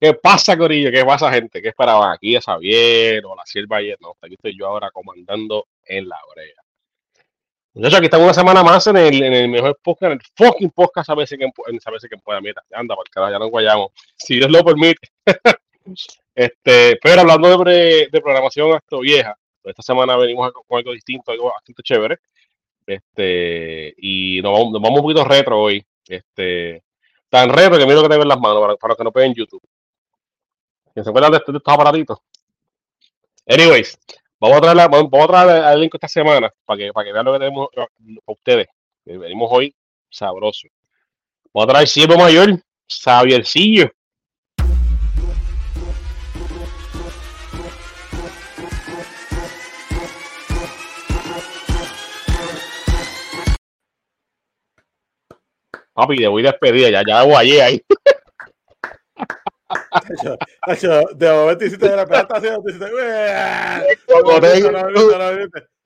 ¿Qué pasa, Corillo? ¿Qué pasa, gente? ¿Qué esperaban aquí a Xavier o la Sierva ayer? No, aquí estoy yo ahora comandando en la brea. Muchachos, aquí estamos una semana más en el, en mejor podcast, en el fucking podcast, a si que, a si que pueda. Mira, anda, porque ya nos guayamos. Si Dios lo permite. este, pero hablando de, de programación hasta vieja, esta semana venimos con algo distinto, algo bastante chévere. Este, y nos vamos, un poquito retro hoy. Este, Tan reto que miro que te ven las manos para, para que no peguen YouTube. ¿Se acuerdan de, estos aparatitos? Anyways, vamos a traer, vamos a traer al link esta semana para que, para que vean lo que tenemos para ustedes. Venimos hoy sabroso. Vamos a traer Siervo Mayor, Xaviercillo. Papi, de voy despedida, ya, ya guayé ahí. de momento hiciste de la presentación,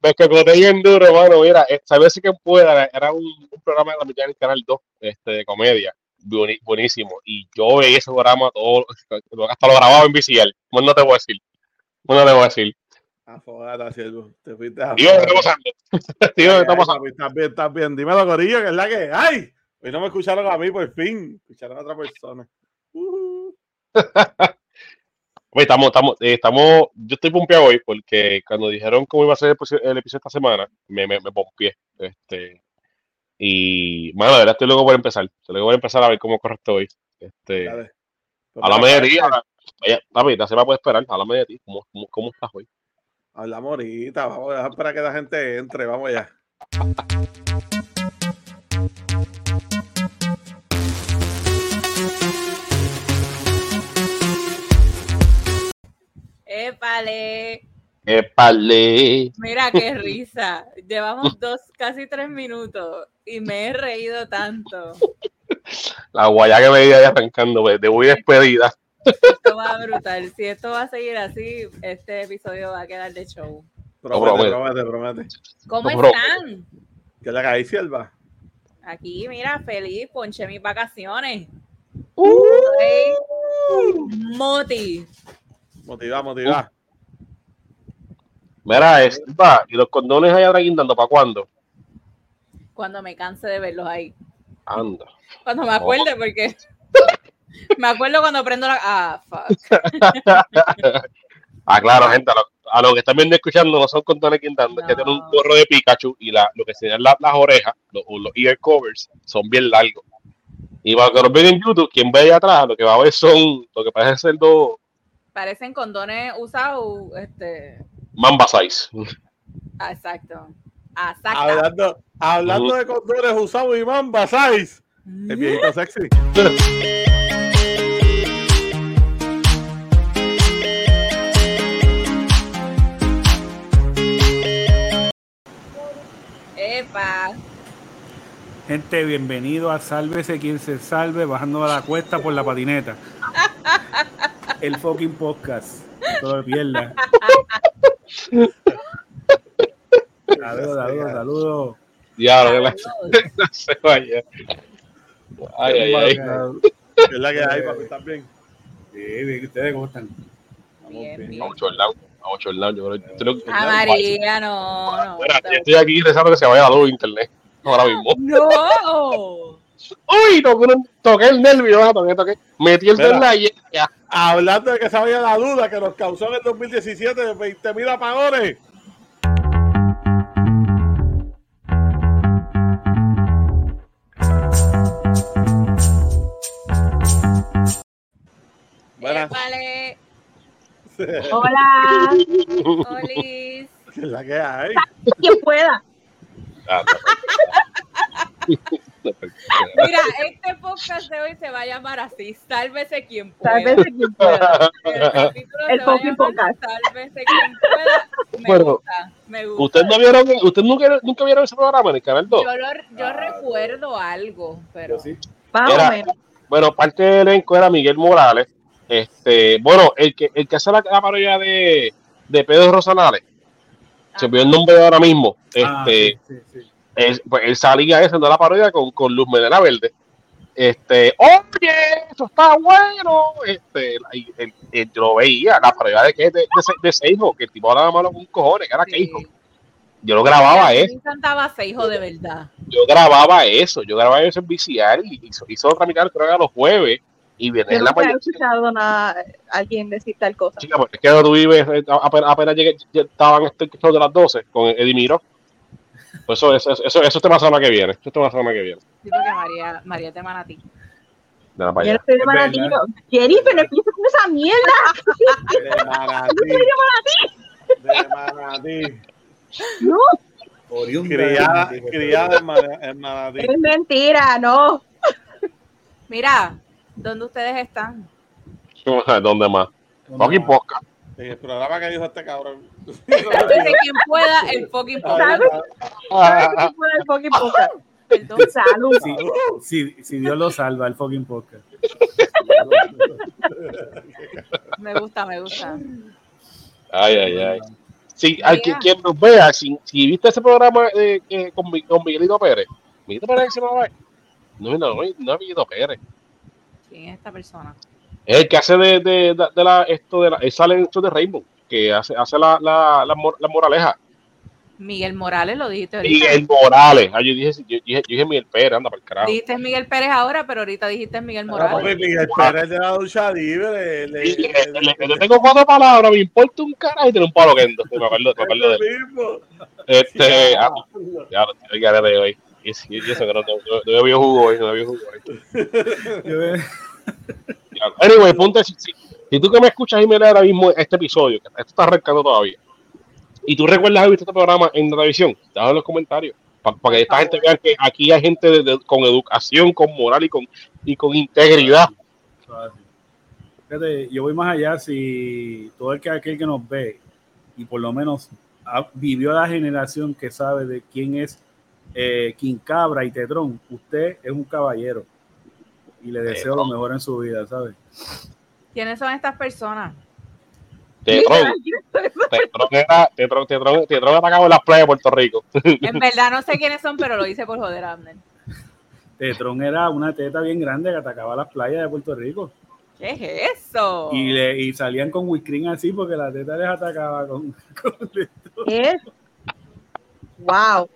Me cocoté bien duro, hermano. Mira, sabes que pueda, era un, un, programa de la mitad del canal 2 este, de comedia. Buenísimo. Y yo veía ese programa todo, hasta lo grababa en VCR. Bueno, no te voy a decir. Bueno, no te voy a decir. Afogada, siervo. Te fuiste a. Tío, ¿qué pasando? Tío, ¿qué está pasando? Estás bien, estás bien. Dímelo, Corillo, que es la que. ¡Ay! Hoy no me escucharon a mí, por fin. Escucharon a otra persona. Estamos, estamos, eh, estamos, yo estoy pompeado hoy porque cuando dijeron cómo iba a ser el, el episodio esta semana, me, me, me pompeé. Este, y, bueno, la verdad estoy luego por empezar. Estoy luego a empezar a ver cómo corre hoy. Este, a la mediodía, David, la semana puede esperar. A la mediodía, ¿cómo, cómo, cómo estás hoy? Hablamos ahorita, vamos a dejar para que la gente entre, vamos allá. Épale. Épale. Mira qué risa. Llevamos dos, casi tres minutos y me he reído tanto. La guaya que me iba arrancando, de muy despedida. Esto va brutal. Si esto va a seguir así, este episodio va a quedar de show. Promete, promete, promete. ¿Cómo están? ¿Qué es la hay, Silva? Aquí, mira, feliz, ponché mis vacaciones. Uh, Moti. Motiva, motiva. Mira, es, va, ¿y los condones allá guindando para cuándo? Cuando me canse de verlos ahí. Anda. Cuando me acuerde, porque me acuerdo cuando prendo la. Ah, fuck. ah, claro, gente, a los lo que están viendo y escuchando no son condones guindando, no. es que tienen un gorro de Pikachu y la, lo que serían la, las orejas, los, los ear covers, son bien largos. Y para que los vean en YouTube, quien ve allá atrás, lo que va a ver son, lo que parece ser dos, parecen condones usados, este. Mamba size. Ah, exacto. Exacto. Hablando, hablando uh -huh. de condones usados y mamba size. El viejito sexy. Epa. Gente, bienvenido a Sálvese quien se salve, bajando a la cuesta por la patineta. el fucking podcast. Todo lo pierda. saludos, saludos, saludos. Diablo, que la, se vaya. Ay, ay, ay. Es la que hay, papi, ¿están bien? Sí, bien, ¿ustedes cómo están? Bien, bien. Vamos chorlado, vamos chorlado. Yo creo que... A María, no. no Mira, estoy aquí rezando que se vaya a la luz de internet. Ahora mismo. ¡No! Uy, toqué, toqué el nervio, toqué, toqué. Metí el dedo en la. Hablando de que sabía la duda que nos causó en el 2017 de 20 mil apagones. Buenas. Vale. Hola. Olis. ¿Qué es la que hay? Quien pueda. Ah, Mira, este podcast de hoy se va a llamar así, sálvese quien pueda. Sálvese quien pueda. El capítulo El se va a fucking llamar podcast. Sálvese quien pueda. Me Bueno, gusta, me gusta. ¿Ustedes no vieron, usted nunca, nunca vieron ese programa en el canal 2? Yo, lo- yo Ah, recuerdo algo, pero Yo sí. Más o Era- menos. Bueno, parte del elenco era Miguel Morales. Este, bueno, el que, el que hace la, la parodia de, de Pedro Rosanales, se me olvidó el nombre ahora mismo. Este, Ah, sí, sí, sí. Él, pues, él salía haciendo la parodia con, con Luz Medina Verde. Este, oye, eso está bueno. Este, y, el- el- yo lo veía, la parodia de que de, de, de Seijo, que el tipo hablaba malo con cojones, que era sí. Keijo. Yo lo grababa eso, Me encantaba Seijo de verdad. yo grababa eso, yo grababa eso en VCR y hizo, hizo otra mitad, creo que era los jueves, y viene Yo en la nunca he mañana. escuchado nada, alguien decir tal cosa. Chica, porque es que donde tú vives, eh, apenas, apenas llegué, estaban este show de las 12 con Eddie Miro. Pues eso, eso, eso, eso te pasa la semana que viene. Eso te pasa la semana que viene. Sí, porque María, María es de Manatí. De la Yo no de Manatí. Jennifer, empieces con esa mierda. De Manatí. De Manatí. No, Oriunda Criada, de- criada en Manatí. es mentira, no. Mira, ¿dónde ustedes están? ¿Dónde más? Podcast. En el programa que dijo este cabrón. Sálvese quien pueda, el fucking podcast. ¿Sabes? ¿Sabes puede el fucking podcast? Perdón. Salud. Sí, si, si Dios lo salva, el fucking podcast. Me gusta, me gusta. Ay, ay, ay. Sí, al que Mira. quien nos vea, si, si viste ese programa eh, eh, con, con Miguelito Pérez, Miguelito Pérez se no, no, no, no es Miguelito Pérez. ¿Quién es esta persona? Es el que hace de, de, de, de la, esto de la, él sale en esto de Rainbow, que hace, hace la, la, la, mor- la moraleja. Miguel Morales, lo dijiste ahorita. Miguel Morales. Ah, yo, dije, yo, dije, yo dije Miguel Pérez, anda para el carajo. Dijiste Miguel Pérez ahora, pero ahorita dijiste Miguel Papi, Morales. Miguel Pérez de la ducha libre. le- Y, le- eh, le- tengo cuatro palabras, me importa un carajo y tiene un palo quendo. Me acuerdo, me acuerdo de él. Lo. Este, ah, ya, ya, ya de hoy. Y, eso que no, no, no había jugo hoy, no había jugo hoy. Yo ve- Ya. Anyway, punto es, si, si, si tú que me escuchas y me lees ahora mismo este episodio, que esto está arrancando todavía, y tú recuerdas haber visto este programa en la televisión, déjalo en los comentarios, para que esta gente vea que aquí hay gente con educación, con moral y con, y con integridad. Yo voy más allá si todo el que aquel que nos ve y por lo menos vivió la generación que sabe de quién es eh, Quincabra y Tetrón, usted es un caballero y le deseo lo mejor en su vida, ¿sabes? ¿Quiénes son estas personas? Tetrón, Tetrón era, Tetrón, Tetrón, Tetrón atacaba en las playas de Puerto Rico. En verdad no sé quiénes son, pero lo hice por joder a Abner. Tetrón era una teta bien grande que atacaba las playas de Puerto Rico ¿Qué es eso? y, le, y salían con whisky así porque la teta les atacaba con, con- ¿Qué? Wow.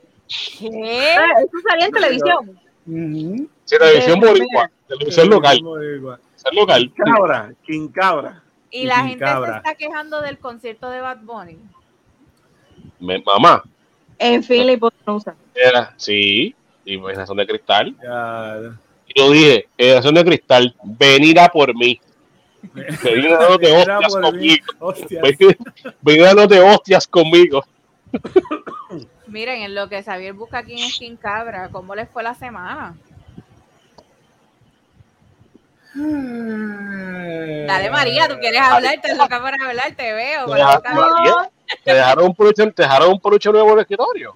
¿Qué? Ah, Eso salía en televisión. Ujú. Sí, televisión boricua, televisión local, televisión local. Cabra, King Cabra. Y Y la sin gente se está quejando del concierto de Bad Bunny. Me- mamá, En fin, la hipotenusa. era, sí, y pues son de cristal. Ya, Y yo dije, generación de cristal, venir a por mí. Venir a dándote hostias conmigo. Hostia. Venir- a dándote hostias conmigo. Miren, en lo que Xavier busca quién es King Cabra, ¿cómo les fue la semana? Dale, María, tú quieres hablar, te toca para hablar, te veo. María, ¿Te dejaron un peluche, te dejaron un peluche nuevo en el escritorio?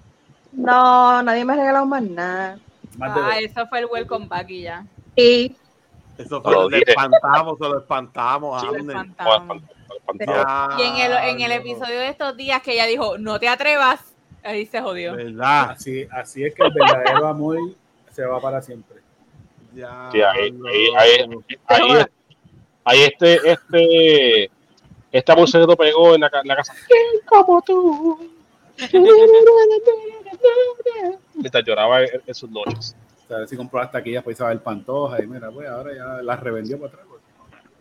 No, nadie me ha regalado más nada. Ah, eso fue el welcome back y ya. Sí, Eso Lo fue, lo espantamos, se lo espantamos. Sí, Lo Y en el, en el episodio de estos días que ella dijo, no te atrevas, ahí se jodió. ¿Verdad? Así, así es que el verdadero amor se va para siempre. Ya, Sí, ahí, ahí, ahí, ahí, ahí este, este, amor secreto pegó en la, la casa. ¿Quién como tú? Mientras lloraba en, en sus noches. O sea, a ver si compró las taquillas irse a ver Pantoja y mira, pues ahora ya las revendió para atrás. pues.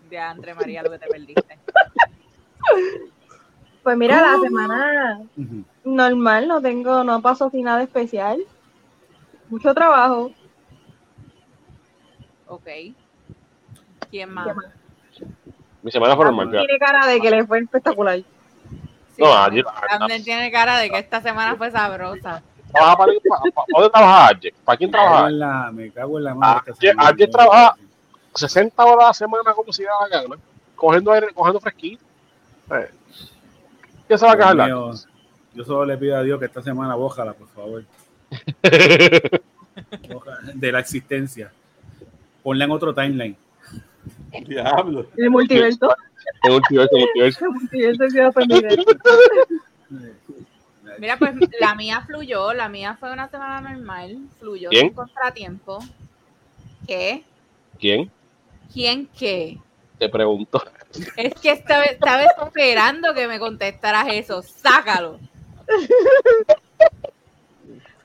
De Andre María, lo que te perdiste. pues mira, la semana Ujú. normal, no tengo, no paso así nada especial. Mucho trabajo. Ok. ¿Quién más? Mi semana fue normal. ya. Tiene cara de que le fue espectacular. Sí, No, Abner- ayer- Abner tiene cara de que esta semana fue sabrosa. trabaja para, para, para- ¿dónde trabaja Arje? ¿Para quién Me cago trabaja? en la, me cago en la madre. Ayer- ayer trabaja- 60 horas a la semana como si daba gana, cogiendo aire, cogiendo fresquito. Eh. ¿Qué se va a mío, Yo solo le pido a Dios que esta semana bójala, por favor. De la existencia. Ponla en otro timeline. Diablo. El multiverso. Tío, en un tío. El multiverso Ciudad Pendiente. Mira, pues la mía fluyó, la mía fue una semana normal, fluyó ¿Quién? sin contratiempo. ¿Qué? ¿Quién? ¿Quién qué? Te pregunto. Es que estaba, estaba esperando que me contestaras eso. Sácalo.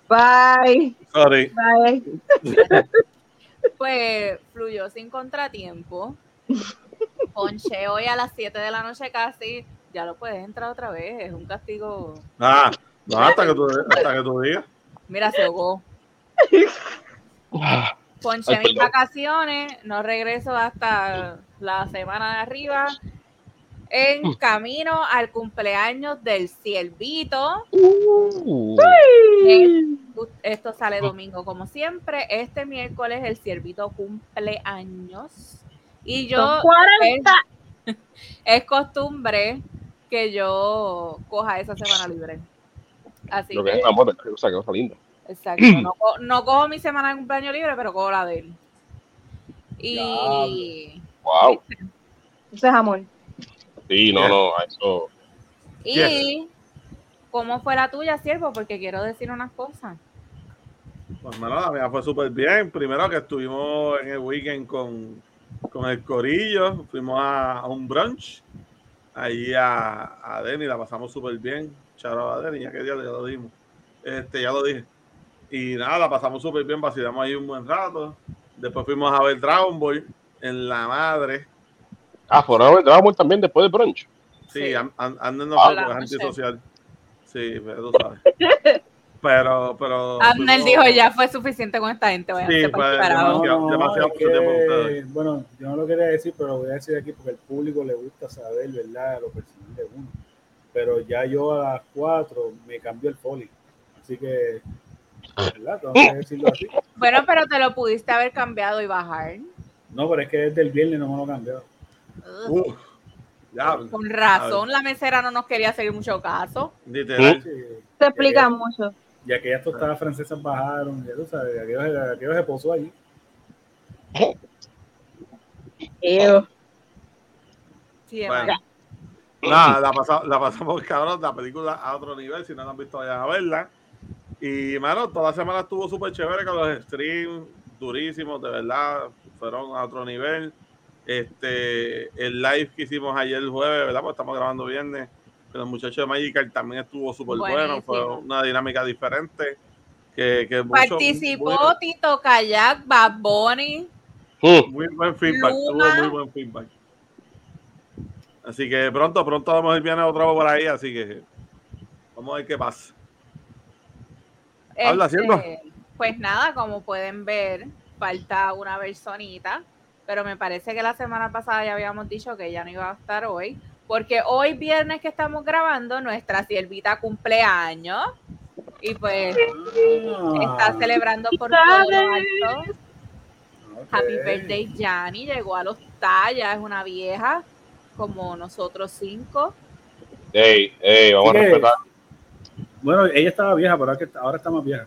Bye. Sorry. Bye. Pues fluyó sin contratiempo. Ponché hoy a las 7 de la noche casi. Ya lo puedes entrar otra vez. Es un castigo. Ah, no, hasta que tú, hasta que tú digas. Mira, se ahogó. Ah, Ponché Ay, mis vacaciones. No regreso hasta la semana de arriba. En camino al cumpleaños del Ciervito. uh, Esto sale domingo como siempre. Este miércoles el Ciervito cumple años. Y yo Son 40. es, es costumbre que yo coja esa semana libre. Así lo que que, es un amor, ¿verdad? O sea, que cosa linda. exacto. No, co- no cojo mi semana de cumpleaños libre, pero cojo la de él. Y, Wow. Eso es amor. Sí, no, no, eso. y ¿cómo fue la tuya, siervo? Porque quiero decir unas cosas. Pues, mano, la mía fue súper bien. Primero que estuvimos en el weekend con, con el Corillo, fuimos a, a un brunch. Ahí a, a Denny, la pasamos súper bien. Charo a Denny, ya que día ya lo dimos. Este, ya lo dije. Y nada, la pasamos súper bien, vacilamos ahí un buen rato. Después fuimos a ver Dragon Ball en la madre. Ah, Dragon Ball también después del brunch. Sí, Sí. an- an- anden Ah, la es noche. antisocial. Sí, pero tú sabes. Pero, pero. Abner dijo, ya fue suficiente con esta gente, Sí, a fue carajo. demasiado. demasiado es mucho tiempo con que, ustedes. bueno, yo no lo quería decir, pero lo voy a decir aquí porque al público le gusta saber, ¿verdad? Lo personal de uno. Pero ya yo a las 4 me cambió el poli. Así que, ¿verdad? Tengo que decirlo así. Bueno, pero te lo pudiste haber cambiado y bajar. No, pero es que desde el viernes no me lo cambió. Ugh, Uf, ya, Con razón, la mesera no nos quería hacer mucho caso. literal. Sí, Se explica mucho. y aquellas tostadas francesas bajaron, ya tú sabes, aquellos, aquellos se posó allí. Ew. Sí, Bueno. Nada, la, pasa- la pasamos cabrón, la película a otro nivel, si no la han visto vayan a verla. Y mano, toda la semana estuvo súper chévere con los streams, durísimos, de verdad, fueron a otro nivel. Este, el live que hicimos ayer el jueves, ¿verdad? Porque estamos grabando viernes. con Los muchachos de Magical también estuvo súper bueno, fue una dinámica diferente. Que, que mucho- Participó Tito Kayak, Bad Bunny. Muy buen feedback, tuvo muy buen feedback. Así que pronto, pronto vamos a ir bien otra vez por ahí, así que vamos a ver qué pasa. Habla. Este, Pues nada, como pueden ver, falta una personita, pero me parece que la semana pasada ya habíamos dicho que ella no iba a estar hoy, porque hoy viernes que estamos grabando, nuestra siervita cumpleaños y pues está celebrando por todo lo alto. Happy birthday, Jani. Llegó a los tallas, es una vieja como nosotros cinco. ey, ey, vamos a respetar. Bueno, ella estaba vieja, pero ahora que- ahora está más vieja.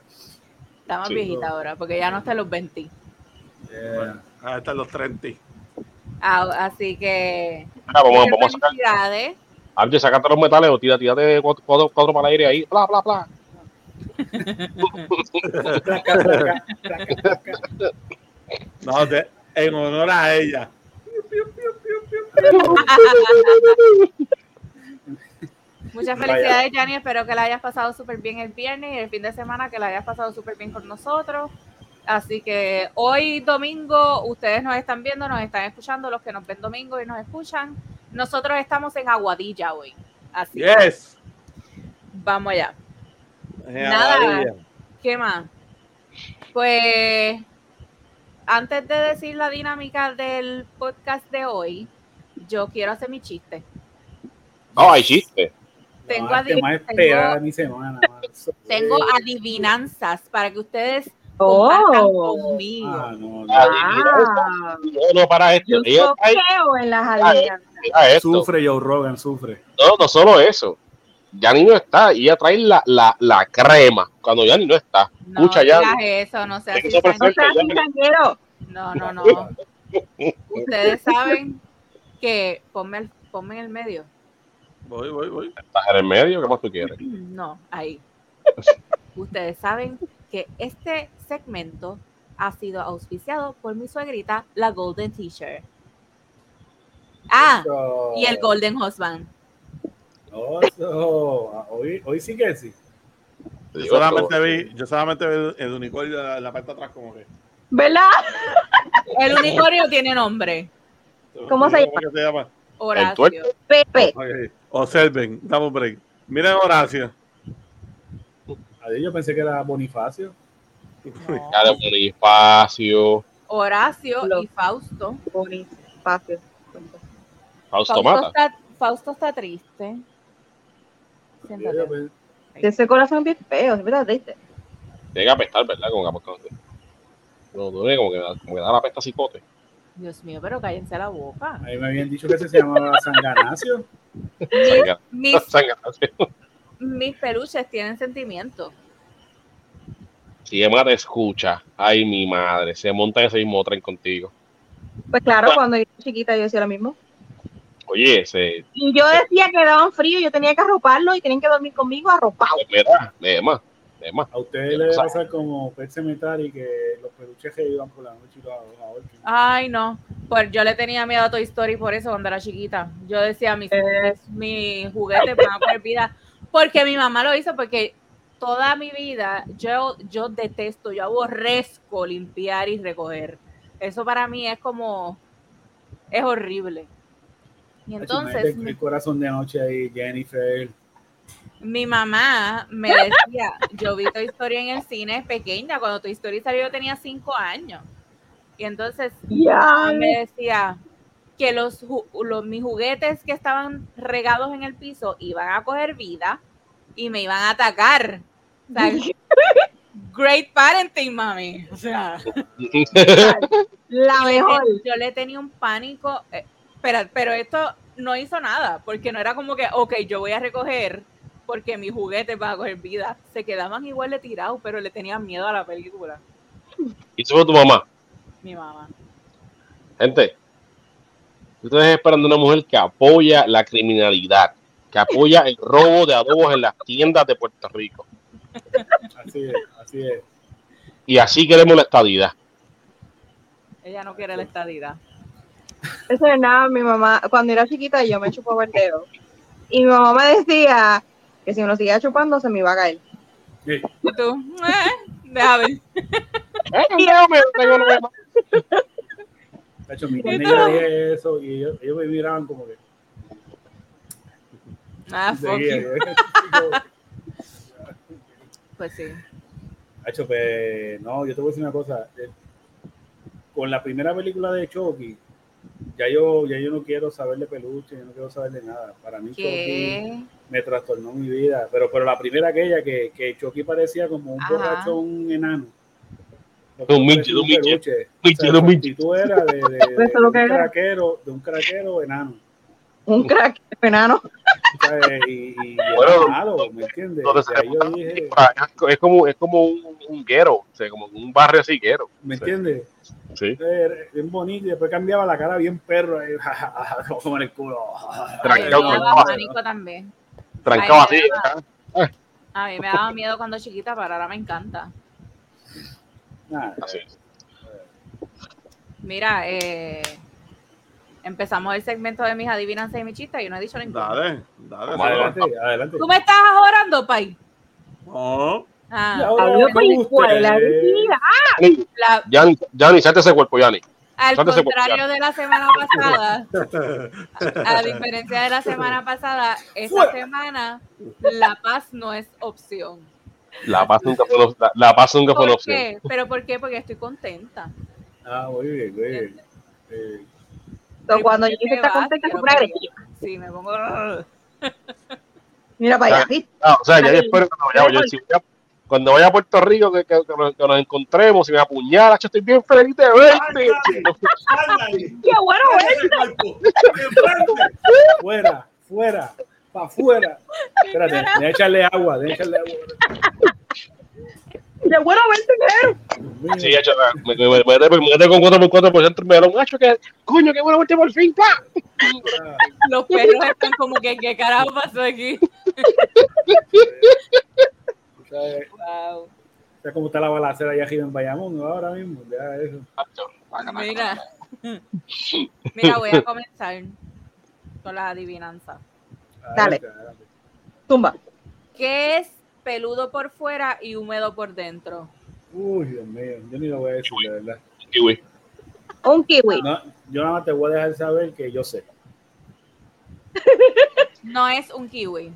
Está más Sí. viejita ahora, porque ya no está en los 20. Eh, Bueno, ahí están los 30. Ah, así que. Vamos, muchas vamos a sacar. felicidades. Arje, sacate los metales o tira, tírate cuatro, cuatro, cuatro para el aire ahí. Bla, bla, bla. No, de- en honor a ella. Muchas felicidades, Jani. Espero que la hayas pasado súper bien el viernes y el fin de semana, que la hayas pasado súper bien con nosotros. Así que hoy domingo, ustedes nos están viendo, nos están escuchando, los que nos ven domingo y nos escuchan. Nosotros estamos en Aguadilla hoy. Así que Yes. vamos allá. En Nada. Aguadilla. ¿Qué más? Pues antes de decir la dinámica del podcast de hoy, yo quiero hacer mi chiste. No, hay chiste. Tengo La a parte Di- más tengo- adivinanzas para que ustedes Oh, conmigo. Ah, no, no. ah, para esto. yo en las alianzas. Sufre Joe Rogan, sufre. No, no solo eso. Yanni no está y ella trae la, la, la crema cuando Yanni no está. No Escucha, Yanni. eso, no seas eso ya. No, no, no. Ustedes saben que ponme, el- ponme en el medio. Voy, voy, voy. Estás en el medio, ¿qué más tú quieres? No, ahí. Ustedes saben que este segmento ha sido auspiciado por mi suegrita, la Golden T-shirt. Ah, Eso. y el Golden Husband. Eso. Ah, Hoy, hoy sí que sí. Yo solamente vi, yo solamente vi el unicornio en la parte de atrás como que. ¿Verdad? El unicornio tiene nombre. ¿Cómo se ¿Cómo que se llama? Horacio. Pepe. Ok. Observen, dame un break. Miren Horacio. Adiós, yo pensé que era Bonifacio. No. Bonifacio, Horacio Lo- y Fausto. Bonito. Fácil. Fausto Fausto Mata. está, Fausto está triste. Siéntate. Ese corazón bien feo, siempre está triste. Tiene que apestar, ¿verdad? Como que como que- no, duele como que, da- como que da la pesta cicote. Dios mío, pero cállense la boca. A mí me habían dicho que ese se llamaba Sanganacio. Sangra- Mis, sangra- mis peluches tienen sentimientos. Si Emma te escucha, ay mi madre, se monta en ese mismo tren contigo. Pues claro, cuando yo era chiquita yo decía lo mismo. Oye, ese, Y yo decía que daban frío, yo tenía que arroparlo y tenían que dormir conmigo arropado. pues mira, Emma, Emma. A ustedes les pasar como Pet Cemetery que los peluches que iban por la noche y los. Ay, no. Pues yo le tenía miedo a Toy Story por eso cuando era chiquita. Yo decía, mis, mis juguetes van a poner vida. Porque mi mamá lo hizo, porque toda mi vida yo, yo detesto, yo aborrezco limpiar y recoger. Eso para mí es como, es horrible. Y entonces el corazón de noche ahí, Jennifer. mi mamá me decía, yo vi Toy Story en el cine pequeña, cuando Toy Story salió yo tenía cinco años. Y entonces Ya. me decía que los, los- mis juguetes que estaban regados en el piso iban a coger vida y me iban a atacar. O sea, great parenting, mami. O sea, La mejor. yo le tenía un pánico. eh, espera, pero esto no hizo nada, porque no era como que, ok, yo voy a recoger porque mis juguetes van a coger vida. Se quedaban igual de tirados, pero le tenían miedo a la película. Y eso fue tu mamá. Mi mamá. Gente, ustedes esperando una mujer que apoya la criminalidad, que apoya el robo de adobos en las tiendas de Puerto Rico. Así es, así es. Y así queremos la estadidad. Ella no quiere la estadidad. Eso es nada, mi mamá, cuando era chiquita yo me chupaba el dedo. Y mi mamá me decía que si me lo seguía chupando se me iba a caer. Sí. Y tú, eh, deja ver. De hecho, mi le dije eso y ellos, ellos me miraban como que. Ah, fuck you. Pues sí. Hacho, pues, no, yo te voy a decir una cosa. eh, Con la primera película de Chucky, ya yo, ya yo no quiero saber de peluche, yo no quiero saber de nada. Para mí, Chucky me trastornó mi vida. Pero, pero la primera aquella que, que Chucky parecía como un Ajá. borrachón enano. Michi, O sea, un Michi. Y tú eras de, un craquero, de un craquero enano. Un crack enano. ¿sabes? Y, y Bueno, malo, ¿me entiendes? Yo dije, es como, es como un, un guero, o sea, como un barrio así guero. ¿me entiendes? Sí. Eh, bien bonito y después cambiaba la cara bien perro ahí, como en el culo. Trancado también. Trancado Ay, así. A mí me daba miedo cuando chiquita, pero ahora me encanta. Nada, Así es. Mira, eh, empezamos el segmento de mis adivinanzas y mis chistes y no he dicho ninguna. Dale, dale. Adelante, adelante. ¿Tú me estás orando, Pai? No, Ah, Adiós, con pues, ¿cuál es la mentira? Yanni, la- Yanni, Yanni, salte ese cuerpo, Yanni. al contrario de la semana pasada, a diferencia de la semana pasada, esta semana la paz no es opción. La paz nunca fue, una- la, la paz nunca fue una ¿Por opción. qué? ¿Pero por qué? Porque estoy contenta. Ah, muy bien, muy bien. Eh, So, cuando yo ¿Por qué está contenta, se Quiero pone que- agresiva. Sí, me pongo... Mira para allá, ¿viste? Ah, o sea, ya espero cuando vaya, yo- si voy a- cuando vaya a Puerto Rico, que, que- que nos, que nos encontremos, si me apuñalas, yo estoy bien feliz de verte. ¡Qué bueno, güey! Fuera, fuera, para afuera. Espérate, déjame echarle agua, déjame echarle agua. ¡Qué bueno verte, Sí, hecho, me, me, me, con 4x4% me da un hacho que, coño, qué bueno verte por fin, pa. Los perros están como que, ¿qué carajo pasó aquí? ¿sabes, Wow. ¿Sabes cómo está la balacera allá arriba en Bayamón ahora mismo? Ya eso. Mira. Mira, voy a comenzar con las adivinanzas. Dale. Tumba. ¿Qué es peludo por fuera y húmedo por dentro? Uy, Dios mío, yo ni lo voy a decir, de verdad. Kiwi. Un kiwi. No, yo nada más te voy a dejar saber que yo sé. No es un kiwi.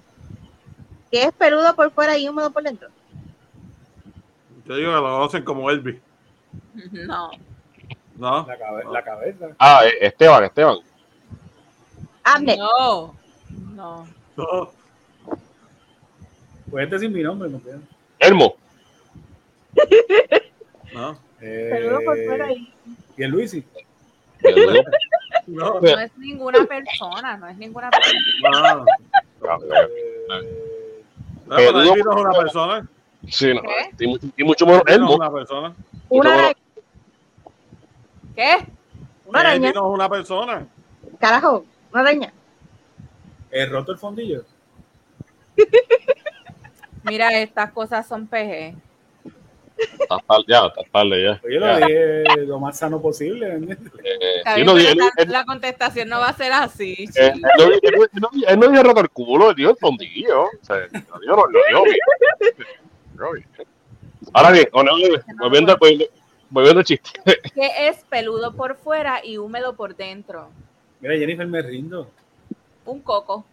Que es peludo por fuera y húmedo por dentro. Yo digo que lo conocen como Elvis. No. ¿No? La, cabe- la cabeza. Ah, eh, Esteban, Esteban. Abner. No. No. No. Pues este sin mi nombre, ¿me entiendes? Elmo. No. Peludo por Eh, fuera y. y el Luisi. No. No es ninguna persona. No es ninguna persona. No. Ah, Eh, No, pero no es una persona. Sí, no. ¿Qué? Y mucho, y mucho menos Elmo. una persona. Una araña. ¿Qué? Una araña. No es una persona. Carajo, una araña. ¿Es roto el fondillo? Mira, estas cosas son PG. Está tarde, ya, está tarde ya. Yo lo Ya. dije lo más sano posible. Eh, no dije- la, él- él- la contestación no va a ser así. eh, él no- él él no- dijo roto el culo, él dijo el fondillo. O sea, lo dijo, lo dijo bien. Lo dijo bien. Ahora bien, volviendo, volviendo, volviendo al chiste. ¿Qué es peludo por fuera y húmedo por dentro? Mira, Jennifer, me rindo. Un coco.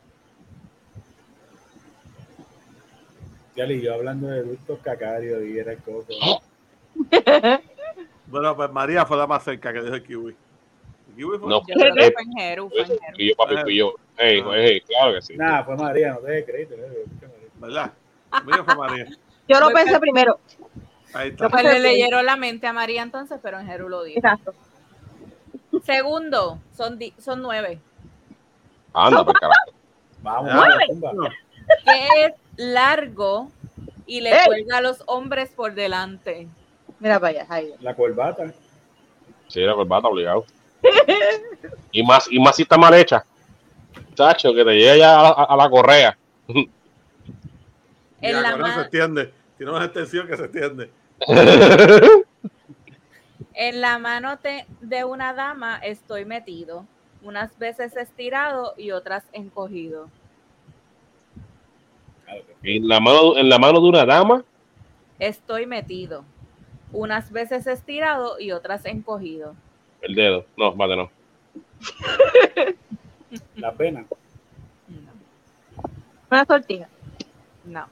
Ya le yo hablando de adultos cacarios y era el coco. Bueno, pues María fue la más cerca que dijo el kiwi. ¿El kiwi fue? No. Yo creo Eh, que fue en Jeru, fue en Jeru. Y yo, papi, fui yo. Ey, ey, claro que sí. Nada, fue María, no te crédito. eh, ¿Verdad? Mío fue María. Yo lo pensé primero. Ahí está. Pues le leyeron la mente a María entonces, pero en Jeru lo dijo. Exacto. Segundo, son, di- son nueve. Anda, por carajo. Vamos, vamos, tumba. No. ¿Qué es largo y le ¡Ey! cuelga a los hombres por delante? Mira para allá, Jairo. La corbata. Sí, la corbata obligado. Y más, y más si está mal hecha. Chacho, que te llega ya a la, a la correa. En la, eso se extiende. Tiene una extensión que se extiende. en la mano te- de una dama estoy metido, unas veces estirado y otras encogido. En la mano, en la mano de una dama, Estoy metido, unas veces estirado y otras encogido. el dedo. No, vale, no. La pena. No, Una sortija. no.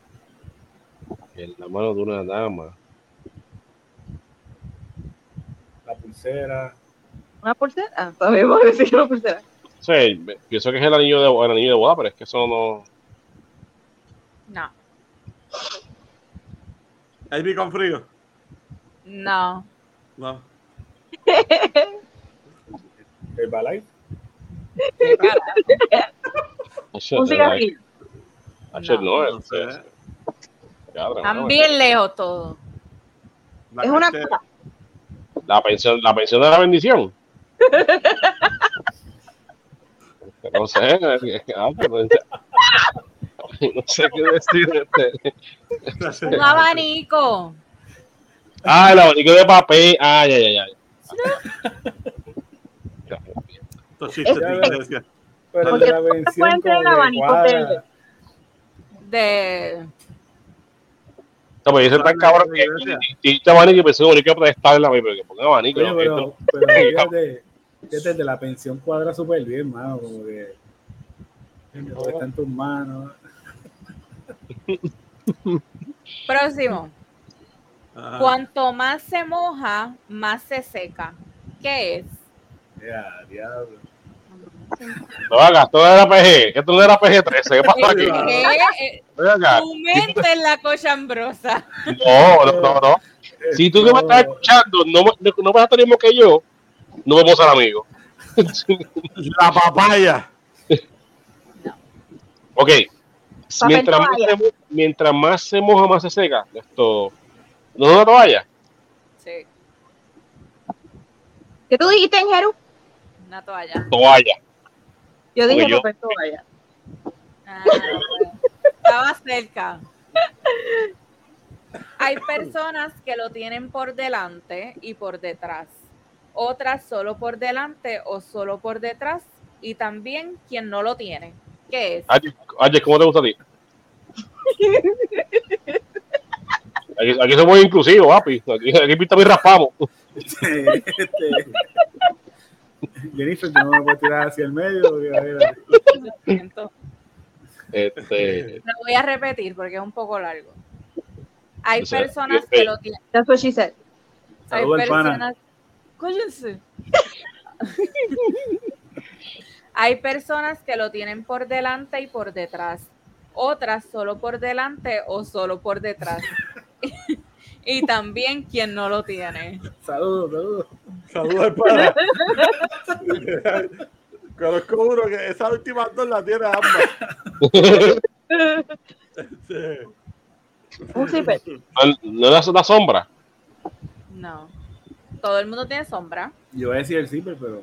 En la mano de una dama. La pulsera. Una pulsera. Ah, a decir una pulsera. Sí, pienso que es el anillo de, el anillo de boda, pero es que eso no. No, Elvis con frío. no, No. El balay. Un cigarrillo. no, No es- Están bien lejos todos. La Es una cosa. La pensión, la pensión de la bendición. No sé, ah, pero- no sé qué decir. Este. Un abanico. Ah, el abanico de papel. Ay, ay, ay, ay. Estos chistes de Es- iglesia. Pero Porque de la como de de-. No, pues dicen tan cabrón que este abanico y pensé que que protestarle a mí, pero que ponga abanico. Oye, pero, pero fíjate, fíjate, de la pensión cuadra súper bien, mano, como que todo está en tus manos. Próximo. Ajá. Cuanto más se moja, más se seca. ¿Qué es? Ya, diablo. No hagas, esto no era PG, esto no era PG-13, ¿qué pasó aquí? Eh, Ven acá. Tu mente es la cochambrosa. No, no, no, no. Si tú que me estás escuchando no, me- no vas a estar mismo que yo, no vamos a ser amigos. La papaya. Ok. Mientras más, se, mientras más se moja, más se seca. Esto. ¿No es una toalla? Sí, ¿Qué tú dijiste, Jeru? una toalla. Toalla. Yo dije yo- papel toalla. Ah, estaba cerca. Hay personas que lo tienen por delante y por detrás. Otras solo por delante o solo por detrás. Y también quien no lo tiene. ¿Qué es? Ayer, ¿cómo te gusta a ti? Aquí, aquí somos inclusivos, papi. Aquí, aquí y raspamos. Este, Jennifer, tú no me puedes tirar hacia el medio. Lo siento. Este, Lo voy a repetir porque es un poco largo. Hay personas ok. que lo tienen. That's what she said. Hay personas. Cállense. Hay personas que lo tienen por delante y por detrás. Otras solo por delante o solo por detrás. y también quien no lo tiene. Saludos, saludos. Saludos al pana. Conozco uno que esa última dos la tiene ambas. Sí. Un zipper. ¿No, no es la sombra? No. Todo el mundo tiene sombra. Yo voy a decir el zipper, pero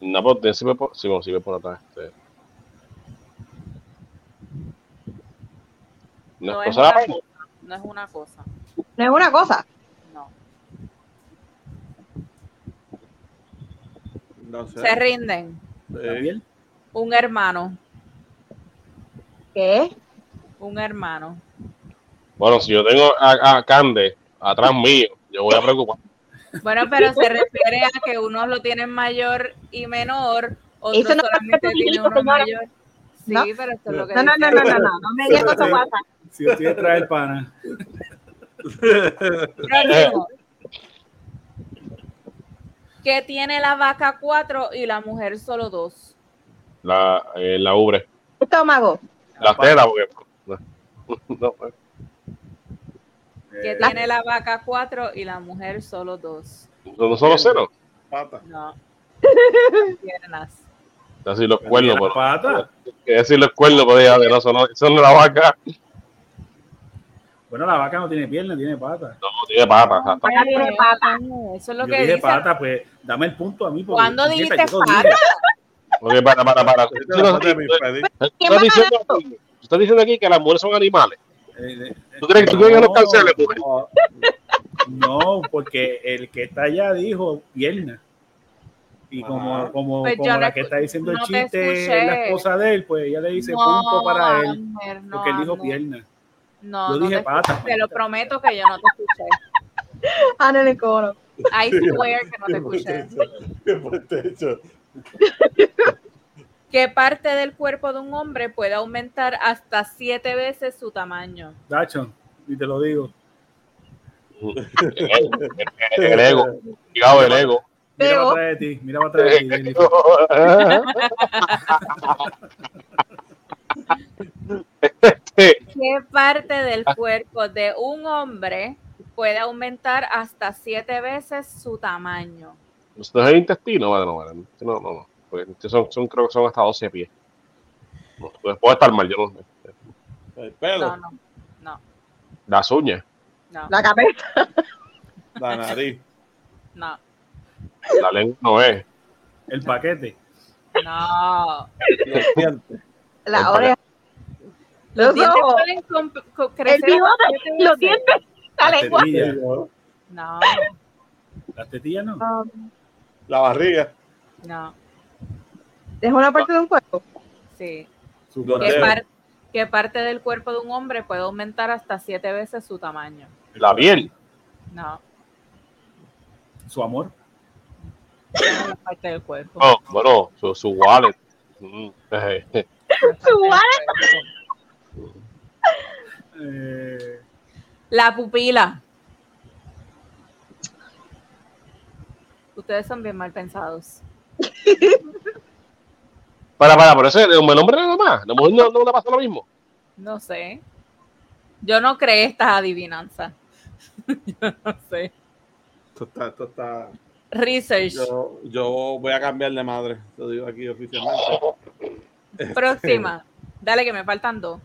No, pues sí me por, sí, bueno, me por atrás. Este. No, es, una, mano. no es una cosa. No es una cosa. No. No sé. Se rinden. Un hermano. ¿Qué? Un hermano. Bueno, si yo tengo a, a Cande atrás mío, yo voy a preocupar. Bueno, pero se refiere a que unos lo tienen mayor y menor, otros Eso no es solamente tienen uno mayor. Sí, No. pero esto es lo que No, no, no, no, no, no. No me digas cosa guapa. Si estoy detrás del pana. Que tiene la vaca cuatro y la mujer solo dos. La, eh, la ubre. Estómago. La tela, porque. No, no, pues. Que Eh, tiene la vaca cuatro y la mujer solo dos. no son los ceros. Pata. No. Piernas. Así los cuernos, pero. pata. Que decir los cuernos, pero ya, no, son, son de la vaca. Bueno, la vaca no tiene pierna, tiene pata. No, tiene patas. hasta- Ella tiene pata. Eso es lo Yo que dije dice. pata, pues dame el punto a mí. porque, ¿Cuándo dijiste pata? Ok, para, para, para. ¿Quién estás diciendo, aquí que las mujeres son animales. Eh, ¿Tú crees, tú crees que los canceles, mujer? No, No, porque el que está allá dijo pierna. Y como, Ajá. como, Pues como la que está diciendo el no chiste es la esposa de él, pues ella le dice No, punto para él. Porque él dijo no. pierna. No, Yo no dije te pata. Te lo prometo que yo no te escuché. Ah, no, el coro. I swear que no te escuché. Qué fuerte hecho. ¿Qué parte del cuerpo de un hombre puede aumentar hasta siete veces su tamaño? Dacho, y te lo digo. El, el ego. Cuidado, el ego. Mira para atrás de ti, mira para atrás de ti. ¿Qué parte del cuerpo de un hombre puede aumentar hasta siete veces su tamaño? ¿Esto es el intestino? No, no, no. Porque estos son, son, creo que son hasta 12 pies. No, pues puede estar mal, yo no sé. El No, pelo, no, no, Las uñas, no, La cabeza. la nariz. no, la lengua no es. El paquete. no. Los dientes. El La oreja. Los Los dientes ojos. pueden co- El crecer bigote. Los dientes. La Las lengua. tetillas. No, Las tetillas no. Um, La barriga. no, Es una parte de un cuerpo. sí. ¿Qué, par- qué parte del cuerpo de un hombre puede aumentar hasta siete veces su tamaño? La piel. No, Su amor. no parte del cuerpo. No, bueno, su, su wallet. Mm, Su Eh, La pupila. Ustedes son bien mal pensados. Para, para, pero ese el nombre nada más. ¿La mujer no, no le pasa lo mismo? No sé. Yo no creé estas adivinanzas. Yo no sé. Esto está, esto está. Research. Yo, yo voy a cambiar de madre, lo digo aquí oficialmente. Próxima. Dale que me faltan dos.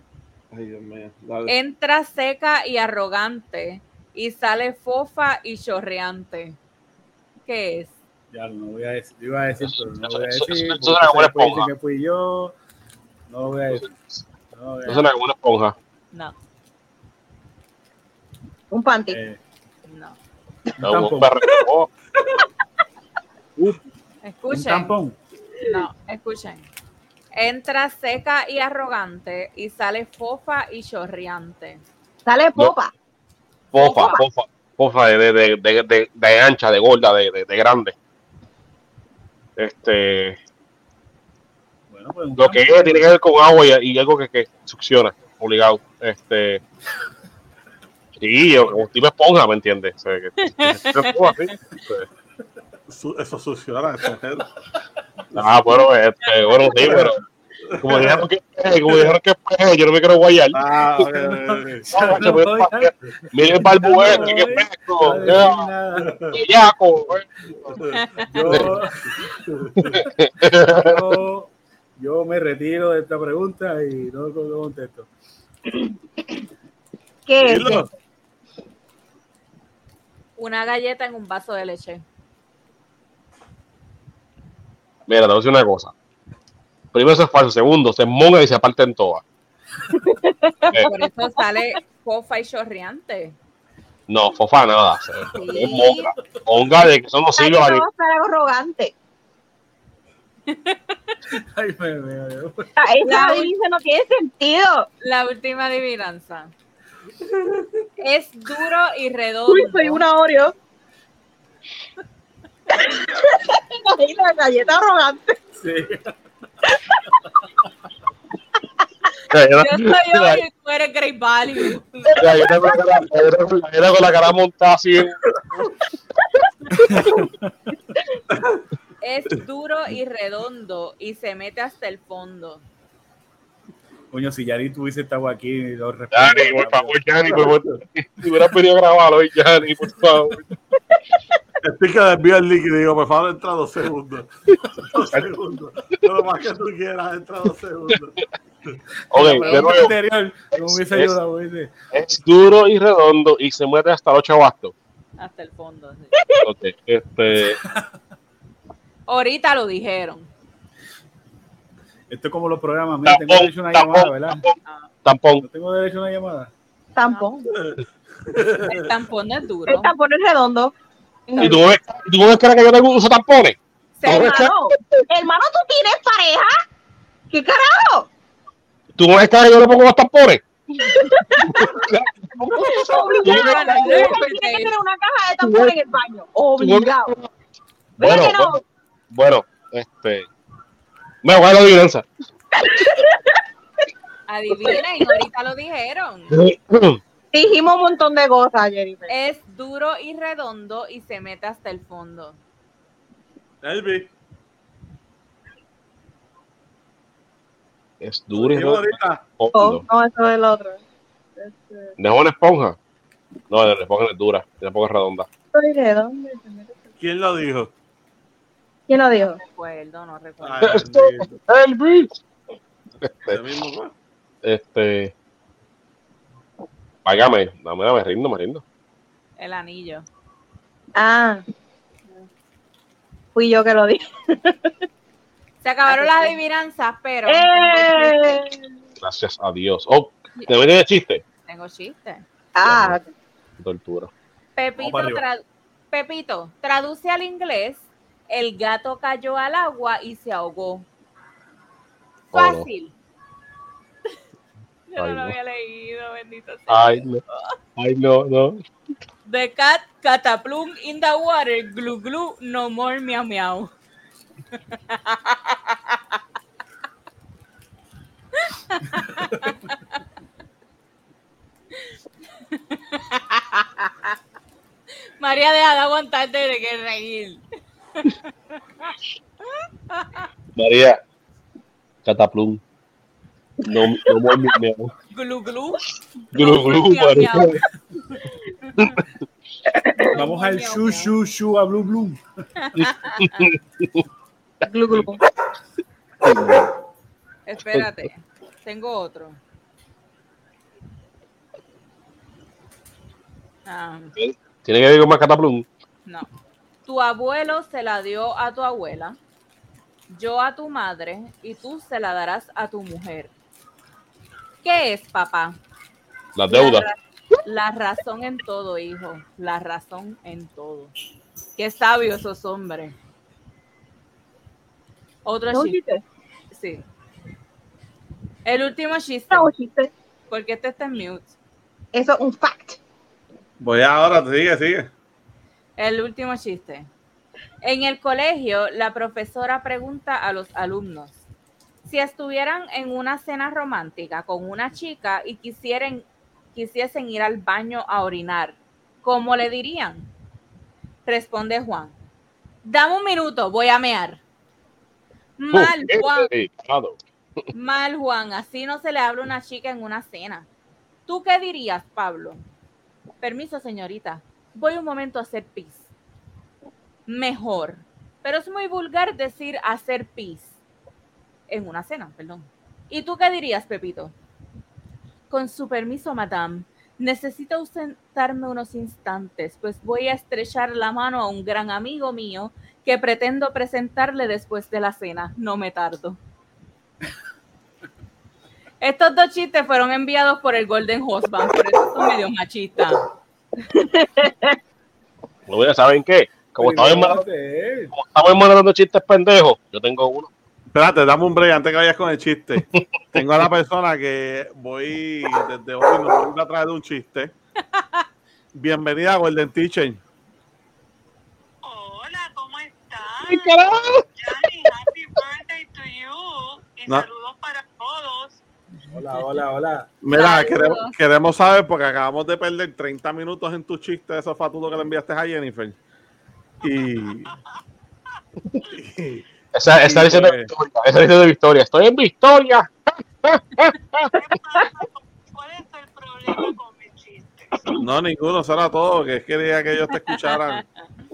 Ay, Dios mío. Dale. Entra seca y arrogante y sale fofa y chorreante. ¿Qué es? Ya no voy a decir, iba a decir, pero no voy a decir. eso- eso porque es una esponja. que fui yo. No lo voy a decir. No lo voy a No suena como una esponja. No, Un panty. Eh, no. un No, un perro. Oh, Un Escuchen. tampón. No, escuchen. Entra seca y arrogante y sale fofa y chorreante. Sale popa. Fofa, fofa, fofa de, de, de, de, de- de ancha, de gorda, de, de, de grande. Este, Bueno, pues lo que es tiene que ver con agua y, y algo que, que succiona, obligado. Este, sí, yo, como tipo esponja, ¿me entiendes? O sea, que- que- que- que- así. Su- Eso succiona, Ah, bueno, este, bueno, sí, pero como dijeron que, como dijeron que es peje, yo no me quiero guayar. Ah, ok, ok, ok. No, No voy a- barbu no que pesco, bellaco, eh. Yo, yo, yo me retiro de esta pregunta y no no contesto. ¿Qué es? Una galleta en un vaso de leche. Mira, te voy a decir una cosa. Primero, eso es falso. Segundo, se monga y se aparten todas. Eh, Por eso sale fofa y chorreante. no, fofa nada. se- Sí. Es monga. Monga de que son los siglos. no arrogante. Ay, me, me- me- Esa La- dice no tiene sentido. La última adivinanza. Es duro y redondo. Uy, soy una Oreo. Ay, la galleta arrogante. sí. Yo soy yo y tú eres Great Value. La galleta con la cara- la galleta con la cara montada así. Es duro y redondo y se mete hasta el fondo. Coño, si Yari tuviese estado aquí, lo respondo. Yanni, por favor, Yanni, por favor. Si hubieras pedido grabarlo hoy, Yanni, por favor. El pique desvía el líquido y digo, por favor, entra dos segundos. Dos segundos. Lo más que tú quieras, entra dos segundos. Ok, La de nuevo. hubiese Es- ayudado, ¿viste? Es duro y redondo y se mueve hasta los chavastos. Hasta el fondo. sí. Ok, este. Ahorita lo dijeron. Esto es como los programas. Mira, tengo derecho a una llamada, ¿verdad? Tampón. No tengo derecho a una llamada. Tampón. el tampón es duro. El tampón es redondo. ¿Y tú ves, tú ves que yo tengo uso tampones? Se ¿Cómo va- es? Hermano, hermano, ¿tú tienes pareja? ¿Qué carajo? ¿Tú no ves que yo le pongo los tampones? Obligado. Tiene que tener una caja de tampón en el baño. Obligado. ¿Verdad Bueno, que no? bueno, bueno, este. Me voy a la adivinanza. Adivinen, ahorita lo dijeron. Dijimos un montón de cosas, Jennifer. Es duro y redondo y se mete hasta el fondo. Elvi, Es duro y ahorita. Oh, redondo. no, eso es el otro. Este, ¿Dejó una esponja? No, la esponja no es dura, la esponja es redonda. redondo. ¿Quién lo dijo? ¿Quién lo dijo? No recuerdo, no recuerdo. Ay. Elvis. Ese mismo fue. Este. Váyame, dame, me rindo, me rindo. El anillo. Ah. Fui yo que lo dije. Se acabaron las adivinanzas, pero ¡Eh! Gracias a Dios. Oh, ¿te viene de chiste? tengo chiste. Ah, Tortura. Pepito, tra- Pepito, traduce al inglés, el gato cayó al agua y se ahogó. Oh, no. Fácil. Yo Ay, no lo no. había leído, bendito sea. Ay, no. Ay, no, no. The cat cataplum in the water, glu glu, no more meow meow. María, deja de aguantarte de que reír. María, Cataplum. No, no muy miau. Glu glu. Glu, glu, miau. Vamos al shu shu shu a blue blue. Glu, glu. Espérate, tengo otro. Ah, Tiene que ver con más Cataplum. no. Tu abuelo se la dio a tu abuela, yo a tu madre y tú se la darás a tu mujer. ¿Qué es, papá? Las deudas. La, ra- la razón en todo, hijo. La razón en todo. Qué sabios esos hombres. Otro ¿Es un chiste. chiste? Sí. El último chiste. ¿Es un chiste? Porque este está en mute. Eso es un fact. Voy ahora, sigue, sigue. El último chiste. En el colegio, la profesora pregunta a los alumnos si estuvieran en una cena romántica con una chica y quisieran, quisiesen ir al baño a orinar, ¿cómo le dirían? Responde Juan. Dame un minuto, voy a mear. Mal, Uh, Juan. Mal, Juan. Así no se le habla a una chica en una cena. ¿Tú qué dirías, Pablo? Permiso, señorita. Voy un momento a hacer pis. Mejor. Pero es muy vulgar decir hacer pis. En una cena, perdón. ¿Y tú qué dirías, Pepito? Con su permiso, madame. Necesito ausentarme unos instantes, pues voy a estrechar la mano a un gran amigo mío que pretendo presentarle después de la cena. No me tardo. Estos dos chistes fueron enviados por el Golden Husband, por eso son medio machistas. Ya saben qué. Como estamos enmanando- chistes pendejos, yo tengo uno. Espérate, dame un break antes que vayas con el chiste. Tengo a la persona que voy desde hoy, nos voy a traer un chiste. Bienvenida a Golden Teacher. Hola, ¿cómo estás? ¡Ay, carajo! Happy birthday to you. Y No. saludos para todos. Hola, hola, hola. Mira, queremos, queremos saber, porque acabamos de perder 30 minutos en tu chiste de esos fatulos que le enviaste a Jennifer. Y. y- Esa, dice de pues. Victoria. Esa dice de Victoria. Estoy en Victoria. ¿Qué pasa? ¿Cuál es el problema con mis chistes? no, ninguno, eso era todo, que es quería que ellos te escucharan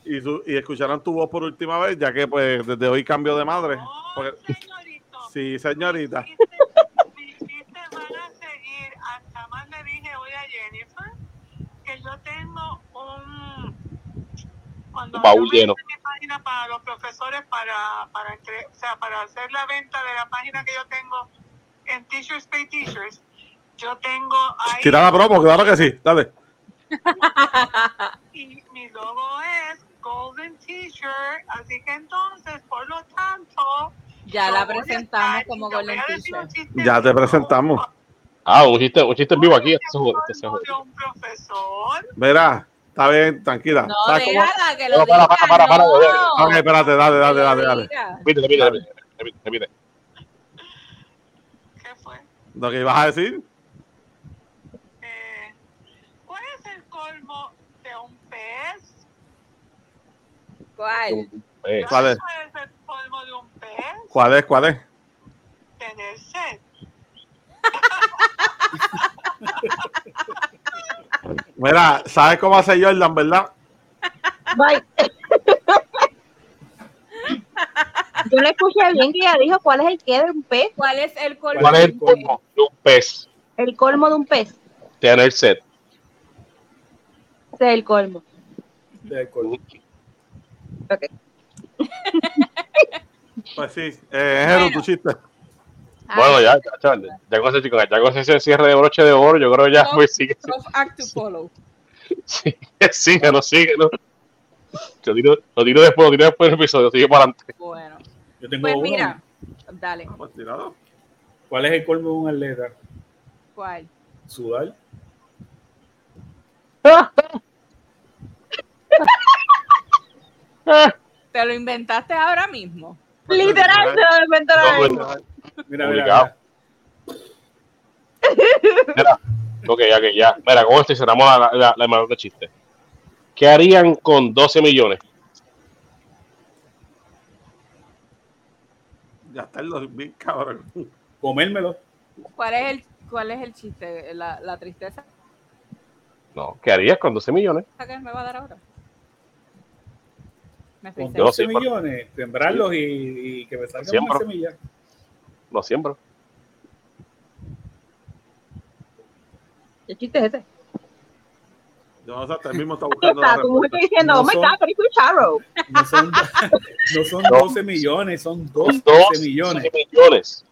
y, su- y escucharan tu voz por última vez, ya que pues desde hoy cambio de madre. Oh, Porque- señorito. sí, señorita. Mis chistes- mis chistes van a seguir. Hasta más le dije hoy a Jennifer que yo tengo un. Cuando baúl lleno. mi página para los profesores para, para, entre- o sea, para hacer la venta de la página que yo tengo en Teachers Pay Teachers, yo tengo ahí. Tira la promo, claro que sí, dale. y mi logo es Golden Teacher, así que entonces, por lo tanto, Ya la presentamos estar- como Golden Teacher. Ya te presentamos. Ah, un chiste, un chiste en vivo aquí. Este este jode. de un profesor. Verá, está bien, tranquila. No, ¿Sabes cómo? déjala que lo No, diga. para, para, para, para, no. Ok, espérate, dale, dale, dale, dale. Repite, repite, repite, repite, repite. ¿Qué fue? Lo que ibas a decir. Eh, ¿Cuál es el colmo de un pez? ¿Cuál? Eh, ¿Cuál es? ¿Cuál es el colmo de un pez? ¿Cuál es? ¿Cuál es? Tener sed. Mira, ¿sabes cómo hace Jordan, verdad? Bye. Yo no escuché bien que ella dijo cuál es el qué de un pez, ¿Cuál es el colmo? ¿Cuál es el colmo de un pez? el colmo de un pez. Tener sed. Ese es el colmo. De color. Pues sí, eh, Jero, tu chiste. Bueno, ya, ya, chaval, ya con ese chico, ya con ese cierre de broche de oro, yo creo ya, No. pues sigue, act to follow. sigue, síguenos, síguenos. Lo tiro, lo tiro después, lo tiro después del episodio, sigue para adelante. Bueno, Yo tengo pues uno. mira, dale. Pues tirado. ¿Cuál es el colmo de un atleta? ¿Cuál? Sudar. ¿Te lo inventaste ahora mismo? Literal, se lo inventó la No, vez. bueno. Mira, mira, mira. Mira, ok, ya que ya. Mira, con esto y cerramos la, la, la hermana de chiste. ¿Qué harían con 12 millones? Ya está los bien cabrón. Comérmelo. ¿Cuál es el, cuál es el chiste? La, la tristeza No, ¿qué harías con 12 millones? que me va a dar ahora. Con Yo 12 sí, por- millones, sembrarlos y, y que me salgan una semilla. Lo siembro. ¿Qué chiste es ese? No sé, hasta él mismo está ¿Qué buscando está? Como estoy diciendo, No oh my son- god, pero es un charro. No son, no son No. 12 millones, son 12 12 millones. millones.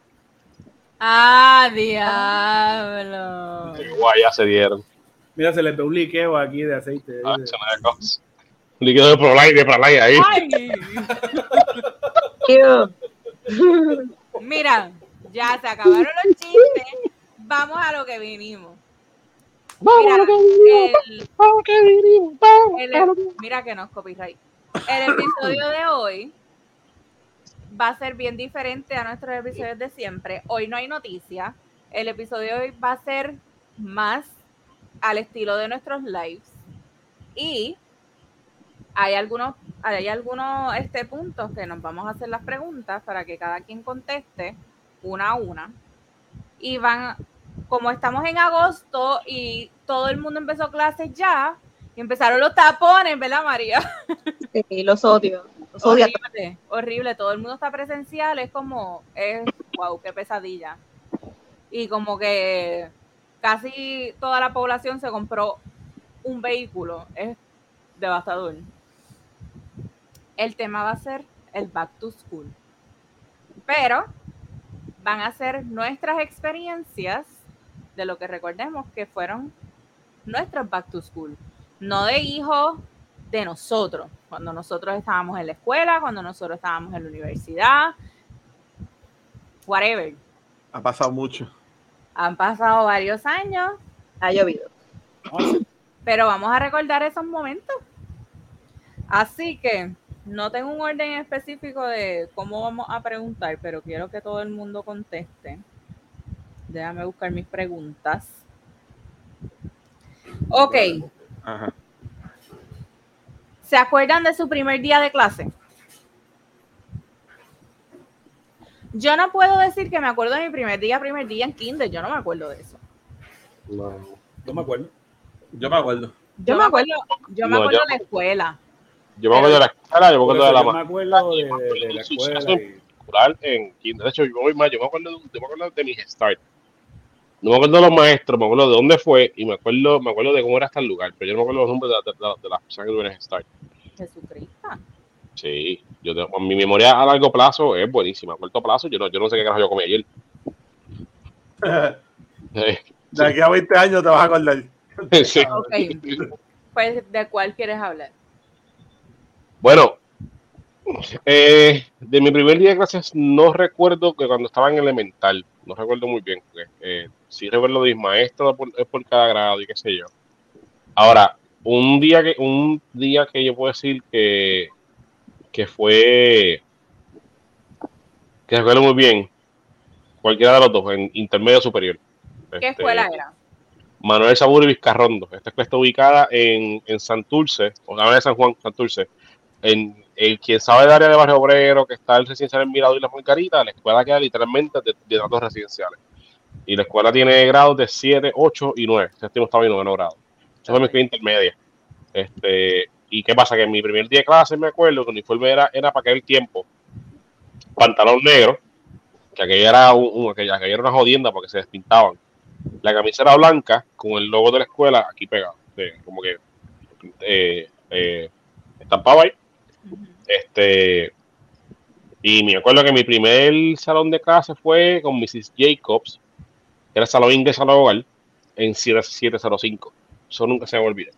Ah, diablo. Guay, ya se dieron. Mira, se les ve un liqueo aquí de aceite. Ah, cosa. Líquido de Prolite, de Prolite ahí. Ay. mira, ya se acabaron los chistes. Vamos a lo que vinimos. Mira, el- el- mira que no es copyright. El episodio de hoy va a ser bien diferente a nuestros episodios de siempre. Hoy no hay noticias. El episodio de hoy va a ser más al estilo de nuestros lives. Y hay algunos, hay algunos este, puntos que nos vamos a hacer las preguntas para que cada quien conteste una a una. Y van, como estamos en agosto y todo el mundo empezó clases ya, y empezaron los tapones, ¿verdad, María? Sí, los odio. Los odio. Horrible, horrible. Todo el mundo está presencial, es como, es, wow, qué pesadilla. Y como que casi toda la población se compró un vehículo. Es devastador. El tema va a ser el back to school. Pero van a ser nuestras experiencias de lo que recordemos que fueron nuestros back to school. No de hijos de nosotros, cuando nosotros estábamos en la escuela, cuando nosotros estábamos en la universidad, whatever. Ha pasado mucho. Han pasado varios años, Ha llovido. pero vamos a recordar esos momentos. Así que no tengo un orden específico de cómo vamos a preguntar, pero quiero que todo el mundo conteste. Déjame buscar mis preguntas. Ok, Ajá. ¿se acuerdan de su primer día de clase? Yo no puedo decir que me acuerdo de mi primer día, primer día en kinder, yo no me acuerdo de eso. No. No me acuerdo. Yo me acuerdo. Yo me acuerdo, yo me No, acuerdo yo- de la escuela. Yo me acuerdo de la escuela, yo me acuerdo de la yo me acuerdo de, de- de la escuela. y- en. De hecho, yo voy más, yo me acuerdo, de- yo me acuerdo de mi start. No me acuerdo de los maestros, me acuerdo de dónde fue y me acuerdo, me acuerdo de cómo era hasta el lugar, pero yo no me acuerdo los nombres de, la- de de las personas que tuvieron en start. Jesucristo. Sí, yo tengo- mi memoria a largo plazo es buenísima. A corto plazo, yo no, yo no sé qué carajo yo comí ayer. De aquí a 20 años te vas a acordar. sí. Pues, ¿de cuál quieres hablar? Bueno, eh, de mi primer día de clases no recuerdo que cuando estaba en elemental, no recuerdo muy bien. porque, eh, sí recuerdo de mis maestros por, es por cada grado y qué sé yo. Ahora, un día que un día que yo puedo decir que, que fue que recuerdo muy bien, cualquiera de los dos, en intermedio superior. ¿Qué Este, escuela era? Manuel Saburo y Vizcarrondo. Esta escuela está ubicada en, en Santurce, o la de San Juan, Santurce. En, el quien sabe del área de Barrio Obrero, que está el residencial en Mirador y Las Margaritas, la escuela queda literalmente de, de datos residenciales. Y la escuela tiene grados de 7, 8 y 9. Séptimo, octavo y noveno grado. Esa fue mi escuela intermedia. Este, ¿Y qué pasa? Que en mi primer día de clase, me acuerdo, que el uniforme era, era para aquel tiempo. Pantalón negro, que aquello era, un, un- aquella, aquello era una jodienda porque se despintaban la camisa era blanca con el logo de la escuela aquí pegado, de- como que eh, eh, estampado ahí. Este, y me acuerdo que mi primer salón de clase fue con Mrs. Jacobs, que era el salón inglés al hogar, en 7705. Eso nunca se me olvida.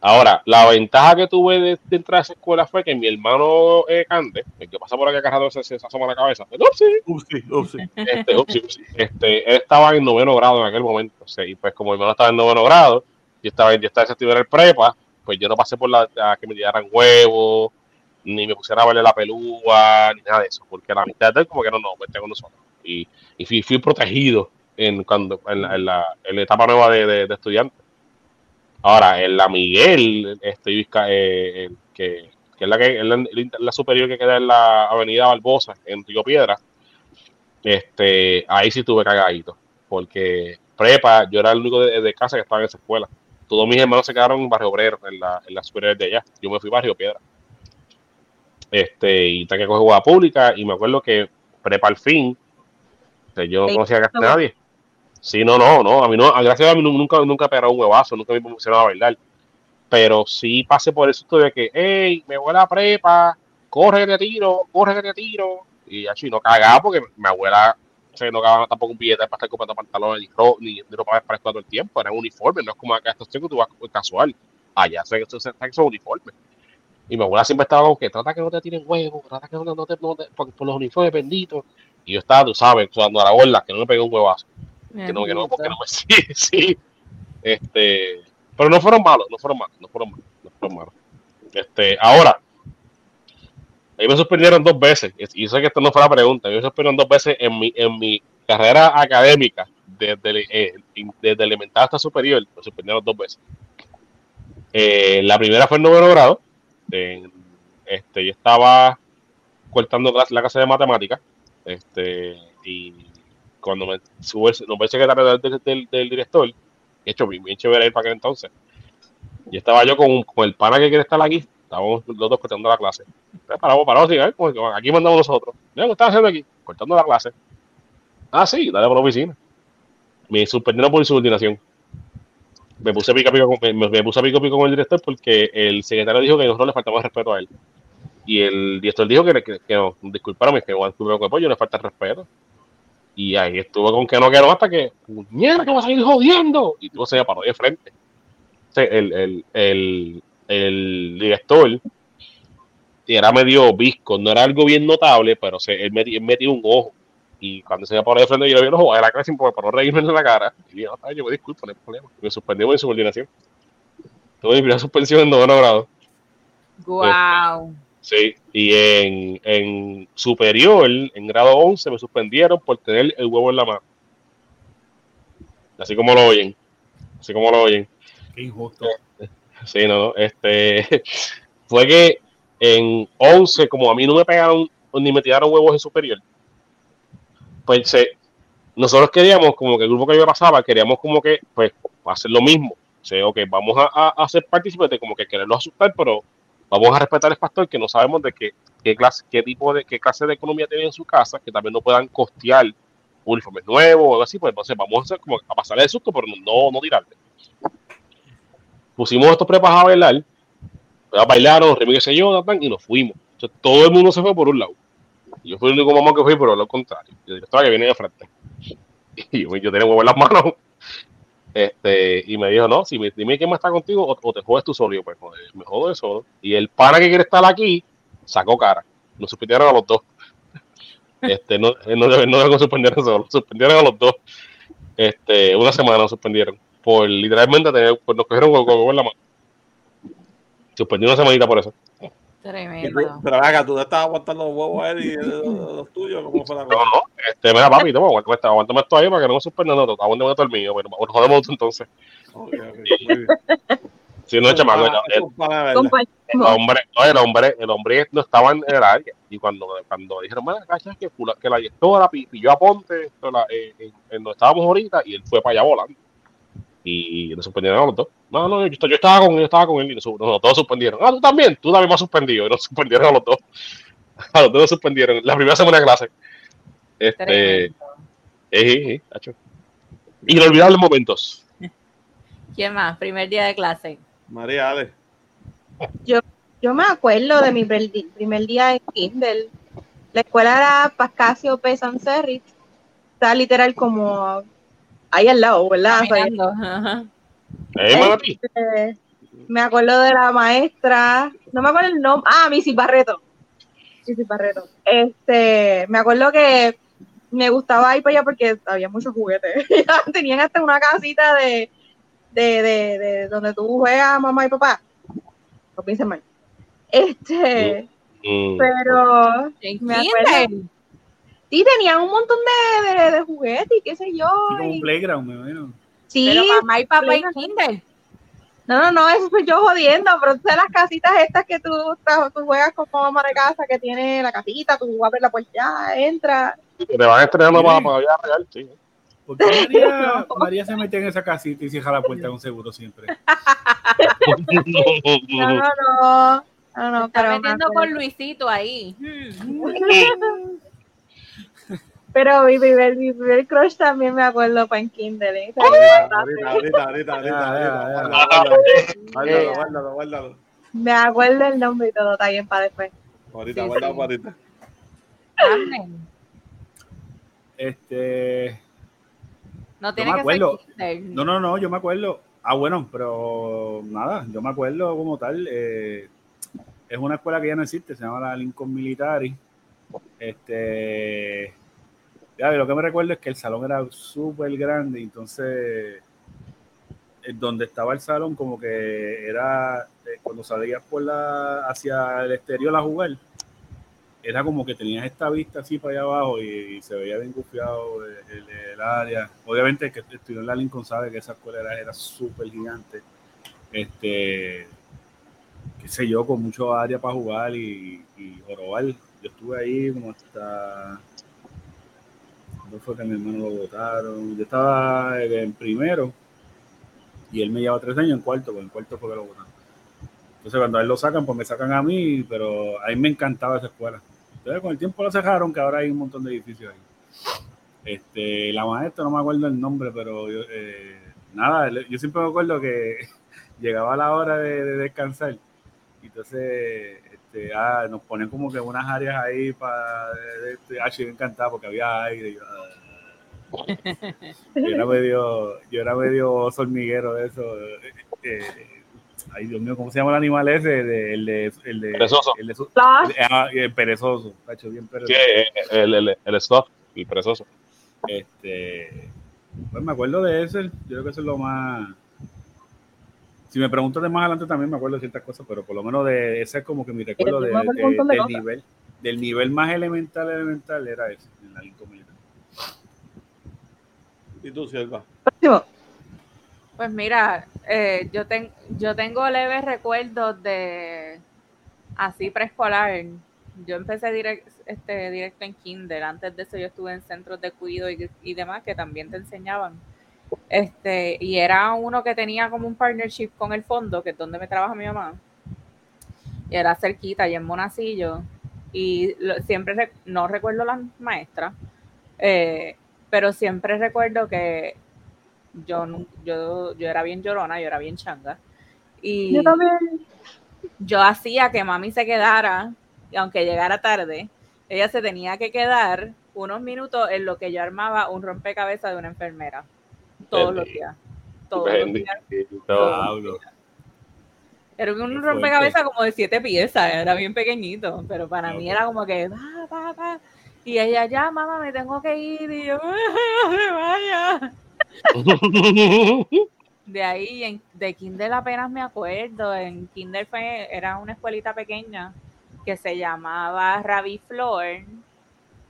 Ahora, la ventaja que tuve de, de entrar a esa escuela fue que mi hermano eh, Cande, el que pasa por aquí agarrado se, se asoma la cabeza, ¡No, sí! Upsi, upsi. este, upsi, upsi. Este, él estaba en noveno grado en aquel momento. o sea, y pues como mi hermano estaba en noveno grado, yo estaba en, yo estaba en el prepa, pues yo no pasé por la, a que me tiraran huevos, ni me pusiera a verle la pelúa, ni nada de eso, porque la mitad de él como que no, no, vete con nosotros. Y, y fui, protegido en, cuando, en, la, en, la, etapa nueva de, de, estudiante. Ahora, en la Miguel, este, eh, que que es la, que, la, la superior que queda en la avenida Barbosa, en Río Piedra, este, ahí sí tuve cagadito, porque prepa, yo era el único de, de casa que estaba en esa escuela. Todos mis hermanos se quedaron en Barrio Obrero, en la, en la superior de allá. Yo me fui a Barrio Piedra. Este, y que coger jugada pública, y me acuerdo que prepa al fin, yo no conocía a nadie. Sí, no, no, no, a mí no, gracias a mí nunca, nunca he pegado un huevazo, nunca me emocionado a bailar. Pero sí pasé por eso de que, hey, me voy a la prepa, corre que te tiro, corre que te tiro. Y así no cagaba porque mi abuela se no cagaba tampoco un billete para estar comprando pantalones ni, ro- ni, ropa para estar todo el tiempo, era un uniforme, no es como acá estos tiempos tú vas casual. Allá se, se, se, se son uniformes. Y mi abuela siempre estaba como que trata que no te tiren huevos, trata que no, no te, no te- por, por los uniformes benditos. Y yo estaba, tú sabes, sudando a la bola, que no me pegué un huevazo que no, que no, porque no me sí, sí. Este, pero no fueron malos, no fueron malos, no fueron malos, no fueron malos. Este, ahora, ahí me suspendieron dos veces, y sé que esto no fue la pregunta, me suspendieron dos veces en mi, en mi carrera académica, desde, eh, desde elemental hasta superior, me suspendieron dos veces. Eh, la primera fue en noveno grado, en- este, yo estaba cortando la clase de matemáticas, este, y cuando me sube el, el secretario del, del, del- director, de hecho, bien, bien chévere él para aquel entonces. Y estaba yo con, con el pana que quiere estar aquí, estábamos los dos cortando la clase. Paramos, paramos, sí, que aquí mandamos nosotros. ¿qué estás haciendo aquí? Cortando la clase. Ah, sí, dale por la oficina. Me suspendieron por insubordinación. Me puse pico pico me, me puse pico pico con el director porque el secretario dijo que nosotros le faltaba respeto a él. Y el director dijo que, que, que no, disculpárame, que igual tuve que yo le falta respeto. Y ahí estuvo con que no, que no, hasta que, mierda, que vas a ir jodiendo. Y tú se paró de frente. El, el, el, el director era medio visco, no era algo bien notable, pero se, él, él metió un ojo. Y cuando se paró de frente, yo le vi los ojos de la cara sin poder para no reírme en la cara. Y dije, "Ah, yo me disculpo, no hay problema. Me suspendió por insubordinación. Tuve mi primera suspensión en noveno grado. Wow. Sí, y en, en superior, en grado 11, me suspendieron por tener el huevo en la mano. Así como lo oyen. Así como lo oyen. Qué injusto. Sí, no, no. Este, fue que en 11, como a mí no me pegaron ni me tiraron huevos en superior, pues se- nosotros queríamos, como que el grupo que yo pasaba, queríamos como que, pues, hacer lo mismo. O sea, ok, vamos a, a, a ser partícipes de como que quererlo asustar, pero vamos a respetar al pastor que no sabemos de qué, qué clase, qué tipo de, qué clase de economía tiene en su casa, que también no puedan costear uniformes nuevos o algo así, pues entonces vamos a hacer pasarle el susto, pero no, no tirarle. Pusimos estos prepas a bailar, bailaron, Remy que se yo, y nos fuimos. Entonces, todo el mundo se fue por un lado. Yo fui el único mamá que fui el lado contrario. Y el director que viene de frente. Y yo, yo tenía huevo en las manos. Este, y me dijo, no, si me, dime quién más está contigo o, o te jodes tú solo. Yo, pues, joder, me jodo de solo. Y el pana que quiere estar aquí, sacó cara. Nos suspendieron a los dos. Este, no, no, no, no nos suspendieron solo, suspendieron a los dos. Este, una semana nos suspendieron. Por literalmente tener, pues nos cogieron con huevo en la mano. Suspendieron una semanita por eso. Tremendo. Pero acá, tú te estabas aguantando los huevos a él y los, tuyos, ¿cómo fue la No, cosa? no, este, mira, papi, toma, esto- aguántame esto ahí para que no me suspendan, no, aguántame todo el mío, bueno, nos jodemos tú entonces. Muy bien. Si no, chamaco, el, verdad. el hombre, no, el hombre, el hombre no estaba en el área. Y cuando, cuando dijeron, mira, cachas que, que la directora pi- pilló a Ponte eh, en, en donde estábamos ahorita, y él fue para allá volando. Y nos suspendieron a los dos. No, no, yo, yo estaba con él, yo estaba con él, y nos, nos todos suspendieron. Ah, tú también, tú también me has suspendido. Y nos suspendieron a los dos. A los dos nos suspendieron. La primera semana de clase. Este, eh, eh, eh. Inolvidables momentos. ¿Quién más? Primer día de clase. María Ale. Yo me acuerdo de mi primer día en Kindle. La escuela era Pascasio P. Sancerri. Está literal como ahí al lado, ¿verdad? Caminando. Ajá. Eh, este, me acuerdo de la maestra, no me acuerdo el nombre, ah, Missy Barreto. Missy Barreto. Este, me acuerdo que me gustaba ir para allá porque había muchos juguetes. Tenían hasta una casita de, de, de, de donde tú juegas mamá y papá. No pienses mal. Este, Mm. pero Me kinder. sí tenían un montón de, de, de juguetes y qué sé yo. Sí, como un playground, me imagino. Sí, Pero mamá y papá en kinder. No, no, no, eso soy yo jodiendo, pero tú sabes las casitas estas que tú, tú juegas con tu mamá de casa que tiene la casita, tú abres la puerta, ya, entra. Te van estrenando para, para vida real, sí. ¿Por qué María, María se mete en esa casita y cierra la puerta con seguro siempre? No, no, no. No, no, Está metiendo con Luisito ahí. Pero mi primer, mi primer crush también me acuerdo para en Kindle. ¿eh? Ahorita, ahorita, ahorita, ahorita, Guárdalo, guárdalo, guárdalo. Me acuerdo el nombre y todo, está bien para después. Ahorita, Sí, guárdalo sí. ahorita. Amén. Este, No tiene que acuerdo. ser no, no, no, yo me acuerdo. Ah, bueno, pero nada, yo me acuerdo como tal. eh, es una escuela que ya no existe, se llama la Lincoln Military. Este, ya, lo que me recuerdo es que el salón era súper grande, entonces eh, donde estaba el salón como que era eh, cuando salías por la hacia el exterior a jugar era como que tenías esta vista así para allá abajo y, se veía bien gufiado el, área. Obviamente que estudió en la Lincoln sabe que esa escuela era, era súper gigante. Este qué sé yo con mucho área para jugar y, y jorobar yo estuve ahí como hasta ¿Cuándo fue que mi hermano lo votaron? Yo estaba en primero y él me lleva tres años en cuarto, pues en cuarto fue que lo votaron. Entonces cuando a él lo sacan, pues me sacan a mí, pero a mí me encantaba esa escuela. Entonces con el tiempo lo cerraron, que ahora hay un montón de edificios ahí. Este, la maestra, no me acuerdo el nombre, pero eh, nada, yo siempre me acuerdo que llegaba la hora de, de descansar entonces este, ah, nos ponían como que unas áreas ahí para este, ah, yo me encantaba porque había aire yo, ah. yo era medio yo era medio oso hormiguero de eso eh, eh, ay Dios mío cómo se llama el animal ese de, el de el de Perezoso. el de el- ah, el perezoso tacho, bien Sí, perezoso eh, el, el, el el perezoso. este pues me acuerdo de ese yo creo que eso es lo más si me preguntas de más adelante también me acuerdo de ciertas cosas pero por lo menos de ese es como que mi recuerdo de, de- montón de del nivel del nivel más elemental elemental era ese en la Lincoln Militar. ¿Y tú, próximo. Pues mira, eh, yo, ten- yo tengo leves recuerdos de así preescolar. Yo empecé direct, este, directo en kinder. Antes de eso yo estuve en centros de cuidado y, y demás que también te enseñaban. Este, y era uno que tenía como un partnership con el fondo, que es donde me trabaja mi mamá. Y era cerquita, y en Monacillo. Y lo- siempre, rec- no recuerdo las maestras, eh, pero siempre recuerdo que yo, yo, yo era bien llorona, yo era bien changa. Y Yo también. yo hacía que mami se quedara, y aunque llegara tarde, ella se tenía que quedar unos minutos en lo que yo armaba un rompecabezas de una enfermera. Todos los días. Todos los días. Pablo. Era un rompecabezas como de siete piezas, era bien pequeñito, pero para mí era como que, va, va, va. Y ella, ya, mamá, me tengo que ir. Y yo, no se vaya. De ahí, en, de Kinder apenas me acuerdo. En Kinder fue, era una escuelita pequeña que se llamaba Ravi Flor.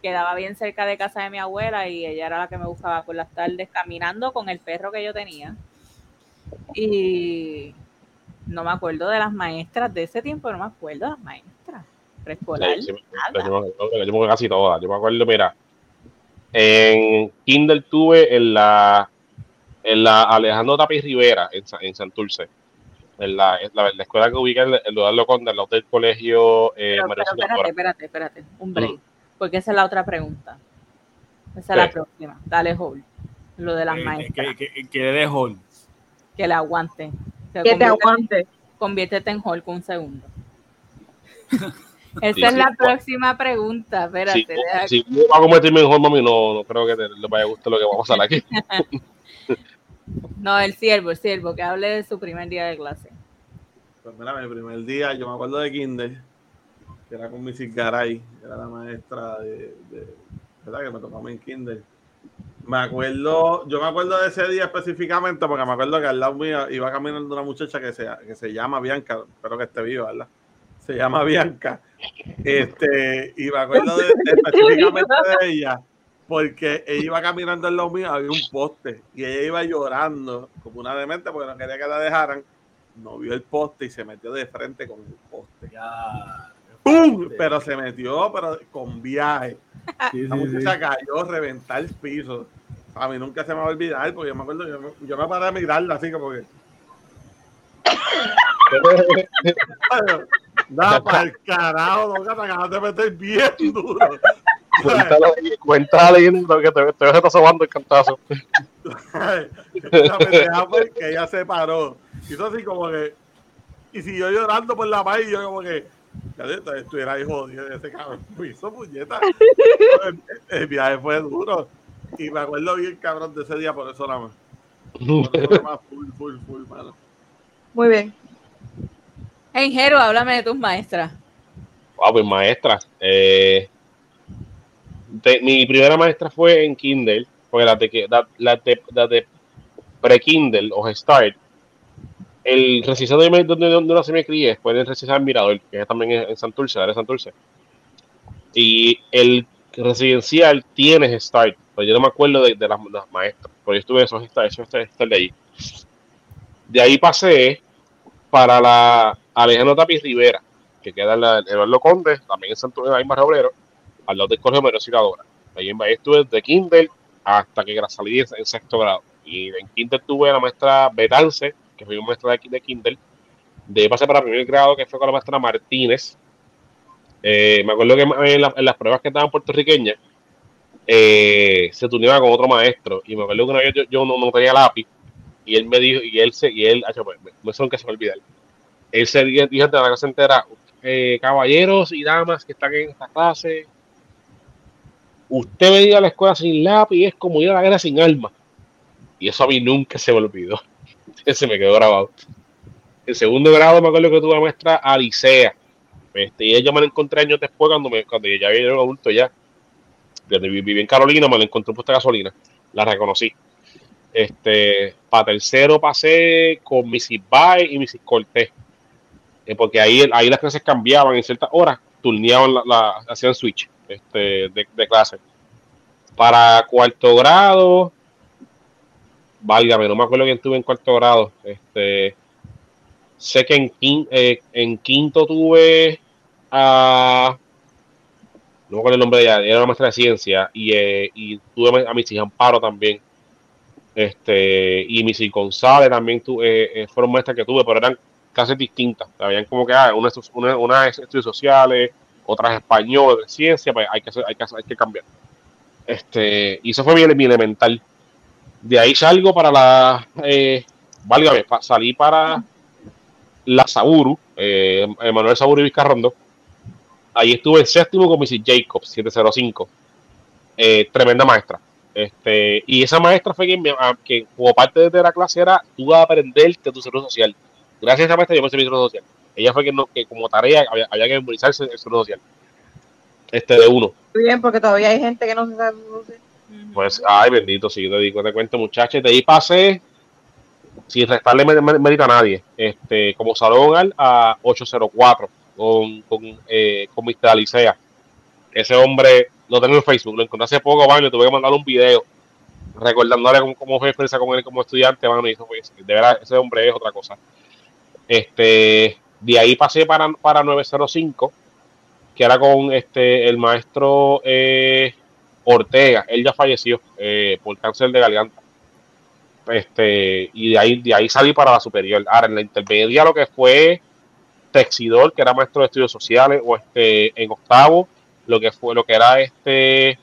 Quedaba bien cerca de casa de mi abuela y ella era la que me buscaba por las tardes caminando con el perro que yo tenía. Y no me acuerdo de las maestras de ese tiempo, no me acuerdo de las maestras. Preescolar. Sí, sí, yo me acuerdo, yo me acuerdo casi todas. Yo me acuerdo, mira, en Kindle tuve en la, en la Alejandro Tapiz Rivera, en, en Santurce. En la, en la, la escuela que ubica en el Eduardo Conde, al lado del colegio eh, Pero, pero espérate, espérate, espérate, un break. Porque esa es la otra pregunta. Esa es la próxima. Dale, Hall. Lo de las Eh, maestras. que, que, que de Hall. que la aguante. Que Que te aguante. Conviértete en Hulk un segundo. Esa Sí, es sí. la próxima pregunta. Espérate. Si, si vas a convertirme en Hall, mami, no, no creo que te, le vaya a gustar lo que vamos a hacer aquí. No, el siervo, el siervo, que hable de su primer día de clase. Pues mira, mi primer día, yo me acuerdo de Kinder, que era con Mrs. Garay, que era la maestra de, ¿verdad? Que me tocó a mí en Kinder. Me acuerdo, yo me acuerdo de ese día específicamente porque me acuerdo que al lado mío iba caminando una muchacha que se, que se llama Bianca, espero que esté viva, ¿verdad? Se llama Bianca. Este, y me acuerdo específicamente de ella, porque ella iba caminando al lado mío, había un poste, y ella iba llorando como una demente porque no quería que la dejaran. no vio el poste y se metió de frente con el poste. Ya. ¡Pum! Pero se metió, pero con viaje. Sí, La sí, sí. muchacha cayó, reventar el piso. A mí nunca se me va a olvidar, porque yo me acuerdo, yo, me- yo me paré a mirarla así como que. Da para el carajo, loca, te acabas de meter bien duro. Cuéntale, cuéntale que te, te ves sobando el cantazo. Que ella se paró. Hizo así como que. Y siguió llorando por la paz y yo como que. Ya de- de- estuviera ahí jodido ese cabrón. Me hizo puñeta. El, el viaje fue duro. Y me acuerdo bien, cabrón, de ese día por eso nada más. Por eso nada más, full, full, full, mano. Muy bien. En Jero, háblame de tus maestras. Ah, pues maestra. Eh, de- mi primera maestra fue en Kindle, porque las de, la- las de, las de pre-Kindle o Start, el residencial donde, donde, donde se me crié fue el residencial Mirador, que es también en Santurce, área de Santurce. Y el residencial tiene Start, pero yo no me acuerdo de, de las, las maestras, porque yo estuve en esos Start, esos Start de ahí. De ahí pasé para la Alejandro Tapiz Rivera, que queda en la Eduardo Conde, también en Santo ahí en Barrio Obrero, al lado del Colegio Menor Ciradora. Ahí ahí estuve de Kindle hasta que salí en, sexto grado. Y en Kindle tuve a la maestra Betance, que fue una maestra de, Kindle. De pasé para primer grado, que fue con la maestra Martínez. Eh, me acuerdo que en, la- en las pruebas que estaban puertorriqueñas, eh, se turneaba con otro maestro. Y me acuerdo que una vez yo, no, no tenía lápiz. Y él me dijo, y él se, y él, pues, no son que se me olvida. Él se dijo ante la clase entera, eh, caballeros y damas que están en esta clase, usted venir a la escuela sin lápiz es como ir a la guerra sin armas. Y eso a mí nunca se me olvidó. Ese me quedó grabado. En segundo grado me acuerdo que tuve una maestra Alicea. Este, y ella me la encontré años después cuando, cuando ya había llegado adulto ya. Desde vi- viví en Carolina, me la encontré en puesta gasolina. La reconocí. Este, para tercero pasé con Mrs. Bay y Mrs. Cortés. Eh, porque ahí, ahí las clases cambiaban en ciertas horas, turneaban la, hacían switch este, de, de clase. Para cuarto grado, válgame, no me acuerdo quién tuve en cuarto grado. Este, sé que en, quin- eh, en quinto tuve a. No me acuerdo el nombre de ella, era una maestra de ciencia. Y, eh, y tuve a Missy Amparo también. Este, y Missy González también tu- eh, eh, fueron maestras que tuve, pero eran clases distintas. Habían como que ah, unas, una, unas estudios sociales, otras español, ciencia, pues hay que, hacer- hay que, hay que cambiar. Este, y eso fue mi, mi elemental. De ahí salgo para la, eh, salí para la Saburu, eh, Manuel Saburu y Vizcarrondo. Ahí estuve en séptimo con Mrs. Jacobs, 705. Eh, tremenda maestra. Este, y esa maestra fue quien, que como parte de la clase era, tú vas a aprenderte tu servicio social. Gracias a esa maestra yo me mi servicio social. Ella fue que, no, que como tarea había, había que memorizarse el servicio social. Este de uno. Bien, porque todavía hay gente que no se sabe. Pues, ay, bendito, sí, yo te digo, te cuento, muchachos. De ahí pasé, sin restarle mé- mé- mérito a nadie, este, como salón al a 804 con, con, eh, con Mr. Alicea. Ese hombre lo tengo en Facebook, lo encontré hace poco, y le tuve que mandar un video recordándole cómo, cómo fue experiencia con él como estudiante, mano, y eso de verdad, ese hombre es otra cosa. Este, de ahí pasé para, para 905, que era con este el maestro eh, Ortega, él ya falleció eh, por cáncer de garganta. Este, y de ahí, de ahí salí para la superior. Ahora, en la intermedia lo que fue Texidor, que era maestro de estudios sociales, o este, en octavo, lo que fue, lo que era este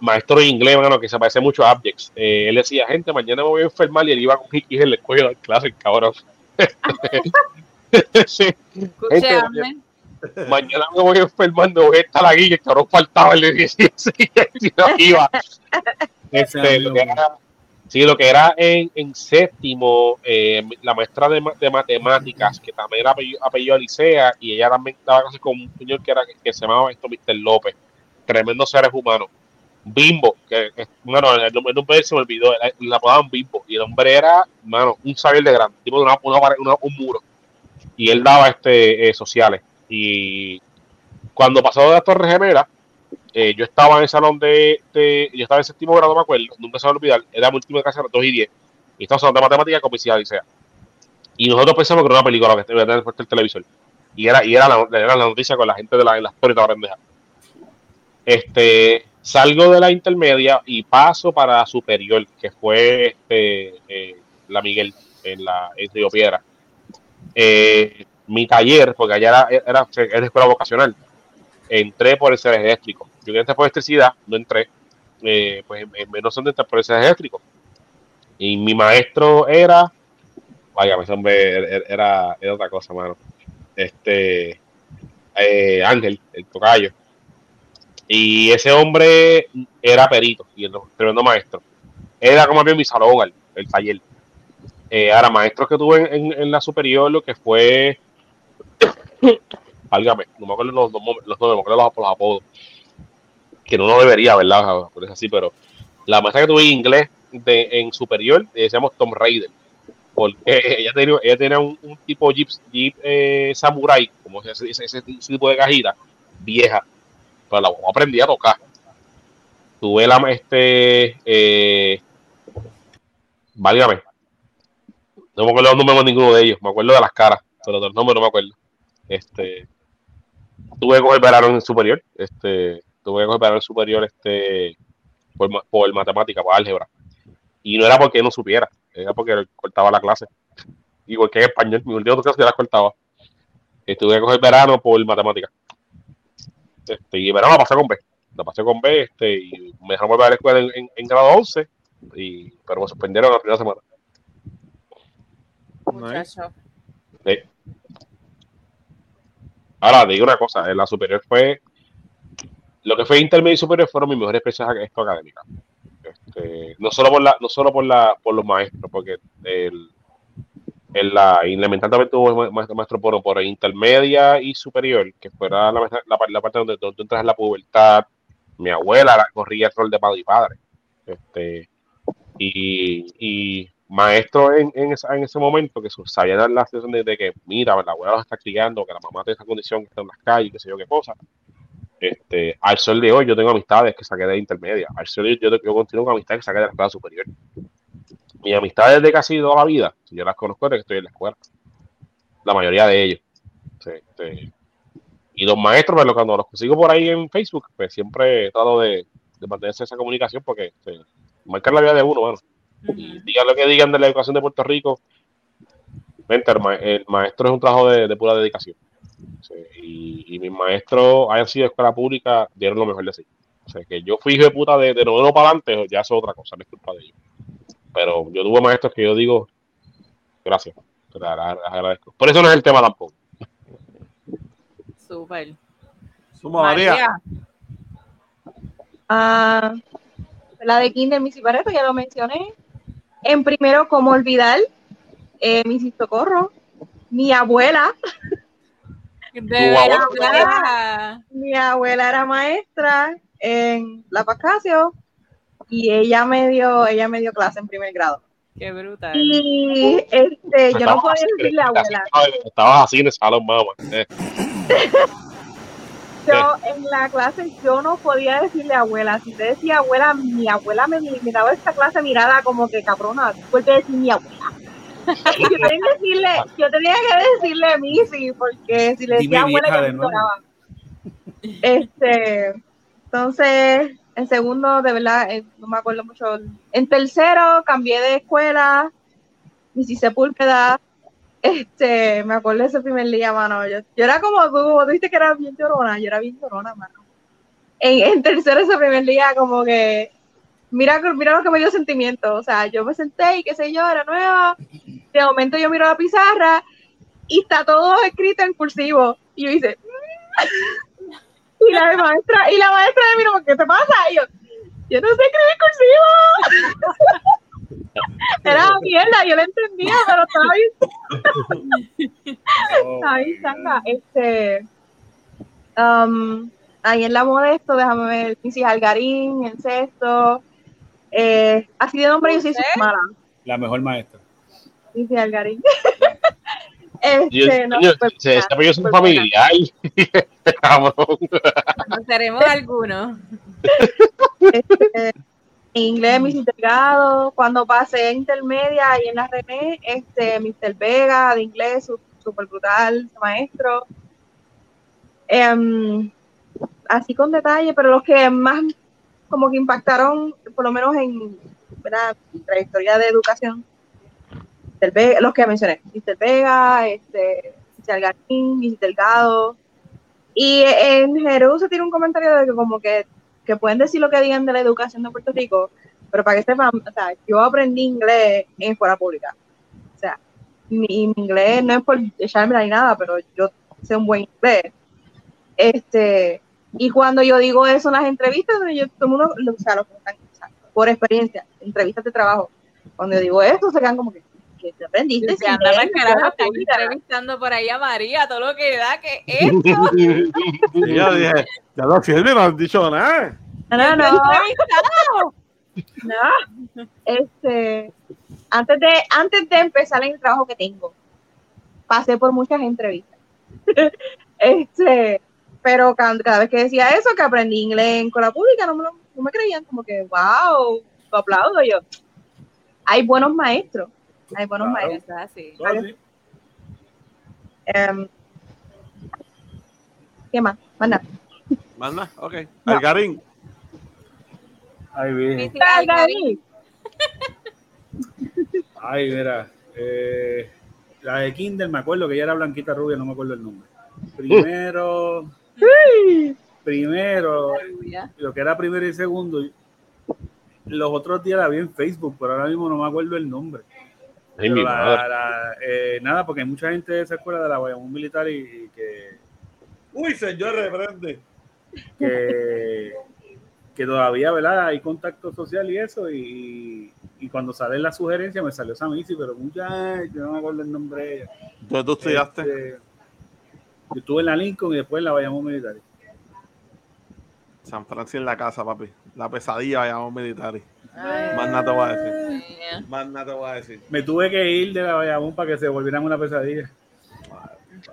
maestro de inglés, bueno, que se parece mucho a Abjects. Eh, él decía, gente, mañana me voy a enfermar y él iba con X en la escuela dar clases, cabrón. sí, Escúchame. Mañana me voy me voy a estar aquí, el cabrón faltaba, el de sí, sí, sí, no iba. Este, lo que era, sí, lo que era en, en séptimo, eh, la maestra de, ma- de matemáticas, que también era apellido, apellido Alicea, y ella también daba clases con un señor que, era, que se llamaba esto Mr. López, tremendos seres humanos. Bimbo, que bueno, el nombre, se me olvidó, la, la apodaban Bimbo, y el hombre era, mano, un saber de grande, tipo de una, una- un muro, y él daba este eh, sociales, y cuando pasó de las Torres Gemelas, eh, yo estaba en el salón de, de- yo estaba en séptimo grado, me acuerdo, nunca se me olvidar, era mi última clase a las 2 y 10, y estaba en salón de matemáticas con Mrs. Alicea. Y nosotros pensamos que era una película que iba a tener el televisor. Y era, y era, la, era la noticia con la gente de la, de la historia y toda la pendeja. Este, salgo de la intermedia y paso para la superior, que fue este, eh, la Miguel en la en Río Piedra. Eh, mi taller, porque allá era, era, era escuela vocacional, entré por el servicio eléctrico. Yo quería entrar por electricidad, no entré. Eh, pues en, en menos de entrar por el servicio eléctrico. Y mi maestro era, vaya, ese hombre era, era, era otra cosa, mano. Este, eh, Ángel, el tocayo. Y ese hombre era perito y el tremendo maestro. Era como bien mi salón, el, taller. Eh, ahora, maestros que tuve en, en la superior, lo que fue. Válgame, no me acuerdo los, los, los me acuerdo los, los apodos. Que no debería, ¿verdad? Por eso así, pero la maestra que tuve en inglés de, en superior, le decíamos Tom Raider. Porque ella tenía, ella tenía un, un tipo Jeep, Jeep eh, Samurai, como ese, ese, ese tipo de cajita, vieja. Pero la aprendí a tocar. Tuve la, este, eh, válgame, no me acuerdo los números de ninguno de ellos, me acuerdo de las caras, pero de los nombres no me acuerdo. Este, tuve que coger verano en superior, este, tuve que coger verano en superior, este, por, por matemática, por álgebra. Y no era porque no supiera, era porque cortaba la clase. Igual que en español, mi última clase ya la cortaba. Tuve que coger verano por matemática. Este, y verano la pasé con B. La pasé con B, este, y me dejaron volver a la escuela en, en, en grado 11, y, pero me suspendieron la primera semana. Muchacho. Sí. Ahora, digo una cosa, en la superior fue, lo que fue intermedio y superior fueron mis mejores experiencias esto académicas. Este, no solo por la, no solo por la, por los maestros, porque el, en la también tuvo maestro, maestro por, por intermedia y superior, que fuera la, parte donde, tú entras en la pubertad. Mi abuela la, corría el rol de padre y padre. Este, y maestro en, en, esa, en, ese momento que sabía dar la sensación de, que, mira, la abuela los está criando, que la mamá tiene esa condición, que está en las calles, qué sé yo qué cosa. Este, al sol de hoy yo tengo amistades que saqué de intermedia. Al sol de hoy yo, yo continúo con amistades que saqué de la escuela superior. Mis amistades de casi toda la vida, yo las conozco desde que estoy en la escuela. La mayoría de ellos. Este, y los maestros, pero cuando los consigo por ahí en Facebook, pues siempre trato de, de mantenerse esa comunicación porque este, marcar la vida de uno, bueno. Uh -huh. Y digan lo que digan de la educación de Puerto Rico, vente, el, ma el maestro es un trabajo de, de pura dedicación. Sí, y, y, mis maestros hayan sido de escuela pública, dieron lo mejor de sí. O sea, que yo fui hijo de puta de, de noveno para adelante, ya es otra cosa, no es culpa de ellos. Pero yo tuve maestros que yo digo, gracias, te agradezco. Por eso no es el tema tampoco. Súper. Suma María. Uh, la de Kinder Missy Barreto, ya lo mencioné. En primero, como olvidar, eh, Missy Socorro, mi abuela. De verdad. Mi abuela era maestra en La Pascasio y ella me dio, ella me dio clase en primer grado. Qué brutal. Y este, yo no podía decirle abuela. Estabas así en el salón, mamá. Eh. yo en la clase yo no podía decirle abuela. Si te decía abuela, mi abuela me, daba esta clase mirada como que cabrona, después de decir mi abuela. yo, tenía que decirle, yo tenía que decirle Missy, porque si le decía Dime abuela, yo me Este, entonces, en segundo, de verdad, eh, no me acuerdo mucho. En tercero, cambié de escuela, Missy Sepúlveda. Este, me acuerdo de ese primer día, mano. Yo, era como tú, tú viste que era bien llorona, yo era bien llorona, mano. En, en tercero, ese primer día, como que mira, mira lo que me dio sentimiento. O sea, yo me senté y qué sé yo, era nueva. De momento yo miro la pizarra y está todo escrito en cursivo. Y yo hice. y la maestra, y la maestra me miró, ¿qué te pasa? Yo, yo no sé escribir cursivo. era mierda, yo lo entendía, pero estaba bien. estaba. Este. Um, ahí en la modesto, déjame ver, Missy Algarín, en sexto. Eh, así de nombre yo soy su mala. La mejor maestra. Missy Algarín. este, yo, no, yo, super, ese apellido es un familiar. Conoceremos algunos. Este, En inglés, Mrs. Delgado. Cuando pasé en intermedia y en la René, este, Mr. Vega de inglés, súper brutal, maestro. Em, así con detalle, pero los que más como que impactaron, por lo menos en ¿verdad? mi trayectoria de educación, Mr. Vega, los que mencioné, Mr. Vega, este, Mr. Algarín, Mr. Delgado. Y en Jerú se tiene un comentario de que como que, que pueden decir lo que digan de la educación de Puerto Rico, pero para que sepan, o sea, yo aprendí inglés en escuela pública. O sea, mi, mi inglés no es por echarme ni nada, pero yo sé un buen inglés. Este, y cuando yo digo eso en las entrevistas, yo, todo el mundo, o sea, los que están, o sea, por experiencia, entrevistas de trabajo, cuando yo digo eso, se quedan como que, que te aprendiste. Se anda inglés en para carajo, escuela están pública?" entrevistando por ahí a María, todo lo que da, que esto. Y yo dije, ya lo Silvia no has dicho nada. No, no, no. No, este, antes de, antes de empezar en el trabajo que tengo, pasé por muchas entrevistas. este, pero cada, cada vez que decía eso, que aprendí inglés en escuela pública, no me, lo- no me creían, como que, wow, lo aplaudo yo. Hay buenos maestros, hay buenos Claro. maestros. Así. Todo así. Em, ¿Qué más? Más nada. Ok. No. Algarín. Ay, bien. Algarín. Ay, mira. eh, la de Kindle, me acuerdo que ella era blanquita rubia, no me acuerdo el nombre. Primero, primero, lo que era primero y segundo, los otros días la vi en Facebook, pero ahora mismo no me acuerdo el nombre. Ay, la- eh, nada, porque hay mucha gente de esa escuela de la Bayamón Militar y, y que, Uy, señor, reprende. Que, que todavía, ¿verdad? Hay contacto social y eso, y, y cuando sale la sugerencia me salió Samisi, pero mucha, yo no me acuerdo el nombre de ella. Entonces tú estudiaste. Este, yo estuve en la Lincoln y después en la Bayamón Militar. San Francisco en la casa, papi. La pesadilla, llamamos militar. Más nada te voy a decir. Más nada te voy a decir. Me tuve que ir de la Bayamón para que se volvieran una pesadilla.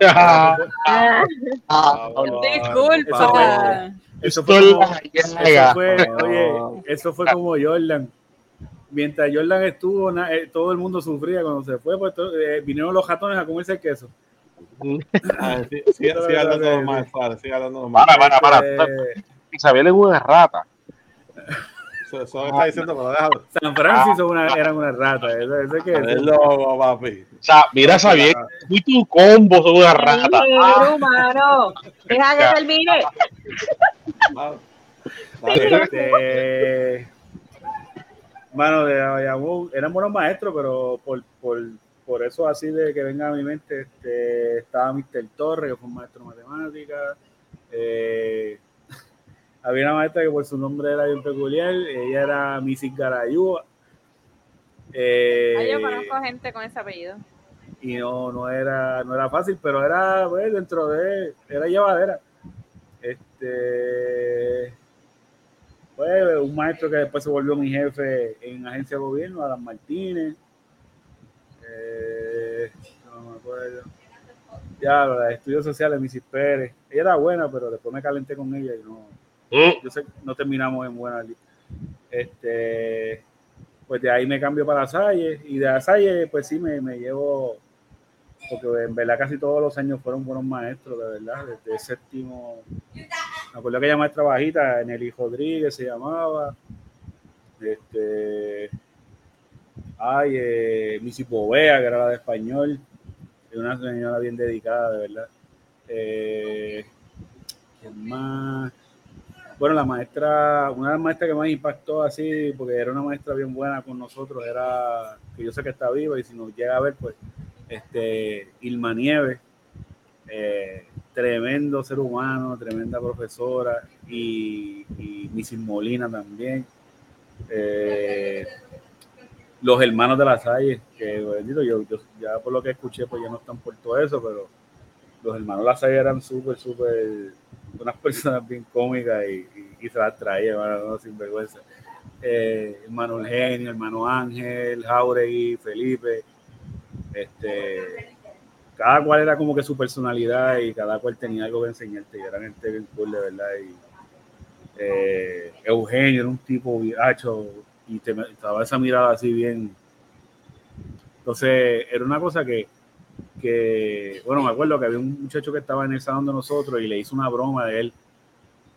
Ah, Disculpa. Eso fue, eso fue- oye, eso fue como Jordan. Mientras Jordan estuvo, na- eh, todo el mundo sufría cuando se fue, pues to- eh, vinieron los ratones a comerse el queso. Ah, sí, Sigue hablando normal, Suárez, sigue hablando normal. Para, para, para. Eh, Isabel es una rata. Eso, está diciendo, pero déjalo. San Francisco son una, eran una rata. Que Es loco, papi. O sea, mira, Xavier, y tu combo son una rata. Pero, humano, deja que termine. Este, mano, de Bayamón, eran buenos maestros, pero por, por, por eso así de que venga a mi mente, este, estaba Mr. Torres, que fue un maestro de matemáticas. eh, había una maestra que por su nombre era bien peculiar, ella era Missy Garayúa. Eh, yo conozco gente con ese apellido. y no, no era, no era fácil, pero era pues, dentro de, era llevadera. Este fue un maestro que después se volvió mi jefe en agencia de gobierno, Adam Martínez. Eh, no me acuerdo. Ya, de estudios sociales, Missy Pérez. Ella era buena, pero después me calenté con ella y no, Mm, yo sé que no terminamos en buena Este, pues de ahí me cambio para Salle y de Salle pues sí me, me llevo, porque en verdad casi todos los años fueron buenos maestros, de verdad, desde séptimo, me acuerdo que ella maestra bajita, Nelly Rodríguez se llamaba, este, ay, eh, Missy Povea, que era la de español, es una señora bien dedicada, de verdad. Eh, ¿quién más? Bueno, la maestra, una de las maestras que más impactó así, porque era una maestra bien buena con nosotros, era, que yo sé que está viva y si nos llega a ver, pues, este, Ilma Nieves, eh, tremendo ser humano, tremenda profesora, y, y. Molina también. Eh, los hermanos de la Salle, que bendito, yo, yo ya por lo que escuché, pues ya no están por todo eso, pero los hermanos de la Salle eran súper, súper, unas personas bien cómicas y, se las traía, hermano, no, sin vergüenza. Eh, hermano Eugenio, hermano Ángel, Jauregui, Felipe, este, cada cual era como que su personalidad y cada cual tenía algo que enseñarte y eran gente bien cool, de verdad. Y, eh, Eugenio era un tipo, hacho, y te estaba esa mirada así bien. Entonces, era una cosa que, que, bueno, me acuerdo que había un muchacho que estaba en el salón de nosotros y le hizo una broma de él.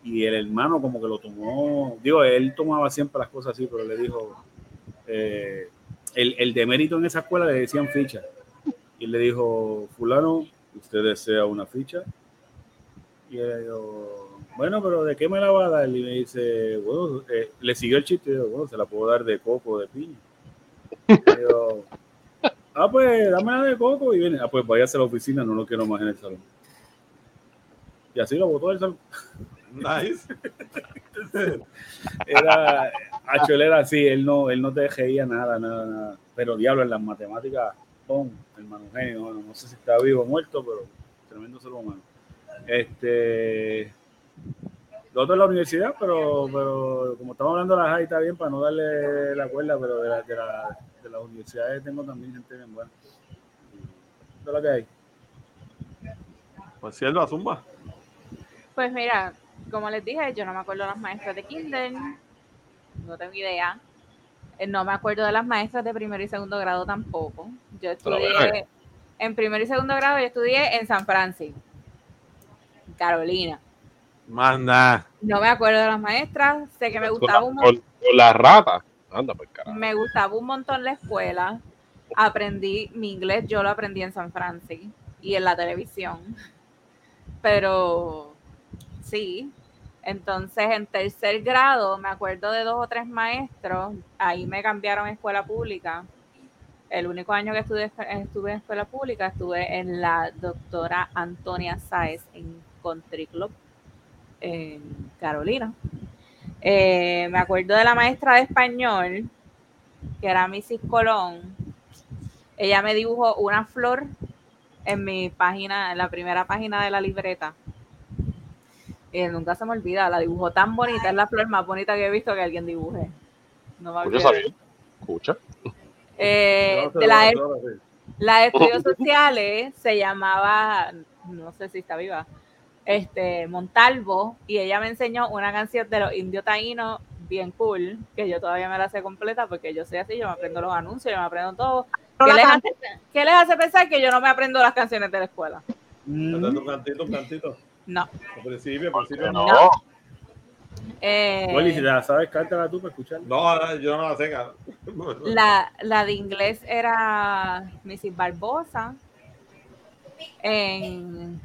Y el hermano como que lo tomó, digo, él tomaba siempre las cosas así, pero le dijo, eh, el, el demérito en esa escuela le decían ficha. Y le dijo, fulano, ¿usted desea una ficha? Y él dijo, bueno, pero ¿de qué me la va a dar? Y me dice, bueno, eh, le siguió el chiste y dijo, bueno, se la puedo dar de coco de piña. Ah, pues dámela de coco y viene, ah, pues váyase a la oficina, no lo quiero más en el salón. Y así lo botó del salón. Nice. Era, Acho, él era así, él no, él no te reía nada, nada, nada. Pero diablo, en las matemáticas, pum, hermano genio, bueno, no sé si está vivo o muerto, pero tremendo ser humano. Este, lo otro es la universidad, pero, pero como estamos hablando de la high, está bien para no darle la cuerda, pero de, la, de, la, de las universidades tengo también gente bien buena. Es lo que hay. Pues cierto, a Zumba. Pues mira, como les dije, yo no me acuerdo de las maestras de Kinder, no tengo idea. Eh, No me acuerdo de las maestras de primero y segundo grado tampoco. Yo estudié, en primero y segundo grado yo estudié en San Francisco, en Carolina. Más nada. No me acuerdo de las maestras, sé que me gustaba la- un, con- mon- con las ratas. Me gustaba un montón la escuela. Aprendí mi inglés, yo lo aprendí en San Francisco y en la televisión. Pero sí, entonces en tercer grado me acuerdo de dos o tres maestros, ahí me cambiaron a escuela pública. El único año que estuve, estuve en escuela pública estuve en la doctora Antonia Sáez en Country Club en Carolina. Eh, me acuerdo de la maestra de español, que era Mrs. Colón. Ella me dibujó una flor en mi página, en la primera página de la libreta. Y nunca se me olvida, la dibujó tan bonita, es la flor más bonita que he visto que alguien dibuje. No me Escucha. Escucha. Eh, no de la, la de estudios sociales se llamaba, no sé si está viva, este, Montalvo, y ella me enseñó una canción de los indios taínos bien cool, que yo todavía me la sé completa porque yo soy así, yo me aprendo los anuncios, yo me aprendo todo. No ¿Qué les, hace, qué les hace pensar que yo no me aprendo las canciones de la escuela? Mm. Un cantito, un cantito. No. Al principio, al principio. No. No, Eh, Oli, si la sabes, cártala tú para escuchar. no, yo no la sé. La, la de inglés era Mrs. Barbosa. En-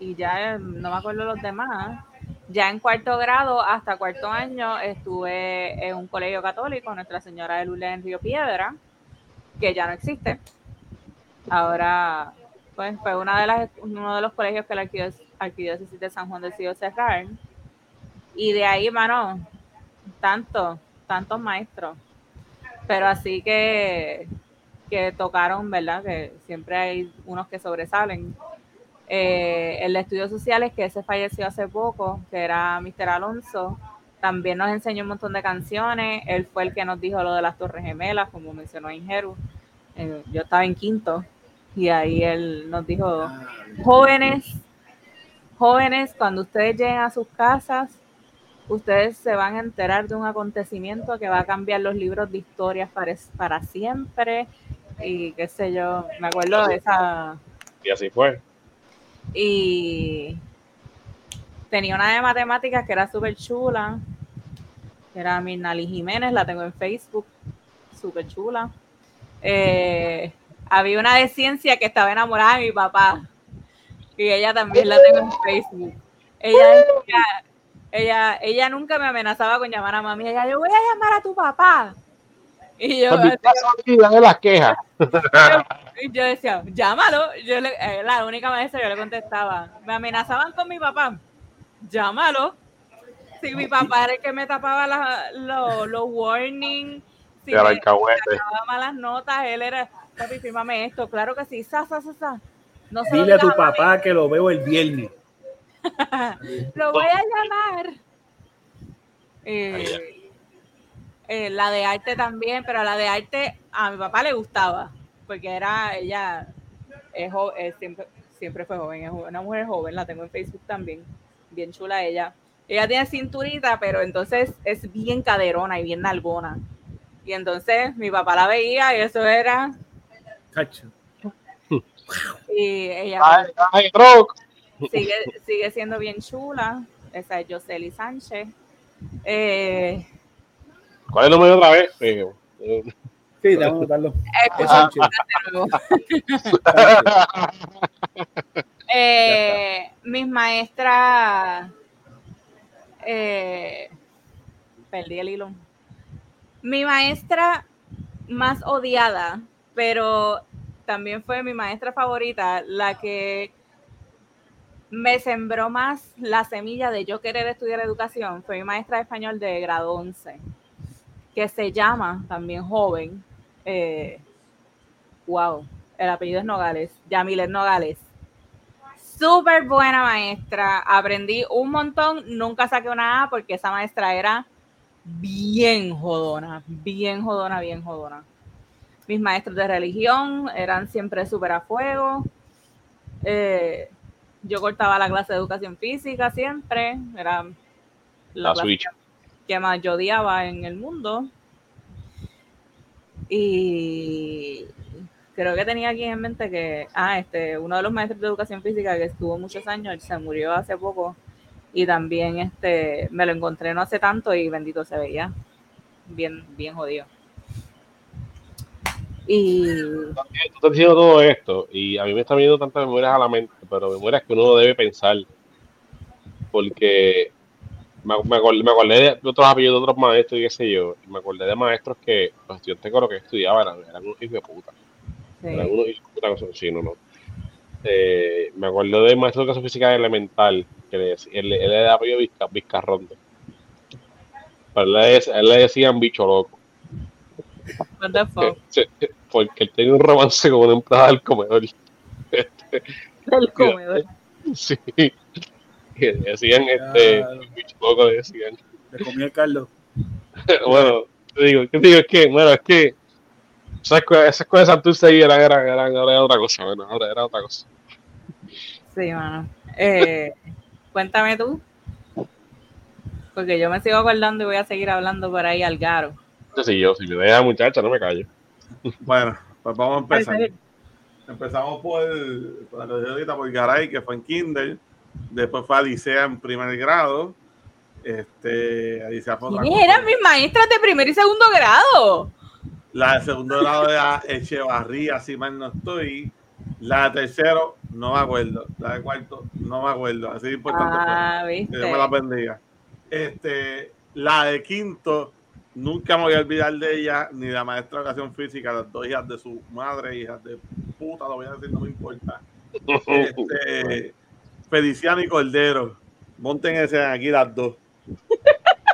y ya no me acuerdo los demás. Ya en cuarto grado hasta cuarto año estuve en un colegio católico, Nuestra Señora de Lourdes en Río Piedra, que ya no existe. Ahora, pues fue una de las, uno de los colegios que la arquidiócesis, arquidiócesis de San Juan decidió cerrar. Y de ahí, mano, tantos, tantos maestros pero así que, que tocaron, ¿verdad? Que siempre hay unos que sobresalen. Eh, el de estudios sociales, que ese falleció hace poco, que era Mr. Alonso, también nos enseñó un montón de canciones. Él fue el que nos dijo lo de las Torres Gemelas, como mencionó Ingeru. Eh, yo estaba en quinto y ahí él nos dijo, jóvenes, jóvenes, cuando ustedes lleguen a sus casas, ustedes se van a enterar de un acontecimiento que va a cambiar los libros de historias para, para siempre y qué sé yo, me acuerdo de esa Y así fue. Y tenía una de matemáticas que era súper chula, que era Mirnali Jiménez, la tengo en Facebook, súper chula. Eh, había una de ciencia que estaba enamorada de mi papá y ella también la tengo en Facebook. Ella ella, ella nunca me amenazaba con llamar a mami. Ella, yo voy a llamar a tu papá. Y yo, dame las quejas. y yo decía, llámalo. Yo le, eh, la única maestra yo le contestaba. Me amenazaban con mi papá. Llámalo. Si mi papá era el que me tapaba la- lo- los warnings, si me daba malas notas, él era, papi, fírmame esto. Claro que sí, sa, sa, sa, sa. No se Dile a tu papá que lo veo el viernes. Lo voy a llamar. Eh, eh, la de arte también, pero la de arte a mi papá le gustaba, porque era ella, es jo- es siempre, siempre fue joven, es una mujer joven, la tengo en Facebook también, bien chula ella. Ella tiene cinturita, pero entonces es bien caderona y bien nalgona. Y entonces mi papá la veía y eso era. Cacho. Y ella Ay, ay, Rock. sigue, sigue siendo bien chula. Esa es Josely Sánchez. Eh, ¿Cuál es el número otra vez? Eh, eh, Sí, vamos a nuevo. Eh, mis maestras. eh, perdí el hilo. Mi maestra más odiada, pero también fue mi maestra favorita, la que me sembró más la semilla de yo querer estudiar educación, fue mi maestra de español de grado 11, que se llama, también joven, eh, wow, el apellido es Nogales, Yamilet Nogales. Súper buena maestra, aprendí un montón, nunca saqué una A porque esa maestra era bien jodona, bien jodona, bien jodona. Mis maestros de religión eran siempre súper a fuego. Eh, yo cortaba la clase de educación física siempre, era La clase que más yo odiaba en el mundo. Y creo que tenía aquí en mente que, ah, este, uno de los maestros de educación física que estuvo muchos años, se murió hace poco y también este, me lo encontré no hace tanto y bendito se veía bien, bien jodido. Y tú estás diciendo todo esto y a mí me están viniendo tantas memorias a la mente, pero memorias que uno debe pensar. Porque me, me acordé, me acordé de otros apellidos de otros maestros y qué sé yo. Y me acordé de maestros que los estudiantes con los que estudiaban eran, eran unos hijos de puta. sí, Eran unos hijos de puta con sí, no, no. Eh, me acuerdo del maestro de educación física elemental, que le decía- él, él era de apellido Vizca, Vizcarrondo. Pero él le, dec- a él le decían bicho loco. what the fuck. Porque él tenía un romance con una empleada del comedor. El comedor. Sí. Que decían, este, le decían. Le comí el Carlos. bueno, te digo, ¿qué te digo? Es que, bueno, es que esas cosas, esas cosas Santurce ahí eran, eran, eran, era otra cosa, bueno, ahora era otra cosa. Sí, mano. Eh, cuéntame tú. Porque yo me sigo acordando y voy a seguir hablando por ahí al garo. Si yo, si me deja muchacha, no me callo. Bueno, pues vamos a empezar. Empezamos por, por la ahorita, por Garay, que fue en Kinder. Después fue Adicea en primer grado. Este, Adicea fue otra ¿Quiénes cosa. eran mis maestras de primer y segundo grado? La de segundo grado era Echevarría, si mal no estoy. La de tercero, no me acuerdo. La de cuarto, no me acuerdo. Así de importante fue. Ah, Que viste. Dios me la bendiga. Este, la de quinto, nunca me voy a olvidar de ella, ni de la maestra de educación física, las dos hijas de su madre, hijas de puta, lo voy a decir, no me importa. Este, Feliciano y Cordero, monten ese aquí las dos.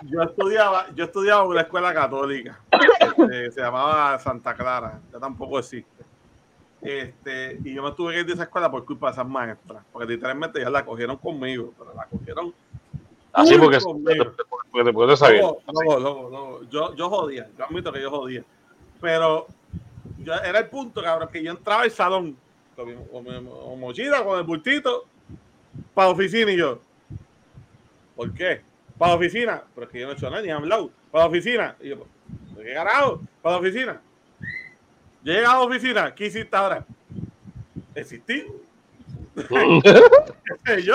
Yo estudiaba, yo estudiaba en una escuela católica, este, se llamaba Santa Clara, ya tampoco existe. Este, y yo me tuve que ir de esa escuela por culpa de esas maestras, porque literalmente ya la cogieron conmigo, pero la cogieron Así Uy, porque, porque, porque te sabía. Loco, loco. Yo, yo jodía, yo admito que yo jodía. Pero yo- era el punto, cabrón, que yo entraba al salón con mi, con mi- con mochila, con el bultito, para oficina y yo. ¿Por qué? Para oficina. Pero es que yo no he hecho nada, ni he hablado. Para oficina. Y yo, ¿de qué carajo? Para oficina. Yo llegué a la oficina, ¿qué hiciste ahora? Existí. yo,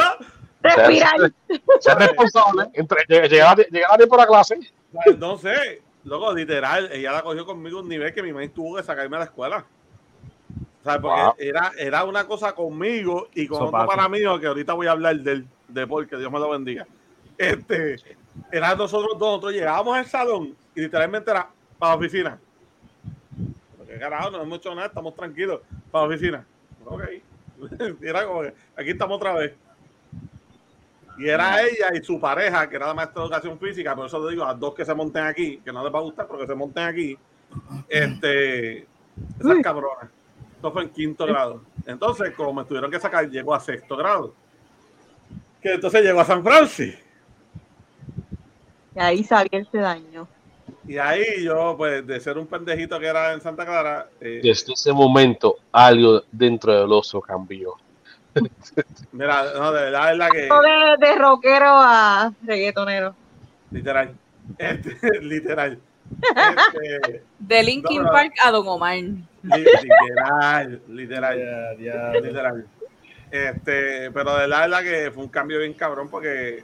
Respirar. Ser responsable. Llegar, a- tiempo a la clase. No sé, loco, literal, ella la cogió conmigo un nivel que mi mamá tuvo que sacarme a la escuela. Sea, porque Wow. era, era una cosa conmigo y con Eso otro para mí, que ahorita voy a hablar del de Paul, que Dios me lo bendiga. Este, era nosotros dos, nosotros llegábamos al salón y literalmente era para la oficina. Porque carajo, no hemos hecho nada, estamos tranquilos. Para la oficina. Ok. Era como que aquí estamos otra vez. Y era ella y su pareja, que era la maestra de educación física, por eso le digo a dos que se monten aquí, que no les va a gustar, pero que se monten aquí. Este, esas cabronas. Esto fue en quinto grado. Entonces, como me tuvieron que sacar, llegó a sexto grado. Que entonces llegó a San Francisco. Y ahí Xavier se dañó. Y ahí yo, pues, de ser un pendejito que era en Santa Clara, eh, Desde ese momento, algo dentro del oso cambió. mira, no, de verdad es la que, De, de rockero a reggaetonero. literal, este, literal. Este, De Linkin No. Park a Don Omar. Li- literal, literal. Ya, ya. literal. Este, pero de la verdad que fue un cambio bien cabrón porque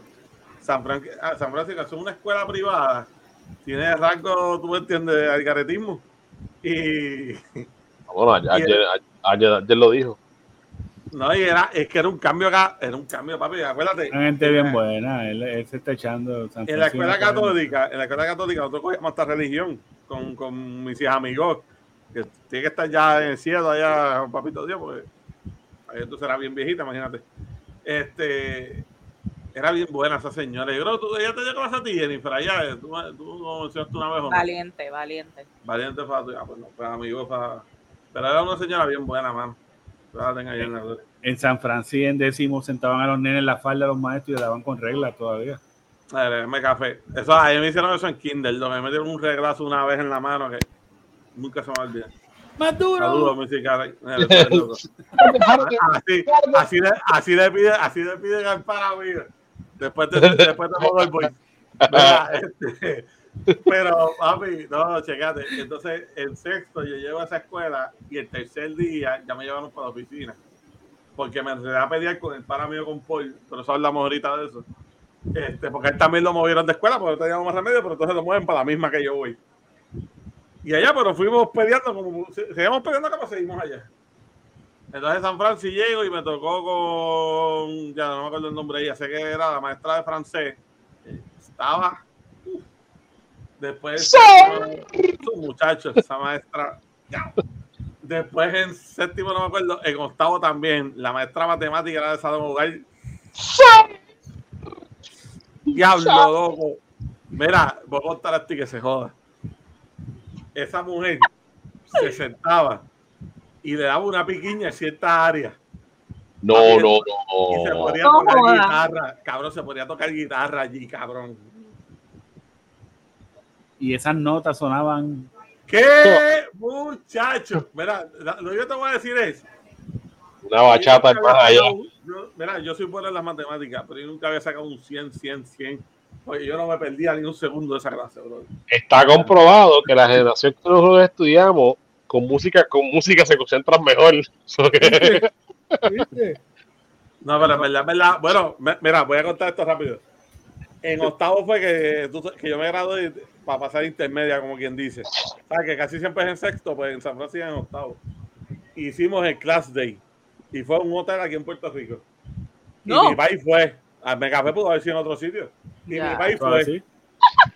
San, Fran- ah, San Francisco es una escuela privada, tiene rasgo, tú me entiendes, de algaretismo. Y Bueno, ayer, ayer, ayer- ayer lo dijo. no, y era, es que era un cambio acá, era un cambio, papi, acuérdate. Una gente bien buena. Él, él se está echando. San En la escuela católica, en la escuela católica nosotros cogíamos esta religión con, con mis hijas amigos, que tiene que estar ya en el cielo allá, con papito Dios, porque ahí entonces era bien viejita, imagínate. Este, era bien buena esa señora. Yo creo que tú, ella te dio clase a ti, Jennifer, allá, tú, tú lo mencionaste una vez o no. Valiente, valiente. Valiente para tu, ah, pues no, pues amigos para... Pero era una señora bien buena, mano. Ahí en San Francisco, en décimo, sentaban a los nenes en la falda a los maestros y le daban con reglas todavía. Dale, me café. Eso, a mí me hicieron eso en Kindle, donde me metieron un reglazo una vez en la mano que nunca se me va a olvidar. ¡Más Saludos, música. Así, así, le, así le pide, así le piden al para vida. Después te, después te pongo el. Mira, este, pero, papi, no, checate. Entonces, el sexto yo llego a esa escuela y el tercer día ya me llevaron para la oficina. Porque me enredé a pelear con el para mío con Paul, pero eso hablamos ahorita de eso. Este, porque él también lo movieron de escuela porque no teníamos más remedio, pero entonces lo mueven para la misma que yo voy. Y allá, pero fuimos peleando como seguimos peleando como seguimos allá. Entonces San Francisco llego y me tocó con, ya no me acuerdo el nombre de ella, sé que era la maestra de francés. Estaba, después, su muchacho, esa maestra, ya. Después en séptimo no me acuerdo, en octavo también, la maestra matemática era de Salón Hogar. Diablo, loco. Mira, voy a contar a ti que se joda. Esa mujer se sentaba y le daba una piquiña en ciertas áreas. No, no, Y se no. podía No tocar joda. guitarra. Cabrón, se podía tocar guitarra allí, cabrón. Y esas notas sonaban. ¿Qué muchacho? Mira, lo que yo te voy a decir es. Una bachata nunca allá. yo- mira, yo soy bueno en las matemáticas, pero yo nunca había sacado un 100, 100, 100. Oye, yo no me perdía ni un segundo de esa clase, bro. Está comprobado que la generación que nosotros estudiamos con música, con música se concentran mejor. So que- No, pero en verdad, en verdad. Bueno, me- mira, voy a contar esto rápido. En octavo fue que, tú- que yo me gradué para pasar intermedia, como quien dice. ¿Sabes? Que casi siempre es en sexto, pues en San Francisco en octavo. Hicimos el Class Day. Y fue un hotel aquí en Puerto Rico. Y No. mi país fue. A Megafé pudo haber sido en otro sitio. Y Ya. mi país todo fue. así.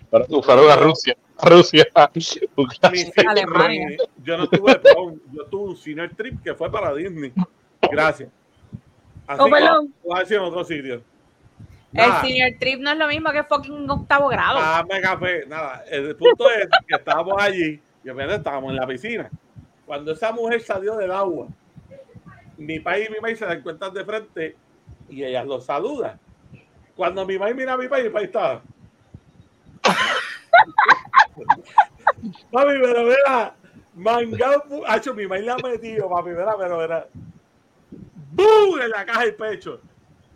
Pero tú fueron a Rusia. Rusia. Alemania. Yo no tuve prom, yo tuve un senior trip que fue para Disney. Gracias. Así Oh, que perdón. pudo haber sido en otro sitio. El senior trip no es lo mismo que fucking octavo grado. Dame café, nada. El punto es que estábamos allí y obviamente estábamos en la piscina. Cuando esa mujer salió del agua, mi país y mi país se dan cuenta de frente y ella lo saluda. Cuando mi país mira a mi país, mi país estaba. papi, pero mira, mangado, hacho, mi país la ha metido, papi, mira, pero mira. ¡Bum! En la caja del pecho.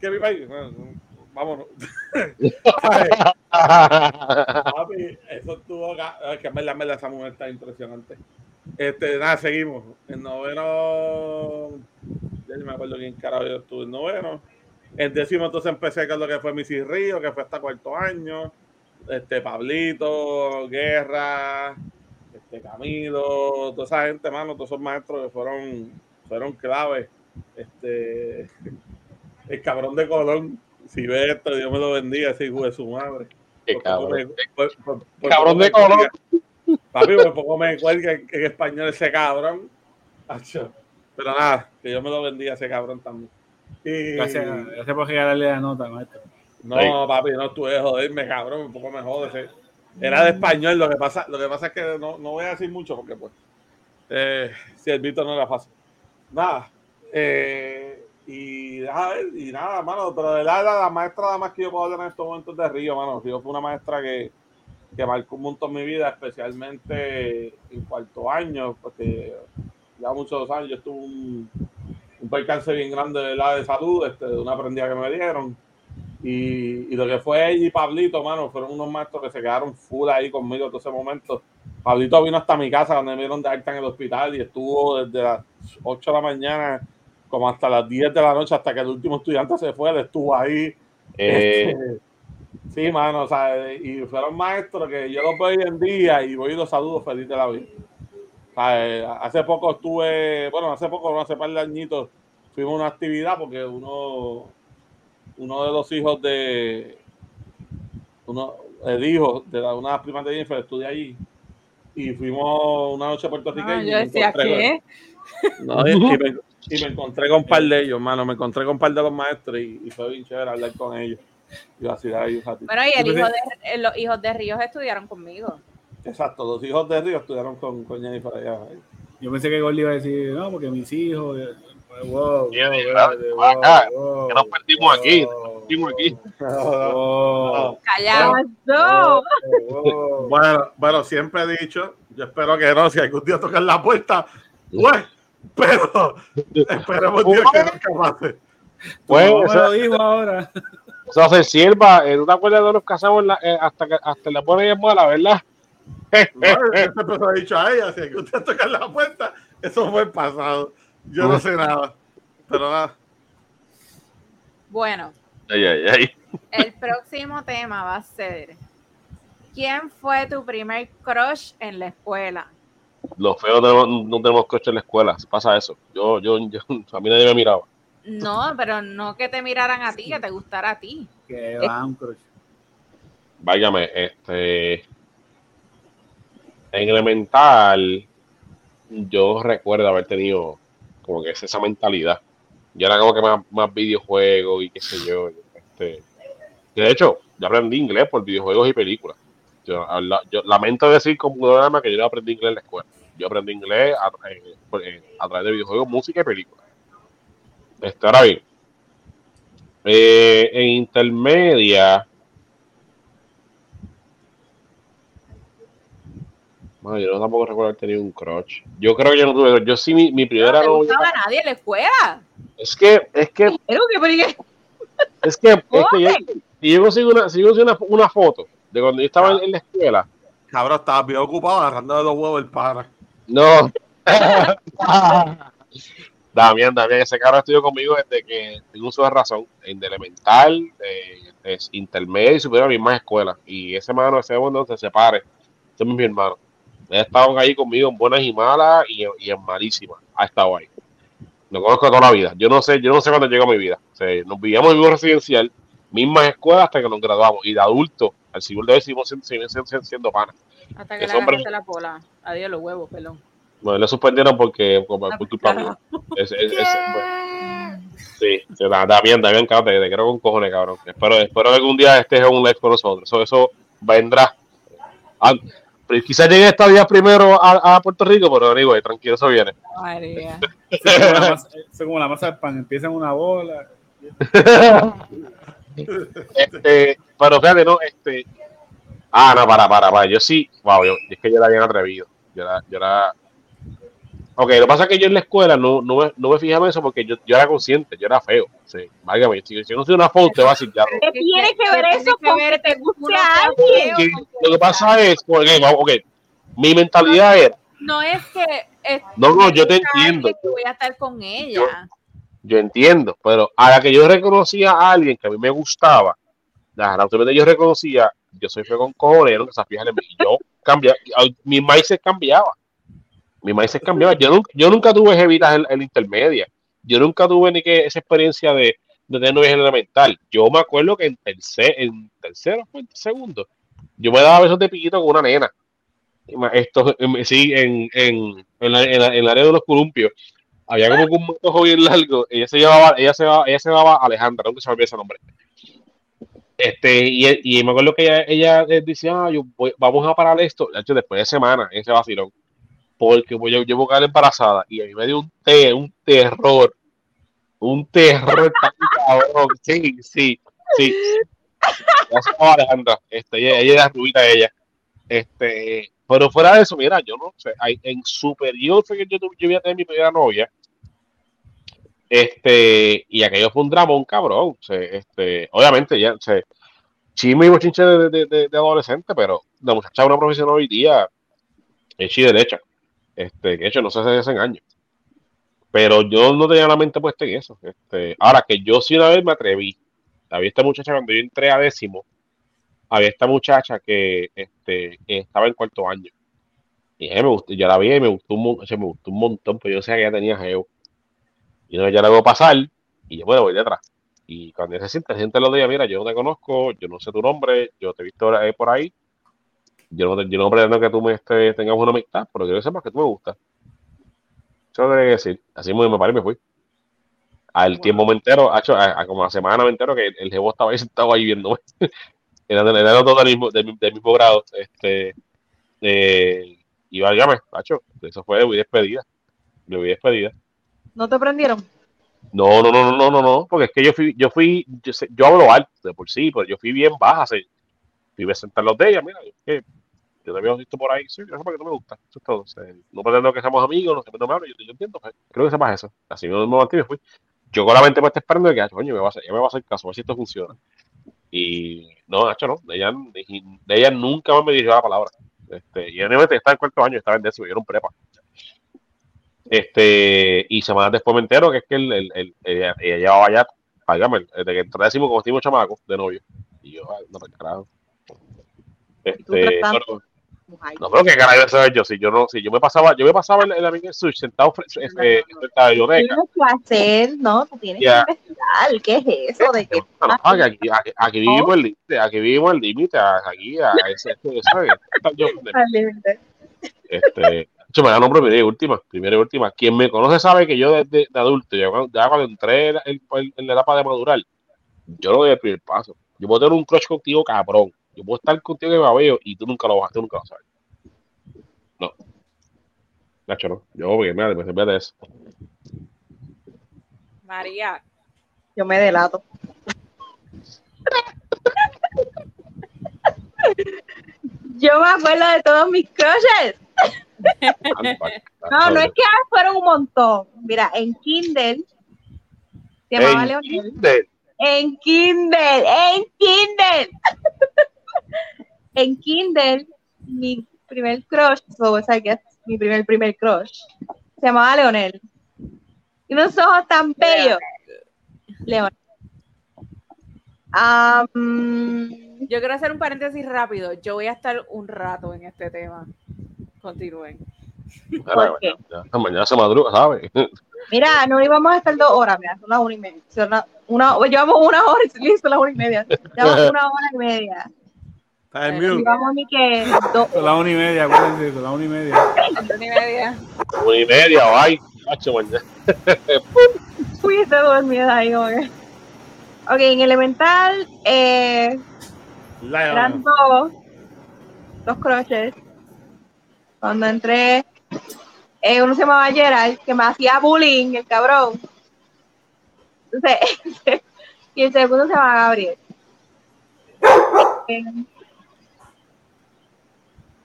Que mi país, "No, no, vámonos. Papi, eso estuvo. Es que en verdad, en verdad, esa mujer está impresionante. Este, nada, seguimos. En noveno. Ya ni me acuerdo quién carajo yo estuve en noveno. En décimo, entonces empecé con lo que fue Missy Río, que fue hasta cuarto año. Este, Pablito, Guerra, este, Camilo, toda esa gente, mano, todos esos maestros que fueron, fueron claves. Este, el cabrón de Colón, si ve esto, Dios me lo bendiga, ese hijo de su madre. Por cabrón. por- por- Cabrón de Colón. cuelga. Papi, por poco me cuelga en, en español ese cabrón. Pero nada, que Dios me lo bendiga ese cabrón también. Y- Gracias, gracias por regalarle la nota, maestro. no, Sí. papi, no estuve de joderme, cabrón, un poco me jode. ese- Era de español, lo que pasa, lo que pasa es que no, no voy a decir mucho porque pues eh, si el Víctor no era fácil. Nada. eh, y, a ver, y nada, mano, pero de la, la, la maestra nada más que yo puedo hablar en estos momentos de Río, mano. Río fue una maestra que, que marcó un montón mi vida, especialmente en cuarto año, porque ya muchos años yo tuve un, un percance bien grande de la de salud, este, de una prendida que me dieron. Y, y lo que fue ella y Pablito, mano, fueron unos maestros que se quedaron full ahí conmigo todo ese momento. Pablito vino hasta mi casa cuando me dieron de alta en el hospital y estuvo desde las 8 de la mañana como hasta las 10 de la noche, hasta que el último estudiante se fue, él estuvo ahí. Eh, Este, sí, mano, o sea, y fueron maestros que yo los veo hoy en día y voy y los saludo feliz de la vida. Sea, eh, hace poco estuve, bueno, hace poco, no hace par de añitos, fuimos a una actividad porque uno, uno de los hijos de, uno, el hijo de la, una de las primas de Jennifer estudia allí y fuimos una noche a Puerto Rico Ah, yo decía, ¿qué? no, y, me, y me encontré con un par de ellos, mano. Me encontré con un par de los maestros y, y fue bien chévere hablar con ellos. Y así ahí un ratito. Bueno, y el Yo hijo de, eh, los hijos de Ríos estudiaron conmigo. Exacto, los hijos de Río estudiaron con, con Jennifer allá. Yo pensé que Gordy iba a decir, no, porque mis hijos. eh, Wow, wow, "Ven wow, acá, wow, que nos perdimos aquí, wow, Dimos aquí. No. wow. Bueno, bueno, siempre he dicho, yo espero que no, si algún día tocan la puerta, pues, pero esperemos Dios que nunca pase. Pues, me eso, lo dijo ahora. eso hace sierva. En una cuerda no nos casamos en la- eh, hasta que hasta la pone en mala, ¿verdad? No, yo siempre se lo he dicho a ella, si algún día tocan la puerta, eso fue el pasado. Yo no sé nada, pero nada. Bueno, Ay, ay, ay. el próximo tema va a ser ¿Quién fue tu primer crush en la escuela? Los feos no tenemos, no tenemos coche en la escuela. Pasa eso. Yo, yo, yo, a mí nadie me miraba. No, pero no que te miraran a ti, que te gustara a ti. Que va un crush. Váyame, este. En elemental, yo recuerdo haber tenido como que esa mentalidad. Yo era como que más, más videojuegos y qué sé yo. Este, de hecho, yo aprendí inglés por videojuegos y películas. Yo, la- yo lamento decir como programa que yo no aprendí inglés en la escuela. Yo aprendí inglés a, eh, eh, través de videojuegos, música y películas. Este, ahora bien, eh, en intermedia, Bueno, yo no tampoco recuerdo haber tenido un crush. Yo creo que yo no tuve. Yo sí, mi, mi No primera te novia. gustaba a nadie en la escuela. Es que, es que, es que, es que yo, si yo consigo una, si yo consigo una, una foto de cuando yo estaba en, en la escuela. Cabrón, estaba bien ocupado agarrando de los huevos el pana. No. Damián, Damián, ese carro estudió conmigo desde que tengo uso de razón, en de elemental, de, de intermedio y superior a las mismas escuelas. Y ese hermano, ese bueno, se separe. Ese es mi hermano. Estado ahí conmigo en buenas y malas y, y en malísimas. Ha estado ahí. Lo conozco toda la vida. Yo no sé, yo no sé cuándo llegó mi vida. O sea, nos vivíamos en vivo residencial, mismas escuelas hasta que nos graduamos. Y de adulto, al civil de hoy seguimos siendo, seguimos siendo, siendo panas. Hasta que le hombre- la pola. Adiós los huevos, pelón. Bueno, le suspendieron porque por, Ah, por culpa mía. Es- es- es- bueno, sí, da bien, da bien, cabrón, te, te quiero con cojones, cabrón. Espero, espero que algún día estés en un live con nosotros. Eso, eso vendrá. Quizás llegue esta día primero a, a Puerto Rico, pero digo, tranquilo, eso viene. María. Como la la masa del pan, empieza en una bola. este, pero fíjate, no, este. Ah, no, para, para, para. Yo sí, wow, yo, es que yo era bien atrevido. Yo era, yo era. Ok, lo que pasa es que yo en la escuela no, no, me, no me fijaba en eso porque yo, yo era consciente, yo era feo. Sí, válgame, si, si yo no soy una foto, te va a decir ya. ¿Qué tiene que ver eso con que te guste a alguien? lo que pasa es, porque, ok, mi mentalidad era, No es que. es- No, no, yo te entiendo. que Voy a estar con ella. yo entiendo, pero a la que yo reconocía a alguien que a mí me gustaba, la autoridad yo reconocía, yo soy feo con cojones, no que se fijan en mí, yo cambiaba, mi mindset cambiaba, mi mindset cambiaba, yo nunca, yo nunca tuve jevitas en, en intermedia, yo nunca tuve ni que esa experiencia de, de tener novias en elemental, yo me acuerdo que en tercer, en tercero, en segundo, yo me daba besos de piquito con una nena, esto, em, sí, en, el área de los columpios, había como un motojo bien largo, ella se llamaba, ella se llamaba, ella se llamaba Alejandra, nunca se me olvidó ese nombre. Este, y, me acuerdo que ella, eh, decía, ah, yo vamos a parar esto, de hecho, después de semana, ese vacilón, porque yo, yo voy a quedar embarazada, y a mí me dio un, te- un terror, un terror tan cabrón, sí, sí, sí. Llamaba Alejandra, este, ella, ella era rubita ella, este, pero fuera de eso, mira, yo no sé, en superior fue que yo, yo voy a tener mi primera novia, Este, y aquello fue un dramón, cabrón. Este, obviamente, ya, se, chisme y bochinche de, de, de- de adolescente, pero la muchacha una profesional hoy día, hecha y derecha. Este, de hecho, no se hace desengaño. Pero yo no tenía la mente puesta en eso. Este, ahora que yo sí una vez me atreví. Había esta muchacha cuando yo entré a décimo, había esta muchacha que este, estaba en cuarto año. Y ella me gustó, yo la vi y me gustó un, me gustó un montón, pero yo sé que ella tenía geo. Y no, ya la veo pasar y yo bueno, voy detrás. Y cuando ella se siente, se siente los días, mira, yo no te conozco, yo no sé tu nombre, yo te he visto eh, por ahí. Yo no, yo no pretendo que tú me este, tengas una amistad, pero quiero que sepas que tú me gustas. Eso lo tenía que decir. Así me, me paré y me fui. Al tiempo me entero, a, a, a como la semana me entero que el, jevo estaba ahí sentado ahí viéndome. era, era los dos del mismo, del, mi- del mismo grado. Este, eh, y válgame, macho, eso fue de despedida. Me voy despedida. ¿No te prendieron? No, no, no, no, no, no, no, porque es que yo fui, yo fui, yo, sé- yo hablo alto de por sí, pero yo fui bien baja, se, fui a sentar los de ella, mira, yo, yo te había visto por ahí, sí, eso porque no me gusta, eso es todo, no pretendo que seamos amigos, no me hablo, yo, yo entiendo, pues, creo que sepas eso, así me me y me fui, yo con la mente me está esperando de que, ah, coño, me va a hacer, ya me va a hacer caso, a ver si esto funciona, y no, Nacho, no, de ella, de, ella nunca más me dirigió la palabra, este, y obviamente estaba en cuarto año, estaba en décimo, yo era un prepa, este, y semanas después me entero que es que el, el, el- ella, ella llevaba ya, págame, desde que entré decimos como estuvimos chamacos de novio. Y yo, no, pues, carajo. Este, pero- no, pero qué carajo saber yo, si yo no, si yo me pasaba, yo me pasaba en, la Miguel Such sentado eh, frente a biblioteca. Tienes que hacer, ¿no, tú tienes Ya. que investigar. ¿Qué es eso de que No, no, aquí, aquí, aquí, vivimos el límite, aquí vivimos el límite, aquí, a ese, ese, ese-. Este, yo me ganó primera y última, primera y última. Quien me conoce sabe que yo desde de adulto, ya cuando, ya cuando entré en, en- en la etapa de madurar, yo no doy el primer paso. Yo puedo tener un crush contigo, cabrón. Yo puedo estar contigo en babeo y tú nunca lo vas, tú nunca lo vas a saber. No. Nacho, no. Yo, porque mira, después de eso. María, Yo me delato. Yo me acuerdo de todos mis crushes. No, no es que fueron un montón. Mira, en Kindle se llamaba En Leonel. Kindle. En Kindle, en Kindle. En Kindle, mi primer crush, o sea, que es mi primer, primer crush, se llamaba Leonel. Y unos ojos tan bellos. Leonel. Yo quiero hacer un paréntesis rápido. Yo voy a estar un rato en este tema. Continúen. Mañana se madruga, ¿sabes? mira, no íbamos a estar dos horas, mira, son las una y media. Son una, llevamos una hora y listo, las una y media. Llevamos una hora y media. Está en mute. Llevamos ni que dos Son las una y media, acuérdense, son las una y media. Una y media. Una y media, bye. Nacho, mañana. Fuiste dormida ahí, oye. Ok, en elemental, eh, eran Lion. dos, dos crushes. Cuando entré, eh, uno se llamaba Gerald, que me hacía bullying, el cabrón. Entonces, y el segundo se llama Gabriel. En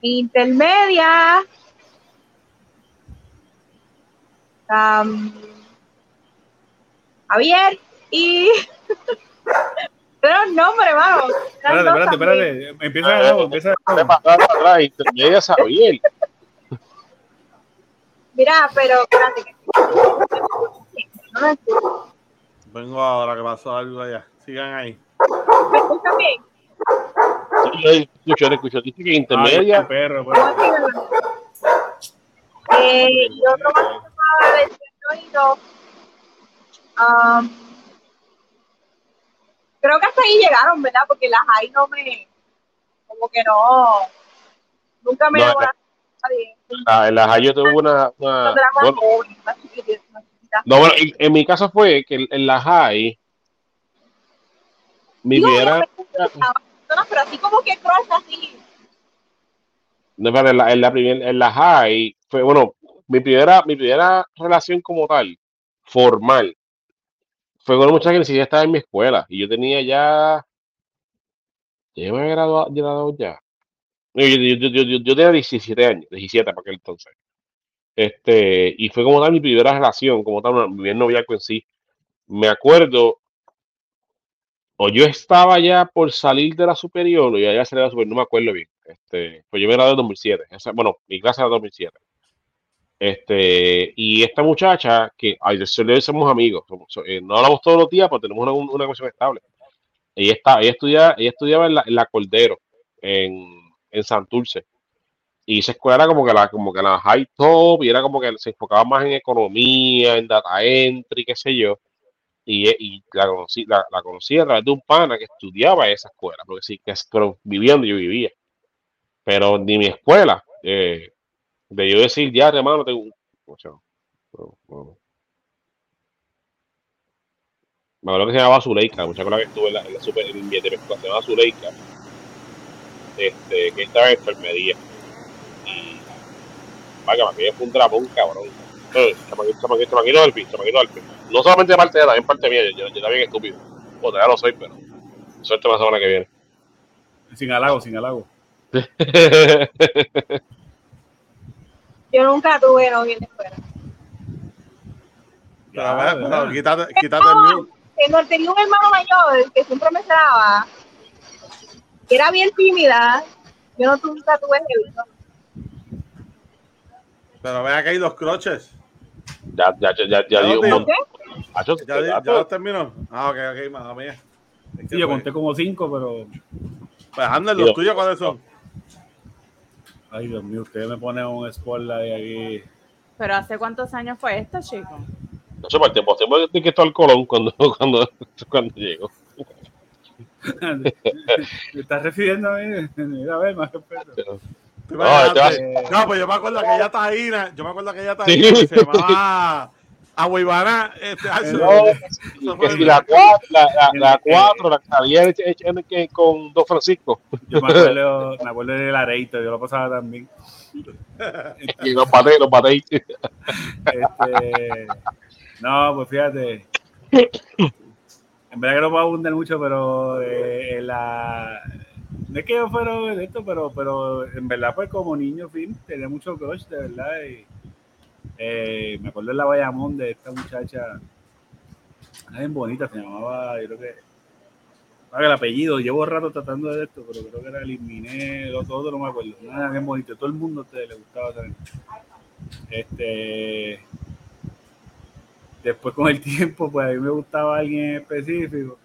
intermedia, am, Javier y pero un nombre, vamos. Espérate, espérate, espérate. Empieza de nuevo, empieza de nuevo. pasar para atrás, intermedia Sabiel. Mira, pero espérate que no me escucho. Vengo ahora que pasó algo allá. Sigan ahí. ¿Me escuchan bien? Yo yo escucho. Dice que Ay, intermedia. qué perro, ¿Cómo perro. siguen hablando? Eh, y otro más que se llamaba del oído. Um, creo que hasta ahí llegaron, ¿verdad? Porque las ahí no me, como que no, nunca me No. Ah, en la High yo tuve una. una- bueno, no, bueno, en, en mi caso fue que en, en la High. Mi Digo, pero así como que crush así. No, pero en la, en la, en la High fue, bueno, mi primera, mi primera relación como tal, formal, fue con una muchacha que ni siquiera estaba en mi escuela. Y yo tenía ya. Yo me había graduado, ya. Yo, yo, yo, yo, tenía 17 años, 17 para aquel entonces. Este, y fue como tal mi primera relación, como tal, mi primer noviazgo en sí. Me acuerdo, o yo estaba ya por salir de la superior, o ya ya salí de la superior, no me acuerdo bien. Este, pues yo me gradué en 2007. Esa- bueno, mi clase era 2007. Este, y esta muchacha, que ay, somos amigos, somos- so- eh, no hablamos todos los días, pero tenemos una, una cuestión estable. Ella, está, ella, estudiaba, ella estudiaba en la, en la Cordero, en, en Santurce. Y esa escuela era como que la, como que la high top, y era como que se enfocaba más en economía, en data entry, qué sé yo. Y, y la, conocí, la, la conocí a través de un pana que estudiaba esa escuela, porque sí, que pero viviendo yo vivía. Pero ni mi escuela, eh, de yo decir, ya, hermano, tengo o sea, no, no. Me acuerdo que se llamaba Zuleika, mucha cosa que estuve en la, en la super, en mi se llamaba Zuleika, este, que estaba en enfermería. Y, vaya, mí fue un drapón, cabrón. Eh, Chamaquito, chamaquito, chamaquito chamaquito fin. No solamente de parte de ella, también parte mía, yo, yo también estúpido. O ya lo soy, pero suerte la semana que viene. Sin halago, sin halago. Yo nunca tuve novio en la escuela. Pero, ver, quítate, quítate el mute. Tengo, tenía un hermano mayor que siempre me cerraba, que era bien tímida. Yo no tu- nunca tuve. Pero vea que hay dos croches. ya, ya, ya, ya, ya ¿Ya dio lo un ¿Ya, ya, terminó? Ah, ok, ok, mamá mía. Es que, Sí, yo pues, conté como cinco, pero. Pues, Ander, los tuyos, ¿cuáles son? Ay, Dios mío, ustedes me ponen un spotlight aquí. Pero ¿hace cuántos años fue esto, chico? No sé, por el tiempo, tiempo de que estaba el Colón cuando, cuando, cuando llegó. ¿Me estás refiriendo a mí? Mira, a ver, más respeto. ¿Tú No, este No, pues yo me acuerdo que ella taína, yo me acuerdo que ella Sí. taína, que se llamaba Aguibana, este, No, que si la 4, la, la, la cuatro, la que había con Don Francisco. Yo me acuerdo, me acuerdo del areito, yo lo pasaba también. Y los paté, los paté. Este, no, pues fíjate. En verdad que no puedo abundar mucho, pero eh, en la. No es que yo fuera de esto, pero, pero en verdad, pues como niño, fin, tenía mucho crush, de verdad. Y, eh, me acuerdo de la Bayamón de esta muchacha, una bien bonita, se llamaba, yo creo que. el apellido, llevo rato tratando de esto, pero creo que era Eliminé, lo todo no me acuerdo. Nada bien bonito, todo el mundo ustedes le gustaba también. Este, después con el tiempo, pues a mí me gustaba alguien en específico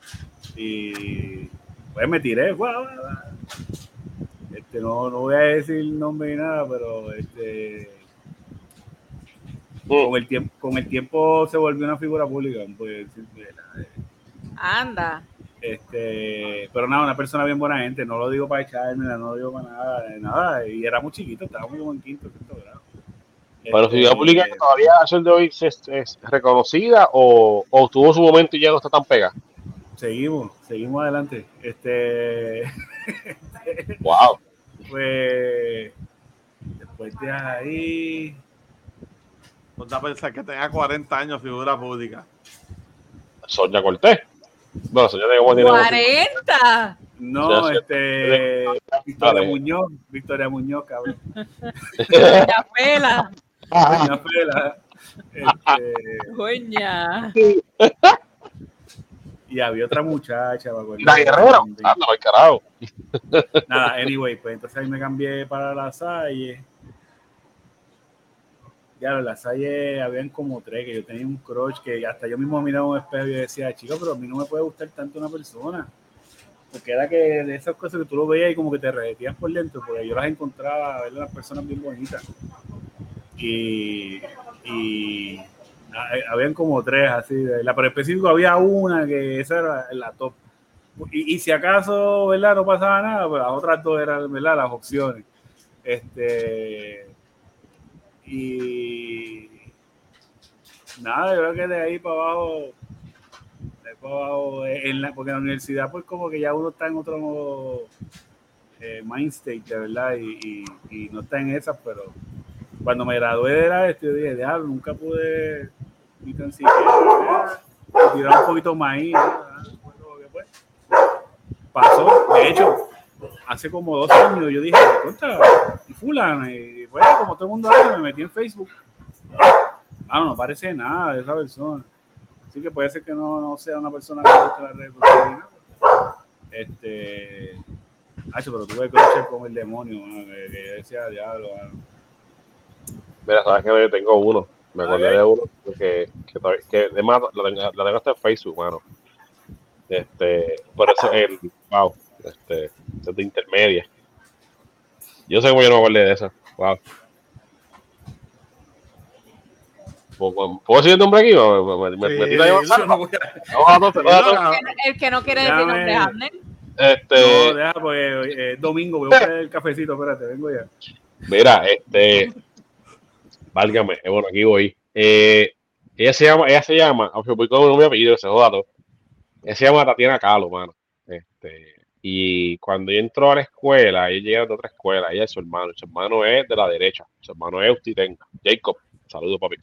y pues me tiré. guau, guau. Este, no, no voy a decir nombre ni nada, pero este. Con, el tiempo, con el tiempo se volvió una figura pública. Pues, Anda. este, pero nada, una persona bien buena gente, no lo digo para echarme, no lo digo para nada, nada, y era muy chiquito, estábamos como en quinto, sexto grado. Pero Este, figura pública que todavía a el de hoy es, es reconocida o, o tuvo su momento y ya no está tan pega. Seguimos, seguimos adelante. Este, Wow. pues, después de ahí, Ponte a pensar que tenga 40 años figura pública. Sonia Cortés. Bueno, Sonia de tiene como- 40. no, este, Victoria. Muñoz, Victoria Muñoz, cabrón. Ya pela. Doña Fela. Este, Coña. y había otra muchacha, me acuerdo. La Guerrero. Anda, al carajo. Nada, anyway, pues entonces ahí me cambié para la Salle. Ya, la Salle habían como tres, que yo tenía un crush que hasta yo mismo miraba un espejo y decía, chico, pero a mí no me puede gustar tanto una persona. Porque era que de esas cosas que tú lo veías y como que te derretías por dentro, porque yo las encontraba, ver las personas bien bonitas. Y, y ah, eh, habían como tres así, la, pero específico había una que esa era la top. Y, y si acaso, ¿verdad? No pasaba nada, pues las otras dos eran, ¿verdad? Las opciones. Este. Y. Nada, yo creo que de ahí para abajo. De ahí para abajo. eh, En la, porque en la universidad, pues, como que ya uno está en otro eh, de verdad, y, no está en esas, pero cuando me gradué de la yo dije, nunca pude ni tan siquiera eh, tirar un poquito más pues, pasó, de hecho, hace como dos años yo dije, contra, fulano, y pues como todo el mundo hace, me metí en Facebook Ah, no parece nada de esa persona. Así que puede ser que no, no sea una persona que guste las redes sociales. Este. Hacho, pero tuve que luchar con el demonio, mano, que, que yo decía diablo, mano. Mira, sabes que yo tengo uno. Me acordé de uno que, que, que además lo tengo, lo tengo hasta en Facebook, mano. Este, por eso el wow, este, es de intermedia. Yo sé cómo yo no me acordé de esa. Wow. ¿Puedo, ¿puedo decir el nombre aquí? Me, me, me, me Sí, tiro a llevar eso mano? no voy a- No, no, no, no, no. No, El que no quiere decir Déjame- nombre, Abner. Este, No, deja, pues, eh, domingo, voy a buscar el cafecito, espérate, vengo ya. Mira, este. Válgame, eh, bueno, aquí voy. Eh, ella se llama, ella se llama, aunque voy con un nombre y apellido, ese dato. Ella se llama Tatiana Calo, mano. Este, y cuando yo entró a la escuela, ella llega de otra escuela, ella es su hermano, su hermano es de la derecha, su hermano es Ustitenga, Jacob, saludos papi.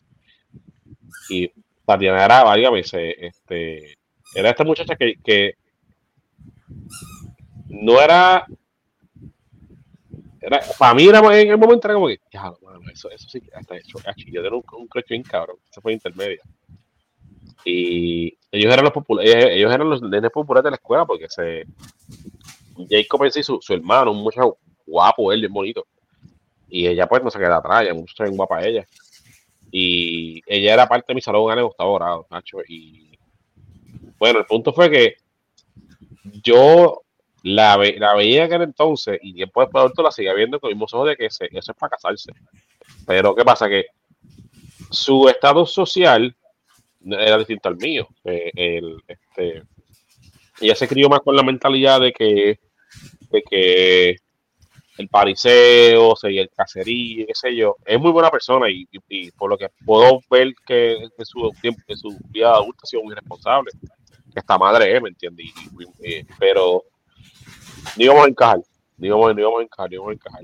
Y Tatiana era, válgame, este, era esta muchacha que, que no era era, para mí era, en el momento era como que, ya, eso, eso sí que está hecho. Yo tenía un, un bien cabrón. Eso fue intermedia. Y ellos eran los populares, ellos, ellos eran los nenes populares de la escuela porque se Jacob sí, su, su hermano, un muchacho guapo, él, bien bonito. Y ella pues no se queda atrás, ella muchacha bien guapa ella. Y ella era parte de mi salón en el octavo grado, Nacho. Y bueno, el punto fue que yo la, ve- la veía en aquel entonces y tiempo después de adulto la seguía viendo con los mismos ojos de que se- eso es para casarse. Pero ¿qué pasa? Que su estado social era distinto al mío. Eh, el, este, ella se crió más con la mentalidad de que, de que el pariseo, seguía el cacería, qué sé yo. Es muy buena persona y, y- y por lo que puedo ver que en su, tiempo, en su vida adulta ha sido muy responsable. Esta madre ¿me entiendes? Y- y- y- pero ni íbamos a encajar, ni íbamos, ni íbamos a encajar, ni íbamos a encajar.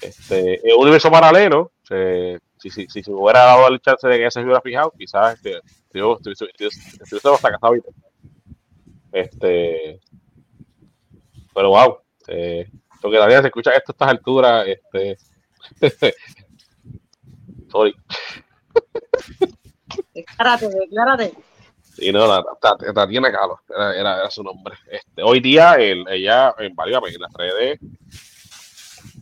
Este, universo paralelo, se- si, si, si se hubiera dado el chance de que se hubiera fijado, quizás este, yo estuviese estuviese- estuviese hasta casado ahorita. Este, pero wow, eh, lo que todavía se escucha esto a estas alturas, este, sorry, Declárate, declárate. y no, la, la- Tatiana era, era, era su nombre. Este, hoy día, el, ella, en varias en las redes,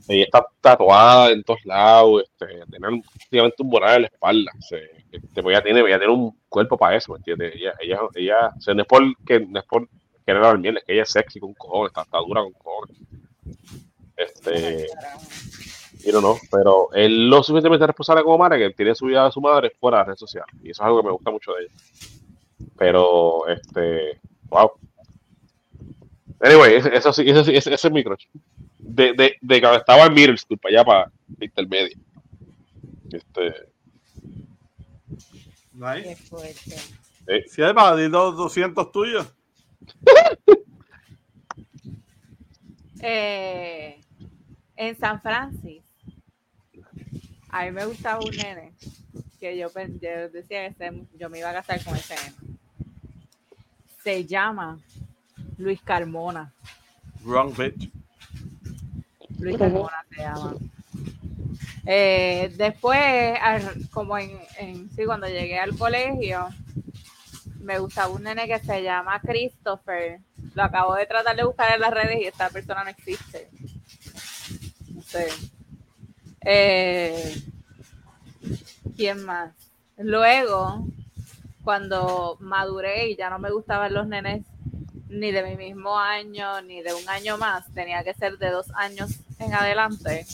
ella está tatuada en todos lados, este, tiene un- prácticamente un moral en la espalda. Se, este, pues ella, tiene, tiene un cuerpo para eso, ¿me entiendes? Ella, ella, ella, o sea, no es por, que, no es por querer es que ella es sexy con cojones, está, está dura con cojones. Este, y no, no, pero él lo suficientemente responsable como madre que tiene su vida de su madre fuera de las redes sociales. Y eso es algo que me gusta mucho de ella. Pero, este, wow. Anyway, eso sí, ese, sí- ese, ese es mi crush. De, de, de cuando estaba en middle school, para allá, para intermedio. Este, Nice. Fuerte. Si hay para decir los 200 tuyos. Eh, en San Francisco, a mí me gustaba un nene que yo, yo decía que yo me iba a casar con ese nene. Se llama Luis Carmona. Wrong bitch. Luis Carmona se llama. Eh, después, como en, en- sí, cuando llegué al colegio, me gustaba un nene que se llama Christopher. Lo acabo de tratar de buscar en las redes y esta persona no existe. No sé. Eh, ¿Quién más? Luego, cuando maduré y ya no me gustaban los nenes ni de mi mismo año, ni de un año más, tenía que ser de dos años en adelante.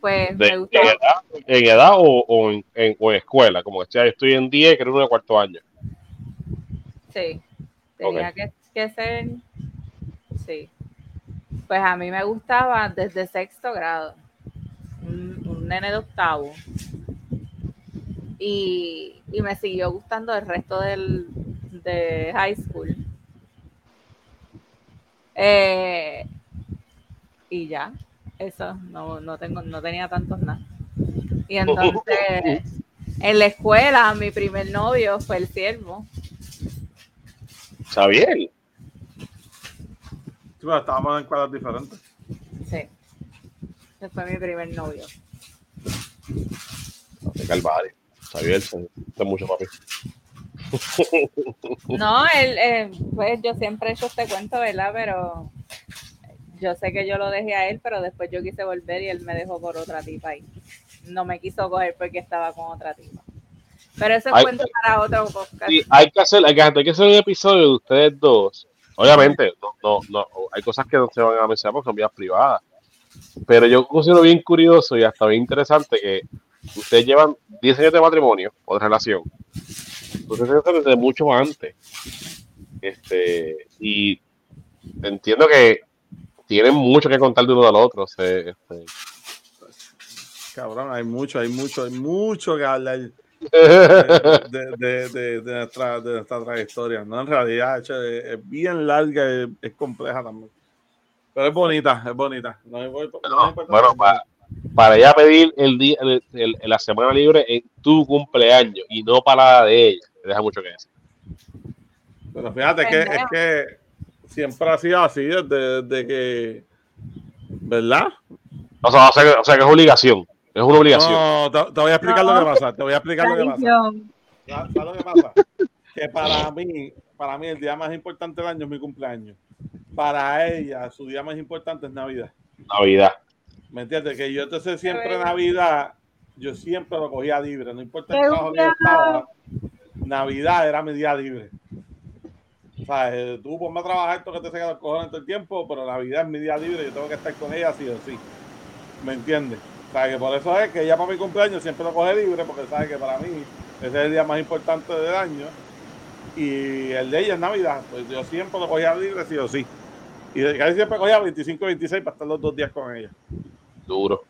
Pues de, me en edad, en edad o, o en, en- o en escuela, como que estoy en 10, creo que de cuarto año. Sí, tenía que, que ser. Sí. Pues a mí me gustaba desde sexto grado. Un, un nene de octavo. Y, y me siguió gustando el resto del, de high school. Eh, y ya, eso, no, no, tengo, no tenía tantos nada. Y entonces, en la escuela, mi primer novio fue el siervo. Xavier. Sí, pero estábamos en cuadras diferentes. Sí. Ese fue mi primer novio. De Calvario. Xavier, te mucho, papi. No, él, eh, pues yo siempre he hecho este cuento, ¿verdad? Pero yo sé que yo lo dejé a él, pero después yo quise volver y él me dejó por otra tipa y no me quiso coger porque estaba con otra tipa. Pero ese Ay, cuento para otro podcast. Sí, hay que hacer, hay que, hay que hacer un episodio de ustedes dos. Obviamente, no, no, no, hay cosas que no se van a mencionar porque son vidas privadas. Pero yo considero bien curioso y hasta bien interesante que ustedes llevan 10 años de matrimonio o de relación. Ustedes se desde mucho antes. Este, y entiendo que tienen mucho que contar de uno al otro. o sea, este. Cabrón, hay mucho, hay mucho, hay mucho que hablar de, de- de- de nuestra, de nuestra trayectoria. No, en realidad, es, es bien larga, es, es compleja también. Pero es bonita, es bonita. No me voy- no me importa bueno, para, para ella pedir el día, el- el- la semana libre en tu cumpleaños y no para la de ella, te deja mucho que decir. Pero fíjate que es que siempre ha sido así desde, desde que. ¿Verdad? O sea, o sea, que- o sea que es obligación, es una obligación. No, te, te voy a explicar lo que pasa. Te voy a explicar lo que pasa. ¿Sabes lo que pasa? Que para mí, para mí el día más importante del año es mi cumpleaños. Para ella, su día más importante es Navidad. Navidad. ¿Me entiendes? Que yo entonces siempre. Navidad, yo siempre lo cogía libre, no importa el trabajo que yo estaba, Navidad era mi día libre. O sea, eh, tú ponme a trabajar todo que te saca los cojones todo el tiempo, pero Navidad es mi día libre, yo tengo que estar con ella sí o sí. ¿Me entiendes? O sea, que por eso es que ella para mi cumpleaños siempre lo coge libre, porque sabe que para mí ese es el día más importante del año. Y el de ella es Navidad, pues yo siempre lo cogía libre sí o sí. Y casi siempre cogía 25 y 26 para estar los dos días con ella. Duro.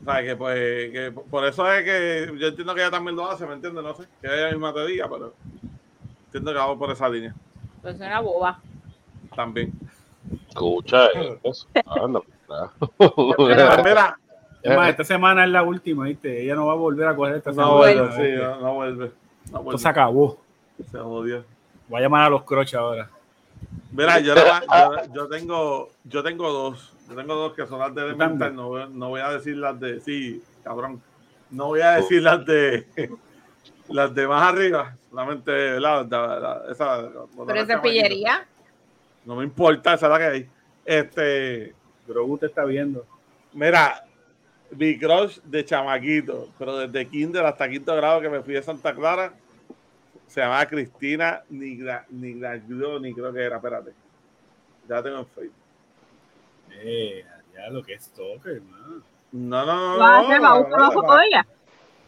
O sea, que pues, que por eso es que yo entiendo que ella también lo hace, ¿me entiendes? No sé, que ella misma te diga, pero entiendo que vamos por esa línea Pues una boba. también. Escucha eso. Anda, Mira, Es más, esta semana es la última, ¿viste? Ella no va a volver a coger esta no semana. vuelve, vuelve. sí, no, no vuelve. No Esto se acabó. Se jodió. Voy a llamar a los croches ahora. Mira, yo, tengo, yo tengo dos. Yo tengo dos que son las de. Elemental. No, no voy a decir las de. Sí, cabrón. No voy a decir las de. Las de más arriba. Solamente, la, la- la- esa. Pero esa es pillería. No me importa, esa es la que hay. Este. Grogu te está viendo. Mira, mi crush de chamaquito, pero desde kinder hasta quinto grado que me fui de Santa Clara, se llamaba Cristina Nigra, Nigraglioni, creo que era, espérate. Ya la tengo en Facebook. Eh, ya lo que es toque, hermano. No, no, no. No, no, no.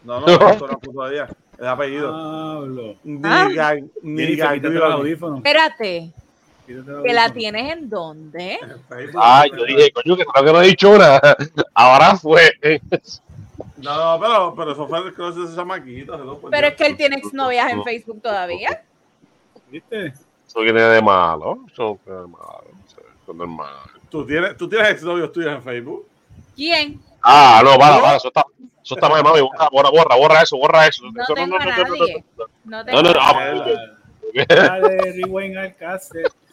No, no, no, no, no. Ah. Los Nigraglioni. audífonos. Espérate, Quítate los que la tienes en dónde? En Facebook. Ah, yo dije, coño, que creo que no he dicho nada. Ahora fue. No, pero, pero eso fue el crush de ese chamaquito. hello, por Pero es que él tiene exnovias en Facebook todavía. ¿Viste? Eso viene de malo. Eso no tiene de malo. Eso es normal. ¿Tú tienes, tú tienes exnovios tuyos en Facebook. ¿Quién? Ah, no, para, para. Eso está, eso está mal, mami. Borra, borra, borra, borra eso, borra eso. No Eso tengo a nadie. No No, no, no. a ah, nadie.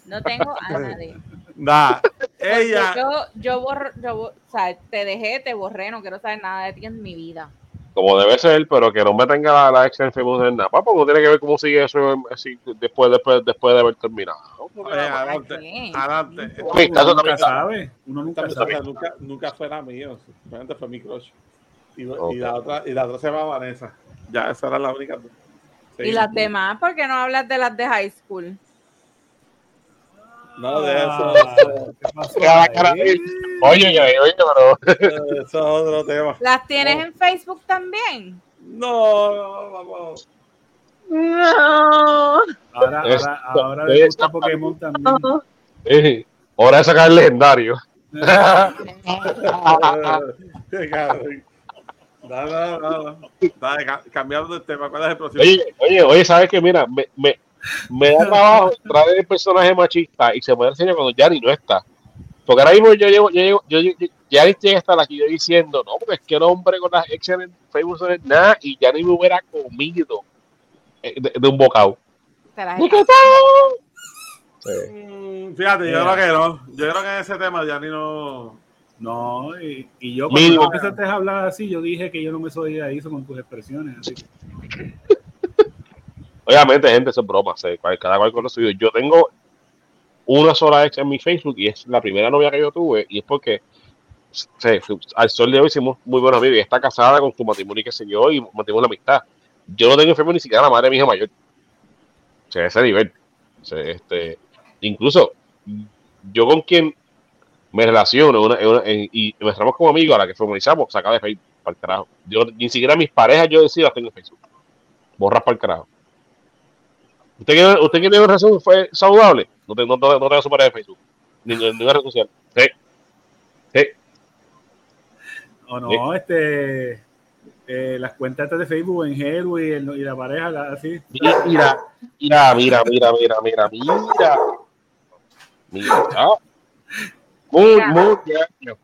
No tengo a nadie. Nah, Porque ella. Yo, yo borro, yo, o sea, te dejé, te borré, no quiero saber nada de ti en mi vida. Como debe ser, pero que no me tenga la, la ex en Facebook en nada. Porque no tiene que ver cómo sigue eso así, después, después, después de haber terminado. Oye, adelante, qué? adelante. Uno nunca sabe. Uno nunca sabe. nunca, nunca fuera mío, simplemente fue mi crush. Y, la otra, y la otra se llama Vanessa. Ya, esa era la única. Y las demás, ¿por qué no hablas de las de high school? No, de eso. Ah, de él. Oye, oye, oye, pero. Eso es otro tema. ¿Las tienes en Facebook también? No, no, vamos. No. Ahora, Es- ahora, ahora le gusta Pokémon también. Eh, hora de sacar el legendario. No, no, no. Dale, ca- cambiando de tema. ¿Cuál es el próximo? Oye, oye, oye, ¿sabes qué? Mira, me, me, me da trabajo traer el personaje machista y se puede enseñar cuando Yanni no está. Porque ahora mismo yo llego, yo llego, yo, yo, yo- Yanni llega a estar aquí yo diciendo, no, porque es que el hombre con las ex en Facebook no es nada y Yanni me hubiera comido eh, de, de un bocado. Sí. Mm, Fíjate, yo creo que no. Yo creo que en ese tema Yanni no. No, y, y yo cuando empezaste a hablar así, yo dije que yo no me soy ahí con tus expresiones. Así que, Obviamente, gente, eso es broma. cual- Cada cual con lo suyo. Yo tengo una sola ex en mi Facebook y es la primera novia que yo tuve. Y es porque fu- al sol de hoy hicimos muy buenos amigos. Y está casada con su matrimonio y qué sé yo. Y mantenemos la amistad. Yo no tengo en Facebook ni siquiera la madre de mi hija mayor. O sea, ese nivel. O sea, este, incluso yo con quien me relaciono en una- en una- en- y nos estamos como amigos a la que formalizamos, saca de Facebook para el carajo. Yo, ni siquiera mis parejas yo decía las tengo en Facebook. Borras para el carajo. ¿Usted quiere, usted quiere una razón fue saludable? No, te, no, no, no tenga su pareja de Facebook. Ni ni ninguna red social. Sí. Sí. o no, este, eh, las cuentas de Facebook en Heru y, el- y la pareja, la- así. Mira, mira, mira, mira, mira, mira, mira, mira. Mira. Muy, Mira. muy bien.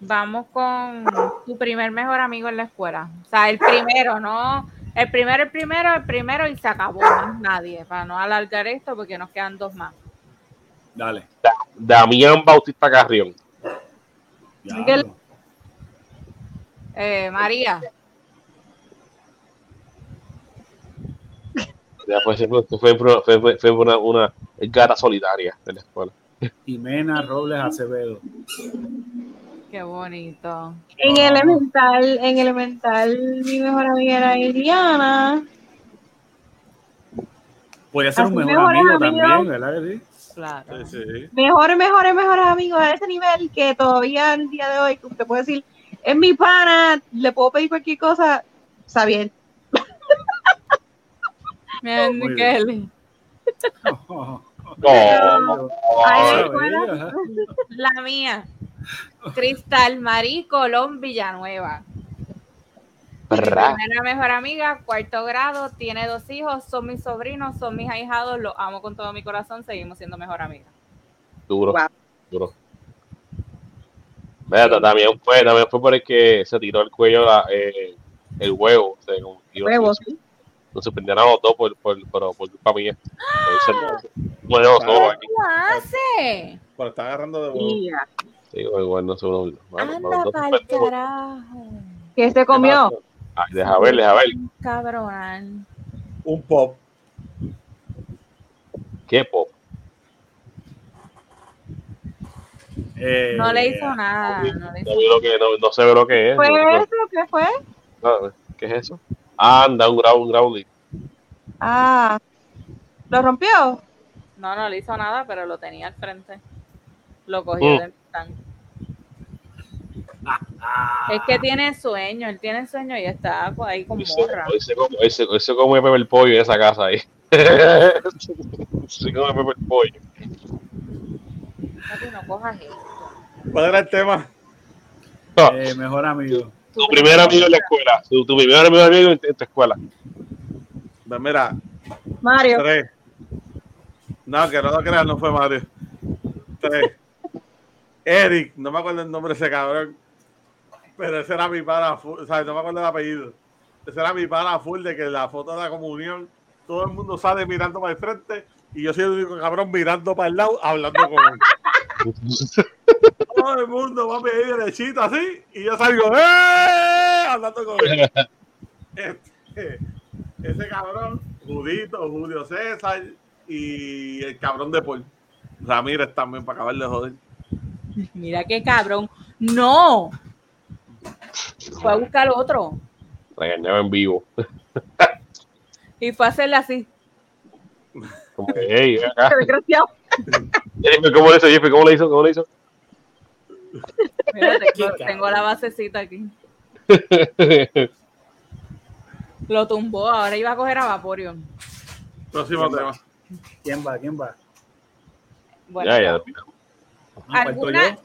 Vamos con tu primer mejor amigo en la escuela. O sea, el primero, ¿no? El primero, el primero, el primero y se acabó. Más nadie. Para no alargar esto porque nos quedan dos más. Dale. Damián Bautista Carrión. Eh, María. Ya fue, fue, fue- fue una, una gata solitaria de la escuela. Jimena Robles Acevedo. Qué bonito. En elemental, en elemental, mi mejor amiga era Iliana. Podría ser un mejor amigo amigos. también, ¿verdad? que sí? Claro. Sí, sí. Mejores, mejores, mejores amigos a ese nivel que todavía el día de hoy, que usted puede decir, es mi pana, le puedo pedir cualquier cosa, está bien. Kelly. No. Ay. La mía. Cristal Marí Colón Villanueva. Mi Bra. primera mejor amiga, cuarto grado, tiene dos hijos, son mis sobrinos, son mis ahijados, los amo con todo mi corazón, seguimos siendo mejor amigas. Duro. Wow. Duro. También fue, también fue por el que se tiró el cuello la- eh, el huevo. O sea, Huevos, sí. Nos suspendieron a los dos por, por, por, por culpa mía. Bueno, aquí. ¿Qué hace? Pero está agarrando de ya. Sí, igual no sé uno. bueno, Anda dos pa'l carajo. ¿Qué se comió? Ay, deja ver, deja ver. Cabrón. Un pop. ¿Qué pop? Eh, No le hizo nada. No le No, hizo vi lo que, no, no se ve lo que es. ¿Fue No- eso? ¿Qué fue? no- ¿Qué es eso? Anda, un ground, un grounding. Ah, ¿lo rompió? No, no le hizo nada, pero lo tenía al frente. Lo cogió Mm. del stand. Es que tiene sueño, él tiene sueño y está ahí con Hoy se, morra. hoy se come- hoy se- hoy se come Pepe el pollo en esa casa ahí. se come Pepe el pollo. Papi, no cojas esto. ¿Cuál era el tema? No, eh, mejor amigo. Tu primer amigo en la escuela. Tu, tu primer amigo, amigo en, en tu escuela. Pues mira, Mario. tres. No, que no lo creas, no fue Mario. Tres. Eric, no me acuerdo el nombre de ese cabrón. Pero ese era mi pana full, o sea, no me acuerdo el apellido. Ese era mi pana full de que la foto de la comunión, todo el mundo sale mirando para el frente y yo soy el único cabrón mirando para el lado, hablando con él. Todo el mundo va a pedir derechito así y yo salgo ¡eh! hablando con él. Este, ese cabrón, Judito, Julio César y el cabrón de Paul. Ramírez también para acabar de joder. Mira qué cabrón. ¡No! Fue a buscar otro. Regañaba en vivo. Y fue a hacerle así. Como que, hey, acá. Qué desgraciado. ¿Cómo le hizo? Jeffrey, ¿cómo le hizo? ¿Cómo le hizo? Mira, tengo, la basecita aquí. Lo tumbó, ahora iba a coger a Vaporeon. Próximo tema. ¿Quién va? ¿Quién va? Bueno, ya, ya. Ah, ¿falto ¿Alguna?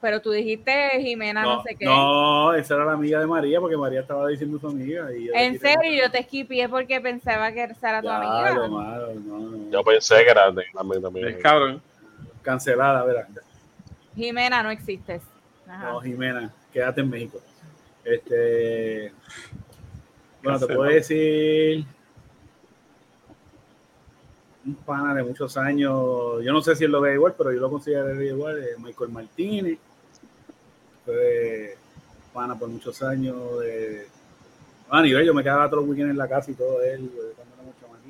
Pero tú dijiste Jimena, no, sé qué. no, esa era la amiga de María, porque María estaba diciendo su amiga. Y En serio, yo te esquipié porque pensaba que esa era tu amiga. lo malo, no, no. Yo pensé que era de también. también. Es cabrón. Cancelada, verá. Jimena, no existes. Ajá. No, Jimena, quédate en México. Este. Bueno, te puedo decir. Un pana de muchos años. Yo no sé si él lo ve igual, pero yo lo considero igual. eh, Michael Martínez. fue pana por muchos años. De, a nivel, yo me quedaba todos los weekends en la casa y todo él, pues, cuando era mucho más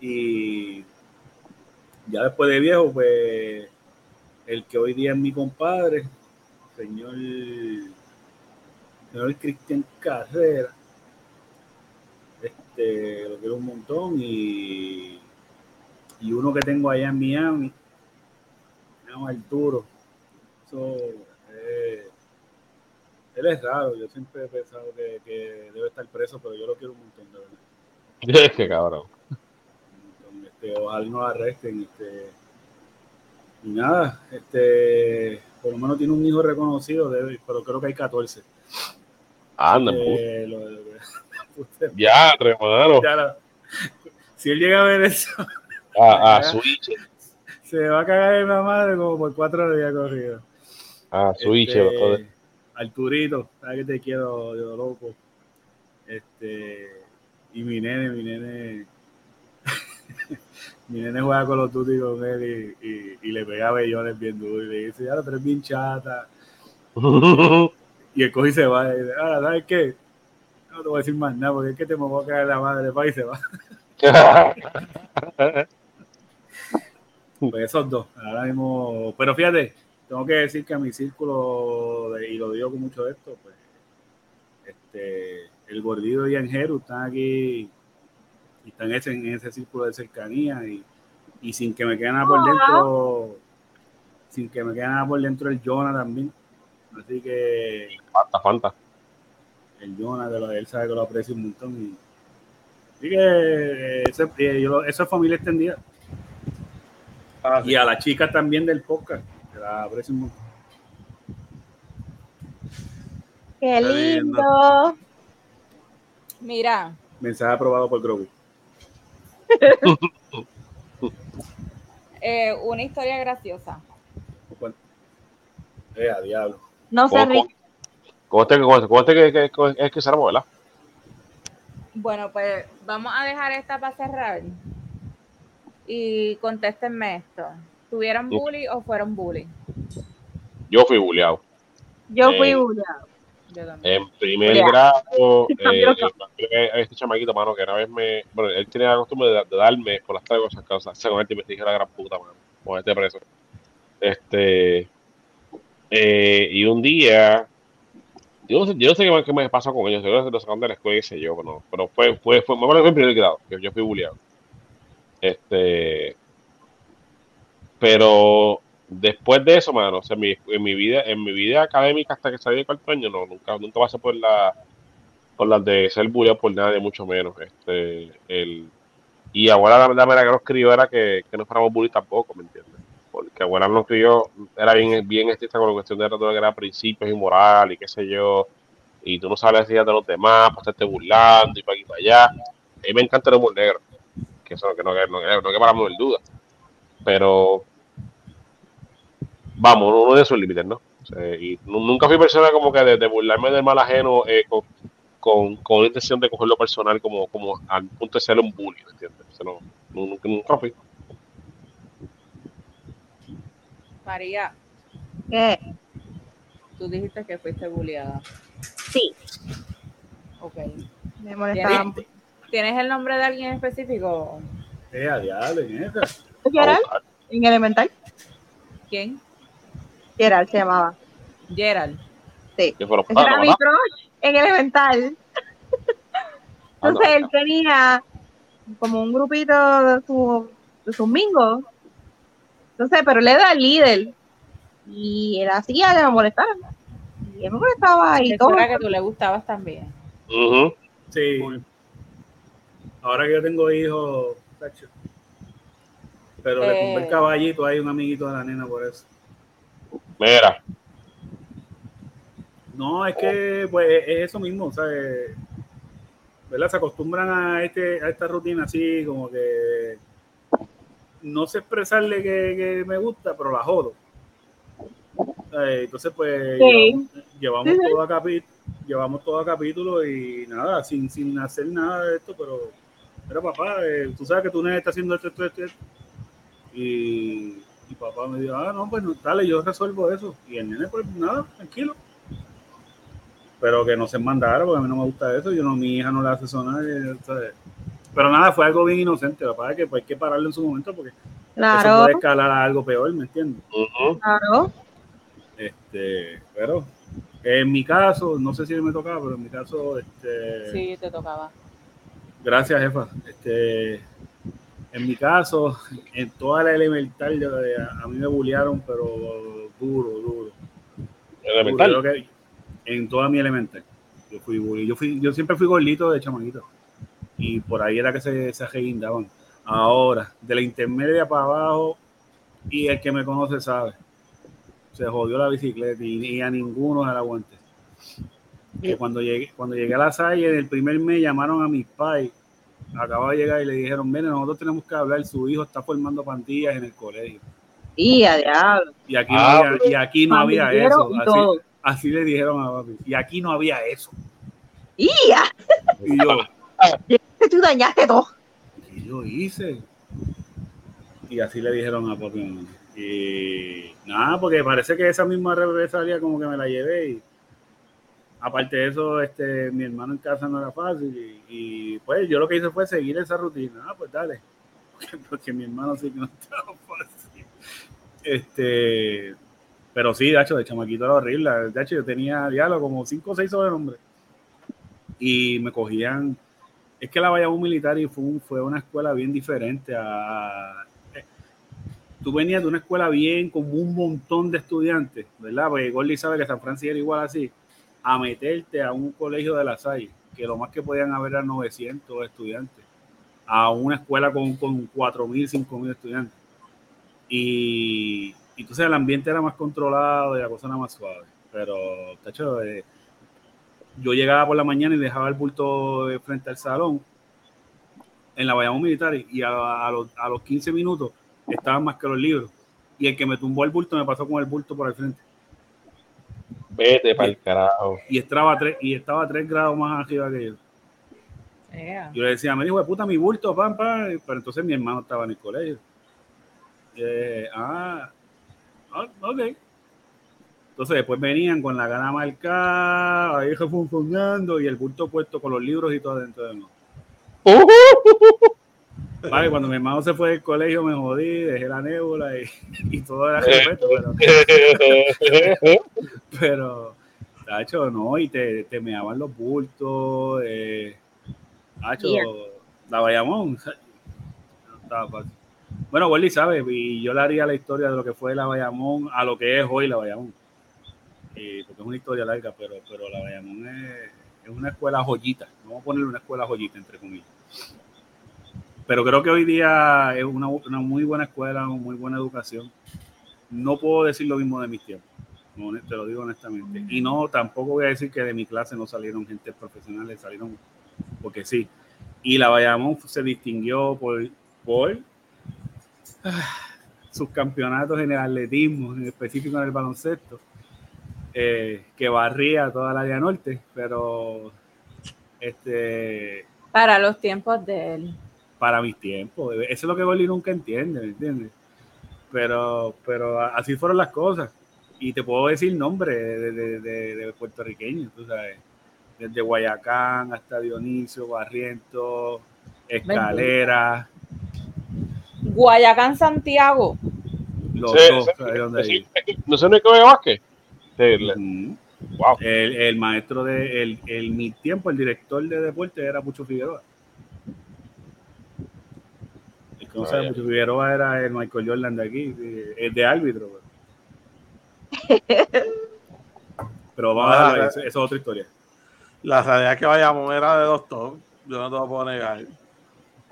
Y ya después de viejo, pues el que hoy día es mi compadre, señor, señor Cristian Carrera, este, lo quiero un montón y, y uno que tengo allá en Miami, se llama Arturo. Eso, eh, él es raro, yo siempre he pensado que, que debe estar preso, pero yo lo quiero un montón, de verdad. Es que cabrón. Este, ojalá no lo arresten. Este, nada, este, por lo menos tiene un hijo reconocido, de, pero creo que hay 14. Anda, Eh, lo- lo- usted- ya, hermano. si él llega a ver eso, A, a Switch. se va a cagar en la madre como por cuatro días corridos. A Switch. Este, joder. Arturito, sabes que te quiero, yo loco. Este, y mi nene, mi nene, mi nene juega con los Duty con él y, y, y le pega bellones bien duro y le dice, ya lo tres bien chata. Y el coge y se va. Y dice, ahora, ¿sabes qué? No te voy a decir más nada porque es que te me voy a caer la madre, pa, y se va. Pues esos dos, ahora mismo. Pero fíjate, tengo que decir que a mi círculo, de- y lo digo con mucho de esto, pues, este, el gordito y Angeru están aquí, y están en ese, en ese círculo de cercanía, y, y sin que me quede nada por dentro, sin que me quede nada por dentro el Jonah también. Así que Fanta, Fanta. el Jonah, que lo- él sabe que lo aprecio un montón. Y, así que eh, ese- eh, yo- eso es familia extendida. Ah, sí. Y a las chicas también del podcast, que la aprecio un montón. Qué lindo. lindo. Mira, Mensaje aprobado por Grogu. Eh, una historia graciosa. Eh, a diablo. No sé, ¿Cómo, Rick. cómo cómo este- cómo este que, que, que- es que se ¿verdad? Bueno, pues vamos a dejar esta para cerrar. Y contéstenme esto. ¿Tuvieron bully o fueron bully? Yo fui bulleado. Yo fui Eh, también. En primer Ya. grado, eh, eh, este chamaquito, mano, que una vez me. Bueno, él tiene la costumbre de, de darme por las tres cosas cosas. Según él, me dije la gran puta, mano. Con este preso. Este. eh, y un día. Yo no sé, yo no sé qué, me- qué me pasó con ellos. Seguro que lo sacaron de la escuela, qué sé yo. No, pero fue, fue, fue, me acuerdo que fue en primer grado. Que yo fui bulleado. Este. Pero después de eso, mano, o sea, en mi, vida, en mi vida académica hasta que salí de cuarto año, no, nunca, nunca pasé por la, por las de ser bulleado por nadie, mucho menos. Este, el, y abuela la, la manera que nos crió era que, que no fuéramos bullies tampoco, ¿me entiendes? Porque abuela nos crió, era bien, bien estricta con la cuestión de todo lo que era principios y moral y qué sé yo, y tú no sabes decir de los demás, para estarte burlando y para aquí y para allá. A mí me encanta el humor negro, que eso que no, que no, que no que paramos en duda. Pero vamos, uno de sus límites, ¿no? O sea, y nu- nunca fui persona como que de, de burlarme del mal ajeno eh, con, con, con la intención de cogerlo personal como, como al punto de ser un bully, ¿me entiendes? O sea, no, nu- nunca, nunca fui. María, ¿Qué? tú dijiste que fuiste bulliada. Sí, Ok. me molestaba. ¿Tienes, ¿Tienes el nombre de alguien específico? Eh, a diablo, en en elemental. ¿Quién? Gerald se llamaba. Gerald. Sí. Que fueron Ese era palos, mi crush en elemental. Entonces Ah, no. él tenía como un grupito de su, de sus mingos. Entonces, pero él era el líder. Y él hacía que me molestaran. Y él me molestaba y todo. era que tú le gustabas también. Ujú. Sí. Ahora que yo tengo hijos. Pero le Eh. el caballito, hay un amiguito de la nena por eso. Mira, No, es que pues es eso mismo, ¿sabes? ¿Verdad? Se acostumbran a este, a esta rutina así, como que no sé expresarle que, que me gusta, pero la jodo. Eh, Entonces, pues Sí. llevamos, llevamos Sí, sí. todo a capítulo, llevamos todo a capítulo y nada, sin, sin hacer nada de esto, pero, pero papá, eh, tú sabes que tú nene está haciendo esto, esto, esto, esto. Y, Y papá me dijo, ah, no, pues no, dale, yo resuelvo eso. Y el nene, pues nada, tranquilo. Pero que no se mandara, porque a mí no me gusta eso. Yo no, mi hija no le hace sonar. y, ¿sabes? Pero nada, fue algo bien inocente. Papá, que pues, hay que pararlo en su momento porque eso Claro, puede escalar a algo peor, ¿me entiendes? Claro. Este, pero en mi caso, no sé si me tocaba, pero en mi caso, este, Sí, te tocaba. gracias, jefa. Este, en mi caso, en toda la elemental, a mí me bullearon, pero duro, duro. Elemental. Duro, que en toda mi elemental. Yo fui bully. Yo, fui, yo siempre fui gordito de chamaquito. Y por ahí era que se, se ajeguindaban. Ahora, de la intermedia para abajo, y el que me conoce sabe. Se jodió la bicicleta y, y a ninguno se la aguante. Que cuando llegué, cuando llegué a la salle, en el primer mes llamaron a mis pais. Acababa de llegar y le dijeron, mire, nosotros tenemos que hablar, su hijo está formando pandillas en el colegio. Y a diablo. Y aquí no Ah, había, y aquí no había eso. y Así, le dijeron a papi. Y aquí no había eso. Y a, Y yo, tú dañaste todo. ¿qué yo hice? Y así le dijeron a papi. Y nada, porque parece que esa misma represalia como que me la llevé. Y aparte de eso, este, mi hermano en casa no era fácil. Y, pues yo lo que hice fue seguir esa rutina. Ah, pues dale. Porque mi hermano sí que no estaba fácil. Este, pero sí, de hecho, de chamaquito era horrible. De hecho, yo tenía diálogo como cinco o seis sobrenombres. Y me cogían. Es que la Bayamón Militar y fue, un- fue una escuela bien diferente a. eh, Tú venías de una escuela bien con un montón de estudiantes, ¿verdad? Porque Gordy sabe que San Francisco era igual así, a meterte a un colegio de la Salle, que lo más que podían haber eran 900 estudiantes, a una escuela con, con 4.000, 5.000 estudiantes. Y, entonces el ambiente era más controlado y la cosa era más suave. Pero, tacho, eh, yo llegaba por la mañana y dejaba el bulto frente al salón en la Bayamón Militar y a, a los, a los 15 minutos estaban más que los libros. Y el que me tumbó el bulto me pasó con el bulto por el frente. Vete para el carajo. Y estaba tres, y estaba tres grados más arriba que yo. Yo le decía, me dijo, de puta, mi bulto, pam, pam. Pero entonces mi hermano estaba en el colegio. Eh, ah, ah, ok. Entonces después venían con la gana marcada, ahí funcionando y el bulto puesto con los libros y todo dentro de uno. Vale, cuando mi hermano se fue del colegio me jodí, dejé la nébula y, y todo era respeto, pero, pero tacho, no, y te, te meaban los bultos, eh, tacho, Yeah. la Bayamón. Bueno, Wally sabe, y yo le haría la historia de lo que fue la Bayamón a lo que es hoy la Bayamón. Eh, porque es una historia larga, pero, pero la Bayamón es, es una escuela joyita. Vamos a ponerle una escuela joyita, entre comillas. Pero creo que hoy día es una, una muy buena escuela, una muy buena educación. No puedo decir lo mismo de mis tiempos, te lo digo honestamente. Y no, tampoco voy a decir que de mi clase no salieron gente profesionales, salieron porque sí. Y la Bayamón se distinguió por, por ah, sus campeonatos en el atletismo, en específico en el baloncesto, eh, que barría toda la área norte, pero este, Para los tiempos de él. Para mis tiempos. Eso es lo que Goli nunca entiende, ¿me entiendes? Pero, pero así fueron las cosas. Y te puedo decir nombres de, de, de, de puertorriqueños, tú sabes. Desde Guayacán hasta Dionisio, Barrientos, Escalera, Guayacán, Santiago. los Sí, dos. sí, ¿sabes dónde sí, hay? ¿No sé ni qué ve Vázquez? Ujú. Wow. El, el maestro de el, el, mi tiempo, el director de deporte era Pucho Figueroa. Que no. Pucho Figueroa era el Michael Jordan de aquí, de- el de árbitro. Pero vamos a dejarlo ahí, esa es otra historia. La realidad es que Bayamón era de dos top. Yo no te lo puedo negar.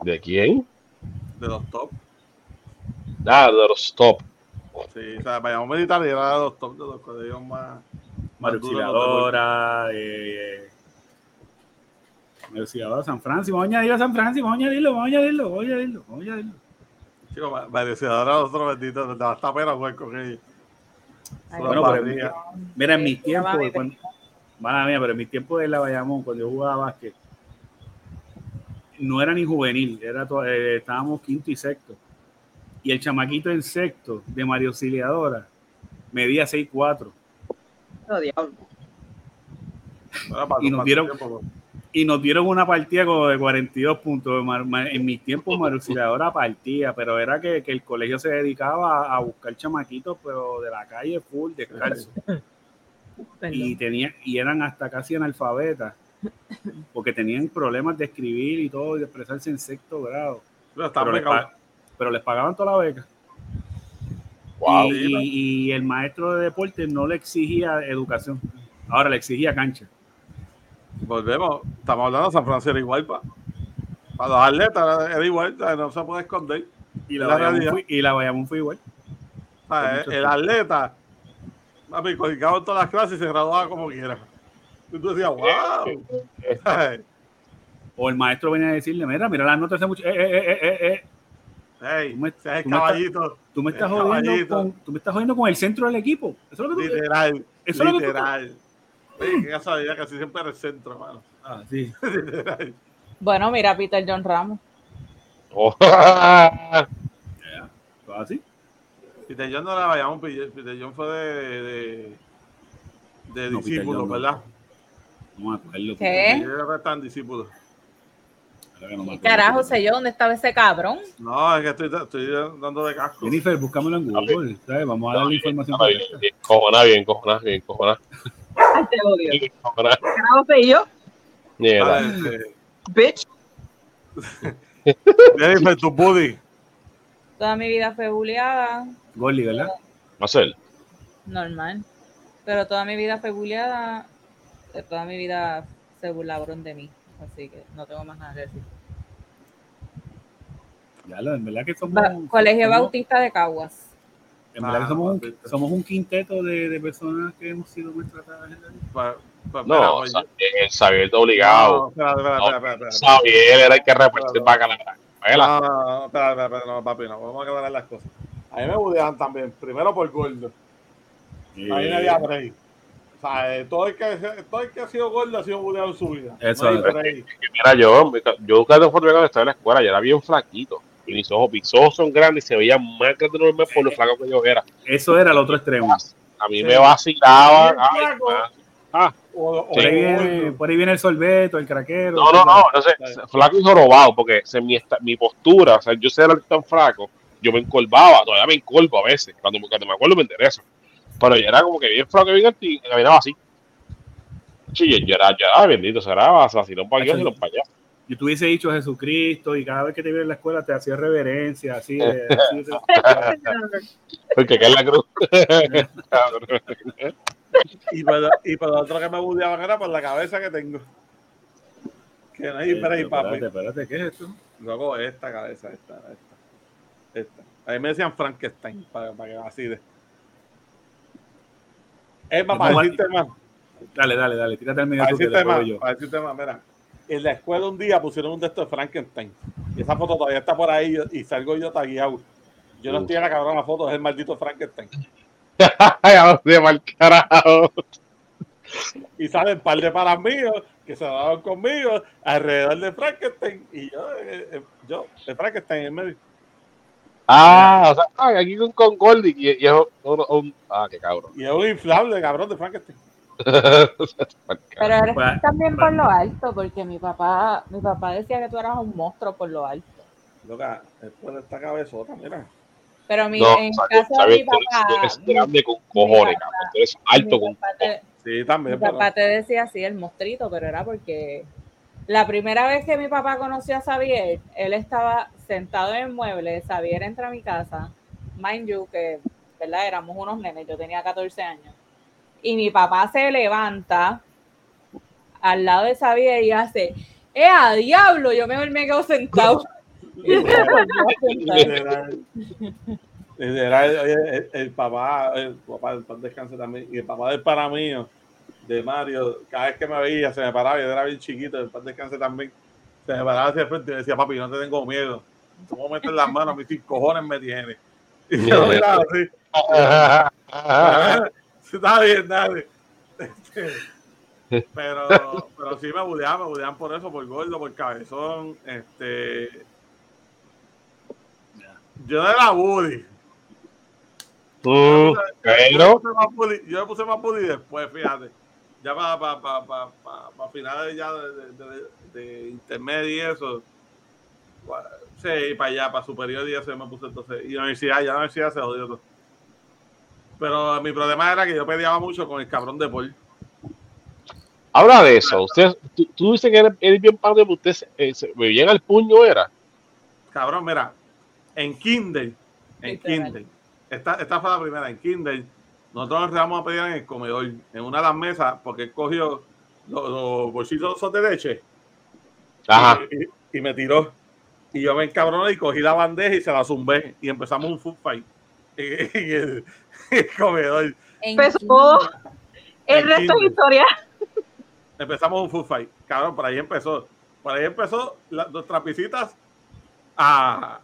¿De quién? De dos top. Ah, de los top. Sí, o sea, Bayamón Militar era de dos top de los colegios más. Mario más duros de San Francisco, vamos a añadirlo a San Francisco, vamos a añadirlo, vamos a añadirlo, vamos a añadirlo, vamos a añadirlo. Chicos, ma- mereciadora de otro bendito, hasta pena jugar con ellos. Bueno, pero. Mira, en mis tiempos, mami, cuando, mala mía, pero en mis tiempos de la Bayamón, cuando yo jugaba básquet, no era ni juvenil, era eh, estábamos quinto y sexto. Y el chamaquito en sexto de Mario Auxiliadora medía 6'4". Oh, Y nos dieron- Y nos dieron una partida como de 42 puntos. En mis tiempos Mario Auxiliadora partía, pero era que, que el colegio se dedicaba a, buscar chamaquitos, pero de la calle full, descalzo. y tenía y eran hasta casi analfabetas porque tenían problemas de escribir y todo y de expresarse en sexto grado pero pero les, pero les pagaban toda la beca Wow. y, y- y el maestro de deporte no le exigía educación ahora le exigía cancha Volvemos. Estamos hablando de San Francisco era igual, pa. Para los atletas era igual, no se puede esconder. y la, La fue, y la Bayamón fue igual O sea, Con mucho el atleta, papi, colgaba todas las clases y se graduaba como quiera. Y tú decías, wow. o el maestro venía a decirle mira mira las notas de mucho eh, eh, eh, eh, eh. Hey, Tú me- el tú me estás- tú me estás El jodiendo con tú me estás jodiendo con el centro del equipo eso es lo que tú Literal. Eso es lo que tú- literal. Oye, qué casualidad, casi siempre era el centro, ah, sí. Bueno, mira, Peter John Ramos. Oh. así Peter John no la vayamos, Peter Peter John fue de, de, de No, Peter discípulos, John no. ¿verdad? no me acuerdo ¿Qué? Ellos eran tan discípulos. Ahora que no me ¿Qué acuerdo. carajo sé yo? ¿Dónde estaba ese cabrón? No, es que estoy, estoy dando de casco. Jennifer, búscamelo en Google, ¿sabes? Vamos a darle información bien, correcta. bien, cojonada, bien, cojonada, bien, cojonada. Ay, te odio. Carajo soy yo, Mierda. Ah, este, bitch. Jennifer, tu buddy. Toda mi vida fue buleada, Gordy, ¿verdad? Marcel. normal. Pero toda mi vida fue buleada, eh, toda mi vida se burlaron de mí. Así que no tengo más nada que decir. Ya lo, en verdad que somos. Ba- Colegio somos- Bautista de Caguas. En verdad que Ah, somos un, Bautista. somos un quinteto de, de personas que hemos sido maltratadas en la vida. No, el Xavier está obligado. No. Xavier era el que repartió el bacalao. No, no, no, espérate, espérate, espérate, no, papi, no, vamos a aclarar las cosas. A mí me budeaban también, primero por gordo. A mí me había break. O sea, eh, todo el, que, todo el que ha sido gordo ha sido budeado en su vida. Eso no es. Mira, yo, yo nunca me formé cuando estaba en la escuela, yo era bien flaquito. Y mis ojos, mis ojos son grandes y se veían más grandes de lo normal por lo flaco que yo era. Eso era el otro extremo. A mí Sí. me vacilaban. Ay, ah. O, o- Por ahí, viene, gordo. por ahí viene el sorbeto, el craquero. No, no, no, no sé, flaco y jorobado, porque se- mi, esta- mi postura, o sea, yo ser tan flaco, yo me encorvaba, todavía me encorvo a veces, cuando, cuando me acuerdo me interesa. Pero yo era como que bien flaco y bien alto y caminaba así. Sí, yo, yo era, yo era bendito, será vacilón para y los para allá. Yo te hubiese dicho Jesucristo y cada vez que te viera en la escuela te hacía reverencia, así de. así de- Porque que es la cruz. Y por, y por lo otro que me budeaban era por la cabeza que tengo. Que no hay break, papi. espérate, espérate, ¿qué es esto? Luego esta cabeza, esta, esta. esta. A mí me decían Frankenstein, para, para que vacile. Es más, para decirte más, Dale, dale, dale, tírate al medio para decirte más, para decirte más, mira. En la escuela un día pusieron un texto de Frankenstein. Y esa foto todavía está por ahí y salgo yo tagueado. Yo no estoy en la cabrona foto, es el maldito Frankenstein. De mal carajo. Y salen un par de paras míos que se daban conmigo alrededor de Frankenstein. Y yo, eh, eh, yo, de Frankenstein en medio. Ah, o sea, aquí con, con Goldie y, y es un, un- Ah, qué cabrón. Y es un inflable, cabrón, de Frankenstein. Pero eres también por lo alto, porque mi papá, mi papá decía que tú eras un monstruo por lo alto. Loca, después de esta cabezota, mira. Pero mi, No, en Xavier, caso de mi tú eres- tú papá, eres grande con cojones, papá- cabrón. Tú eres alto mi con papá te- Sí, Mi pero- papá te decía así, el mostrito, pero era porque la primera vez que mi papá conoció a Xavier, él estaba sentado en el mueble, Xavier entra a mi casa, mind you, que, ¿verdad? Éramos unos nenes, yo tenía 14 años, y mi papá se levanta al lado de Xavier y hace, ¡eh, a diablo! Yo mejor me quedo sentado. Literal. Literal, oye, el, el papá, el papá del pan descanse también, y el papá del para mío, de Mario, cada vez que me veía se me paraba, yo era bien chiquito, el pan descanse también, se me paraba hacia el frente y me decía, papi, no te tengo miedo, tú me metes las manos, mis cojones me tienes. Y yo miraba así, está bien, dale. Este, pero, pero sí me budeaban, me budeaban por eso, por gordo, por cabezón, este Yo pero, me puse más bully- yo me puse más bully después, fíjate. Ya para pa, pa, pa, pa, pa finales ya de, de, de- de intermedio y eso. Sí, para allá, para superior y eso yo me puse entonces. Y universidad, ya la universidad se jodió todo. Pero mi problema era que yo peleaba mucho con el cabrón de Paul. habla de eso. Usted, tú, tú dices que eres, bien padre, pero usted se, eh, se- me llega al puño, era. Cabrón, mira, en Kindle, en. Kindle, esta, esta fue la primera, en Kindle, nosotros nos quedamos a pelear en el comedor, en una de las mesas, porque él cogió los, los bolsitos de leche Ajá. y, y- y me tiró. Y yo me encabroné y cogí la bandeja y se la zumbé y empezamos un food fight el, en el comedor. Empezó. El En resto es Kindle. historia. Empezamos un food fight. Cabrón, por ahí empezó. Por ahí empezó las nuestras visitas a,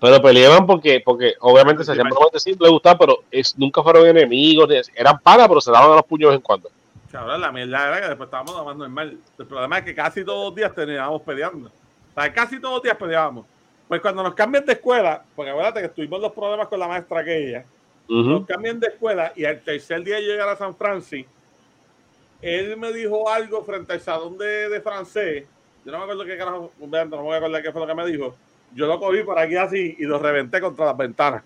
Pero peleaban porque, porque obviamente se hacían bromas de sí, le gustaba, pero es, nunca fueron enemigos, ni- eran panas, pero se daban a los puños de vez en cuando. Cabrón, la mierda era que después estábamos nada más normal. El problema es que casi todos los días terminábamos peleando. O sea, casi todos los días peleábamos. Pues cuando nos cambian de escuela, porque acuérdate que tuvimos los problemas con la maestra aquella, Ujú. nos cambian de escuela y al tercer día de llegar a San Francisco, él me dijo algo frente al salón de, de francés. Yo no me acuerdo qué carajo, no me voy a acordar qué fue lo que me dijo. Yo lo cogí por aquí así y lo reventé contra las ventanas.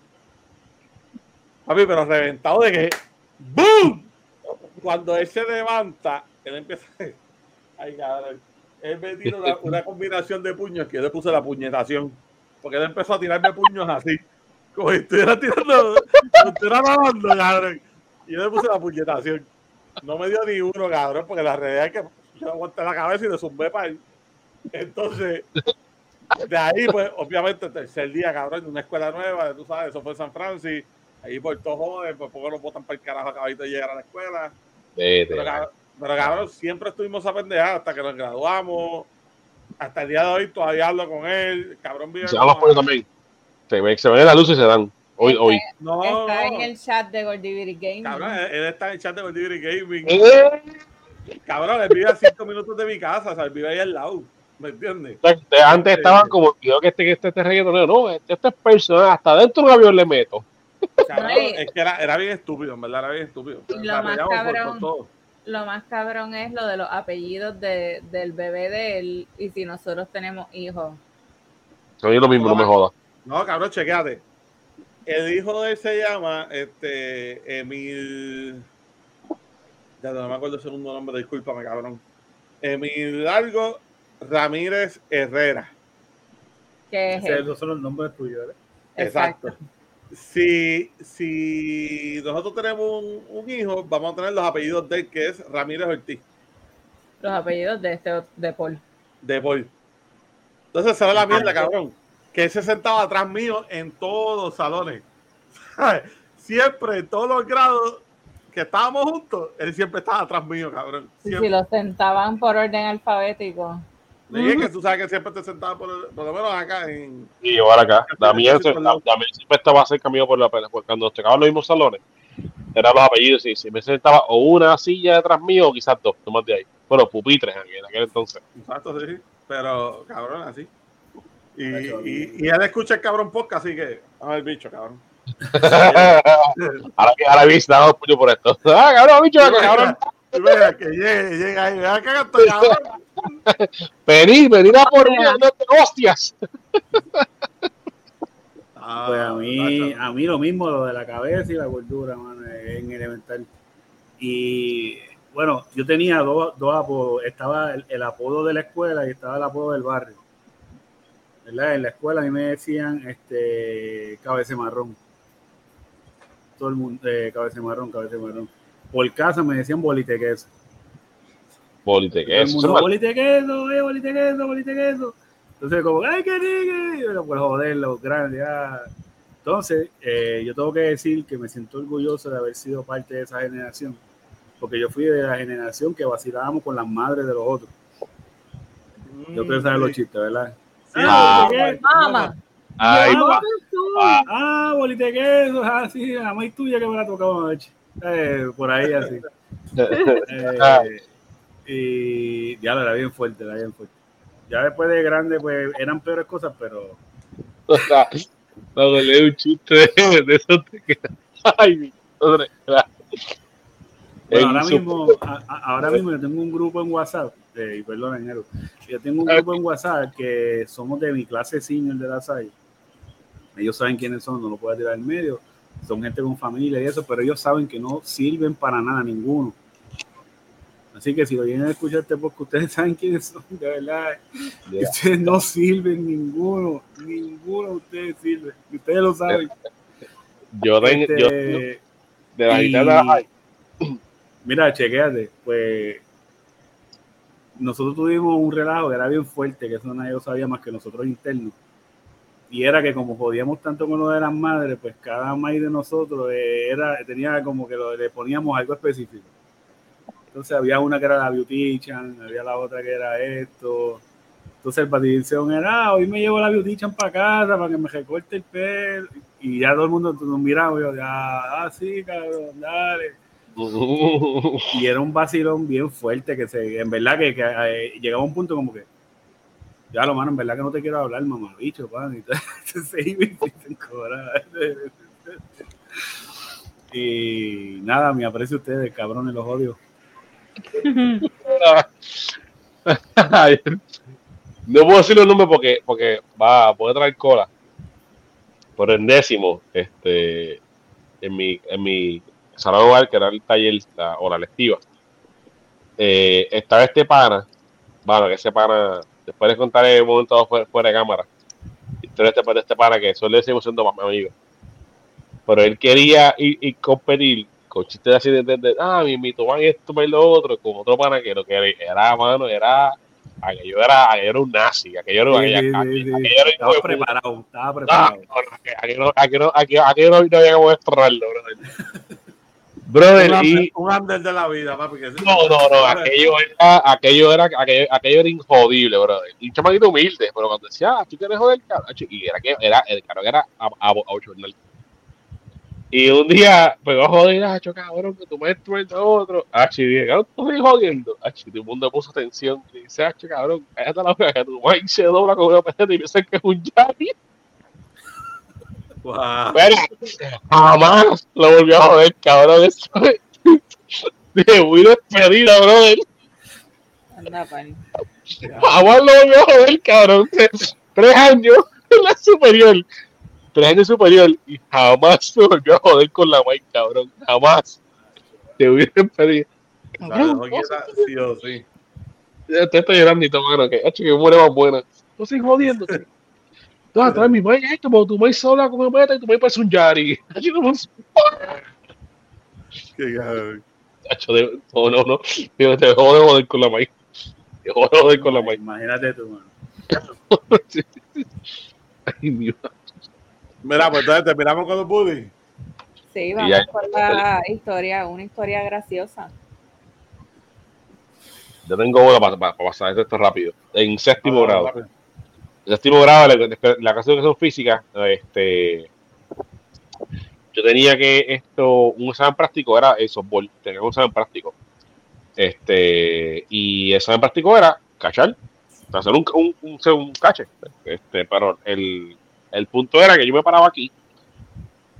Papi, pero reventado de que ¡Boom! Cuando él se levanta, él empieza. Ay, cabrón. Él me tira una, una combinación de puños que yo le puse la puñetación. Porque él empezó a tirarme puños así. Como si estuviera tirando, nadando, cabrón. Y yo le puse la puñetación. No me dio ni uno, cabrón, porque la realidad es que yo aguanté la cabeza y le zumbé para él. Entonces, de ahí, pues, obviamente, el tercer día, cabrón, en una escuela nueva, tú sabes, eso fue en San Francisco. Ahí por todo joder, por poco nos botan para el carajo acabadito de llegar a la escuela. Vete, Pero, cabrón, pero, cabrón, siempre estuvimos a pendejar hasta que nos graduamos. Hasta el día de hoy todavía hablo con él. El Cabrón vive. se dan los también. Se, ve- se ven las luces y se dan. Hoy, hoy. No, Está no. en el chat de Goldiviri Gaming. Cabrón, él, está en el chat de Bolívar Gaming. Eh, Cabrón, él vive a cinco minutos de mi casa, o sea, él vive ahí al lado. ¿Me entiendes? Antes estaban como, creo que este, que este, este reggaetonero, no, este, este es personal, hasta dentro de un avión le meto. Cabrón, No, es que era, era bien estúpido, en verdad, era bien estúpido. Lo O sea, más peleamos por- por cabrón-. Lo más cabrón es lo de los apellidos de, del bebé de él y si nosotros tenemos hijos. Soy lo mismo, no me jodas. No, cabrón, chequeate. El hijo de él se llama este, Emil. Ya no me acuerdo el segundo nombre, discúlpame, cabrón. Emil Algo Ramírez Herrera. Que es. Esos son los nombres tuyos, ¿verdad? Exacto. Si, si nosotros tenemos un, un hijo, vamos a tener los apellidos de él, que es Ramírez Ortiz, Los apellidos de este de Paul. de Paul. Entonces se ve la mierda, cabrón. Que él se sentaba atrás mío en todos los salones. Siempre, en todos los grados que estábamos juntos, él siempre estaba atrás mío, cabrón. Y Siempre. si los sentaban por orden alfabético. Le dije que tú sabes que siempre te sentaba por, por lo menos acá en. Acá. Sí, por lado. Damián siempre estaba cerca mío por la pelea. porque Cuando nos tocaban los mismos salones, eran los apellidos. Y si me sentaba o una silla detrás mío o quizás dos, no más de ahí. Bueno, pupitres en aquel, en aquel entonces. Exacto, sí. Pero, cabrón, así. Y, y, y él escucha el cabrón podcast, así que. A ver, bicho, cabrón. ahora que ahora vi, se dado puño por esto. Ah, cabrón, bicho, cabrón. Mira, que llegue, llegue ahí. Vea que estoy, cabrón. Venid, venid a por mí, no te hostias. Ah, Pues a mí, a mí lo mismo, lo de la cabeza y la gordura, mano, en elemental. Y bueno, yo tenía dos, dos apodos. Estaba el, el apodo de la escuela y estaba el apodo del barrio. ¿Verdad? En la escuela a mí me decían este cabece marrón. Todo el mundo, eh, cabece marrón, cabece marrón. Por casa me decían bolite queso. Bolite, Todo que el eso mundo, es mal. bolite queso, eh, bolite queso, bolite queso. Entonces, como, ay, qué rico, pero por joder, los grandes, ah. Entonces, eh, yo tengo que decir que me siento orgulloso de haber sido parte de esa generación, porque yo fui de la generación que vacilábamos con las madres de los otros. Yo creo que saben los chistes, ¿verdad? Ah. Mamá. Ay, Ah, ah, Ah, bolite queso, ah, sí, la más tuya que me la tocaba anoche. Eh, por ahí así. Ah. Eh, y ya era bien fuerte, era bien fuerte. Ya después de grande, pues eran peores cosas, pero Me acordé de un chiste de, de esos de que. Ay, mi madre. Bueno, ahora su- mismo, a- ahora mismo yo tengo un grupo en WhatsApp, eh, perdón, enero, yo tengo un grupo en WhatsApp que somos de mi clase senior de la SAI. Ellos saben quiénes son, no lo puedo tirar en medio. Son gente con familia y eso, pero ellos saben que no sirven para nada ninguno. Así que si lo vienen a escuchar este podcast, ustedes saben quiénes son, de verdad. Ya. Ustedes no sirven ninguno, ninguno de ustedes sirve. Ustedes lo saben. Yo tengo. Este, Yo, de la y- Mira, chequéate, pues nosotros tuvimos un relajo que era bien fuerte, que eso nadie lo sabía más que nosotros internos. Y era que como jodíamos tanto con lo de las madres, pues cada maíz de nosotros era, tenía como que le poníamos algo específico. Entonces había una que era la beautician, había la otra que era esto. Entonces el patición era, "Ah, hoy me llevo la beautician para casa para que me recorte el pelo. Y ya todo el mundo nos miraba, y yo, ya, ah, sí, cabrón, dale y era un vacilón bien fuerte que se en verdad que, que, eh, llegaba a un punto como que ya lo mano en verdad que no te quiero hablar mamá bicho pan y entonces se iba y se encobraba. y nada me aprecio a ustedes cabrones los odio no puedo decir los nombres porque, porque va, puede traer cola. Por el décimo, este, en mi, en mi salón hogar, que era el taller la, o la lectiva, eh, estaba este pana, bueno, que ese pana, después les contaré un momento fuera, fuera de cámara, historia de este, de este pana que eso le decimos siendo más mi amigo. Pero él quería ir, ir competir con chistes así de, de, de, ah, mi, mi toman esto, y lo otro, con otro pana que lo que era, era, mano, era, aquello era, aquello era un nazi, aquello era, Sí, aquello- sí, sí, aquello- sí. aquello era estaba de preparado estaba Ah, preparado no, no, aquí no, había como desterrarlo, brother. Brother, un, y un under de la vida, papi. Que no, no, no, aquello era, aquello era, aquello, aquello era injodible, brother. Y un chamaquito humilde, pero cuando decía, ah, tú quieres joder, cabrón, y era que era, el caro que era a, a, a bochornar. Y un día, pues a joder, ah, cho, cabrón, que tu maestro es de otro. Ah, chi, dije, cabrón, tú estás jodiendo. Ah, chi, todo el mundo puso atención. Y dice, ah, cho, cabrón, cállate la boca, que tu maestro se dobla con una peseta y piensa que es un yari. Wow. Jamás lo volvió a joder, cabrón. Eso es de muy despedida, brother. Anda, pan. Jamás lo volvió a joder, cabrón. Tres años en la superior. Tres años superior. Y jamás se volvió a joder con la Mike, cabrón. Jamás. Te hubiera despedido. Cabrón, sí o sí. Ya te estoy llorando y todo, mano. Que, hacho, que muere más buena. No sigas jodiendo. Tú vas a traer mi Mike esto, porque tu Mike sola con una meta y tu Mike parece un Yari. Hacho, no, Qué cabrón. Hacho, de- no, no, no. Yo te dejó de joder con la Mike. Te dejó de joder con la Mike. imagínate tú mano. Ay, mi madre. Mira, pues entonces terminamos con los buddies. Sí, Y ya- vamos con la historia, una historia graciosa. Yo tengo una para, para, para pasar esto rápido. En séptimo Ah, grado. rápido. En séptimo grado, la, la clase de educación física, este, yo tenía que esto, un examen práctico era el softball, tenía un examen práctico. Este, y el examen práctico era cachar, hacer un, un, un, un cache. Este, pero el, el punto era que yo me paraba aquí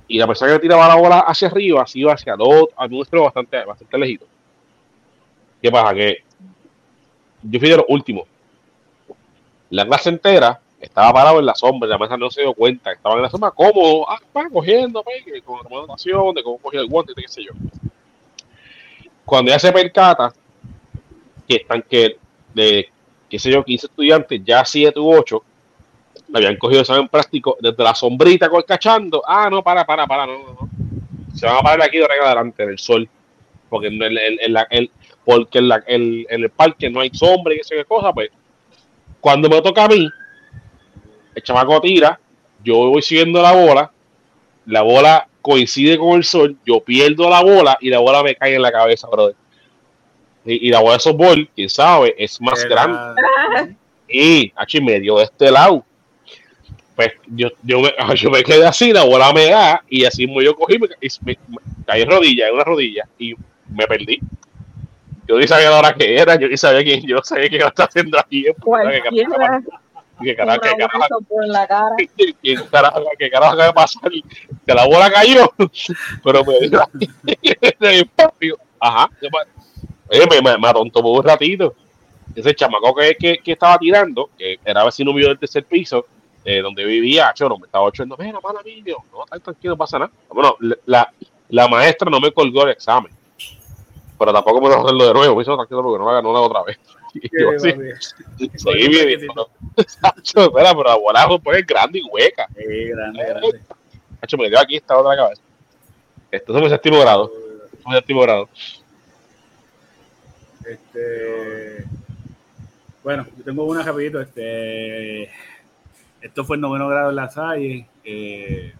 y la persona que tiraba la bola hacia arriba se iba hacia dos, a nuestro bastante, bastante lejido. ¿Qué pasa? Que yo fui de los últimos. La clase entera estaba parado en la sombra, la mesa no se dio cuenta, estaba en la sombra cómodo, ah, pa, cogiendo, que con la anotación, de cómo cogía el guante, qué sé yo. Cuando ya se percata que están que de, qué sé yo, 15 estudiantes, ya 7 u 8, le habían cogido examen práctico desde la sombrita colcachando, ah, no, para, para, para, no, no, no. Se van a parar aquí de en adelante, en el sol. Porque en el, la- el- porque en, la- en- el parque no hay sombra y esa cosa, pues cuando me toca a mí, el chamaco tira, yo voy siguiendo la bola, la bola coincide con el sol, yo pierdo la bola y la bola me cae en la cabeza, brother. Y, y la bola de softball, quién sabe, es más Era- grande. Y, aquí me dio de este lado. Pues yo, yo, me, yo me quedé así, la bola me da, y así yo cogí, me, y me- me caí en rodilla, en una rodilla, y me perdí. Yo ni sabía la hora que era, yo ni sabía quién, yo sabía qué estaba haciendo aquí. en puta, que Cualquiera. ¿Qué carajo, cara. qué carajo, qué carajo acaba de pasar? Que la bola cayó, pero me dio. Ajá. Oye, me, me, me atontó por un ratito. Ese chamaco que, que, que estaba tirando, que era vecino mío del tercer piso, eh, donde vivía, no me estaba echando, mira, mala yo, no, tranquilo, no pasa nada. Bueno, la, la maestra no me colgó el examen, pero tampoco me lo hacerlo de nuevo, me hizo tranquilo porque no la, no la otra vez. Y yo así, seguí pero, Sacho, espera, pero la bola pues, es grande y hueca. Sí, grande, grande. Sacho, me dio aquí esta otra cabeza. Esto es mi séptimo grado. Mi séptimo grado. Este, bueno, yo tengo una rapidito. Este, esto fue el noveno grado en la Salle. eh,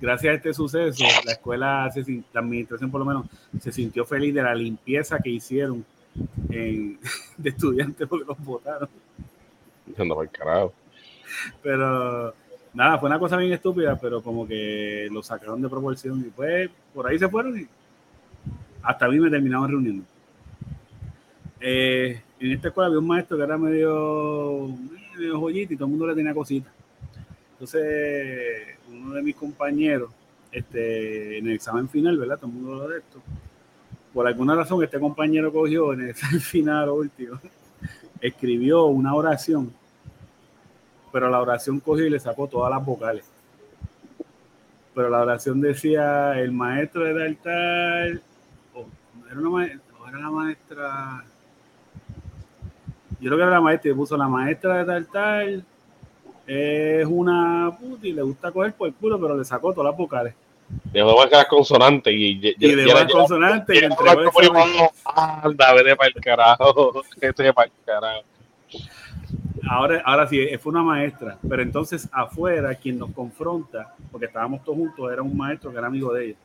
gracias a este suceso, la escuela, se la administración por lo menos, se sintió feliz de la limpieza que hicieron en- de estudiantes porque los votaron. Pero nada, fue una cosa bien estúpida, pero como que lo sacaron de proporción y pues por ahí se fueron y hasta a mí me terminaron reuniendo. Eh, en esta escuela había un maestro que era medio, medio joyito y todo el mundo le tenía cositas. Entonces, uno de mis compañeros, este, en el examen final, ¿verdad? Todo el mundo lo de esto. Por alguna razón, este compañero cogió en el examen final o último, escribió una oración pero la oración cogió y le sacó todas las vocales. Pero la oración decía, el maestro de tal tal, o era, una ma- o era la maestra, yo creo que era la maestra y puso la maestra de tal tal, es una puta y le gusta coger por el culo, pero le sacó todas las vocales. Dejó de marcar las consonantes y, y, Y de las consonantes y le entregó el examen. Anda, vete para el carajo. Vete para el carajo. Ahora, ahora sí, fue una maestra, pero entonces afuera quien nos confronta, porque estábamos todos juntos, era un maestro que era amigo de ella,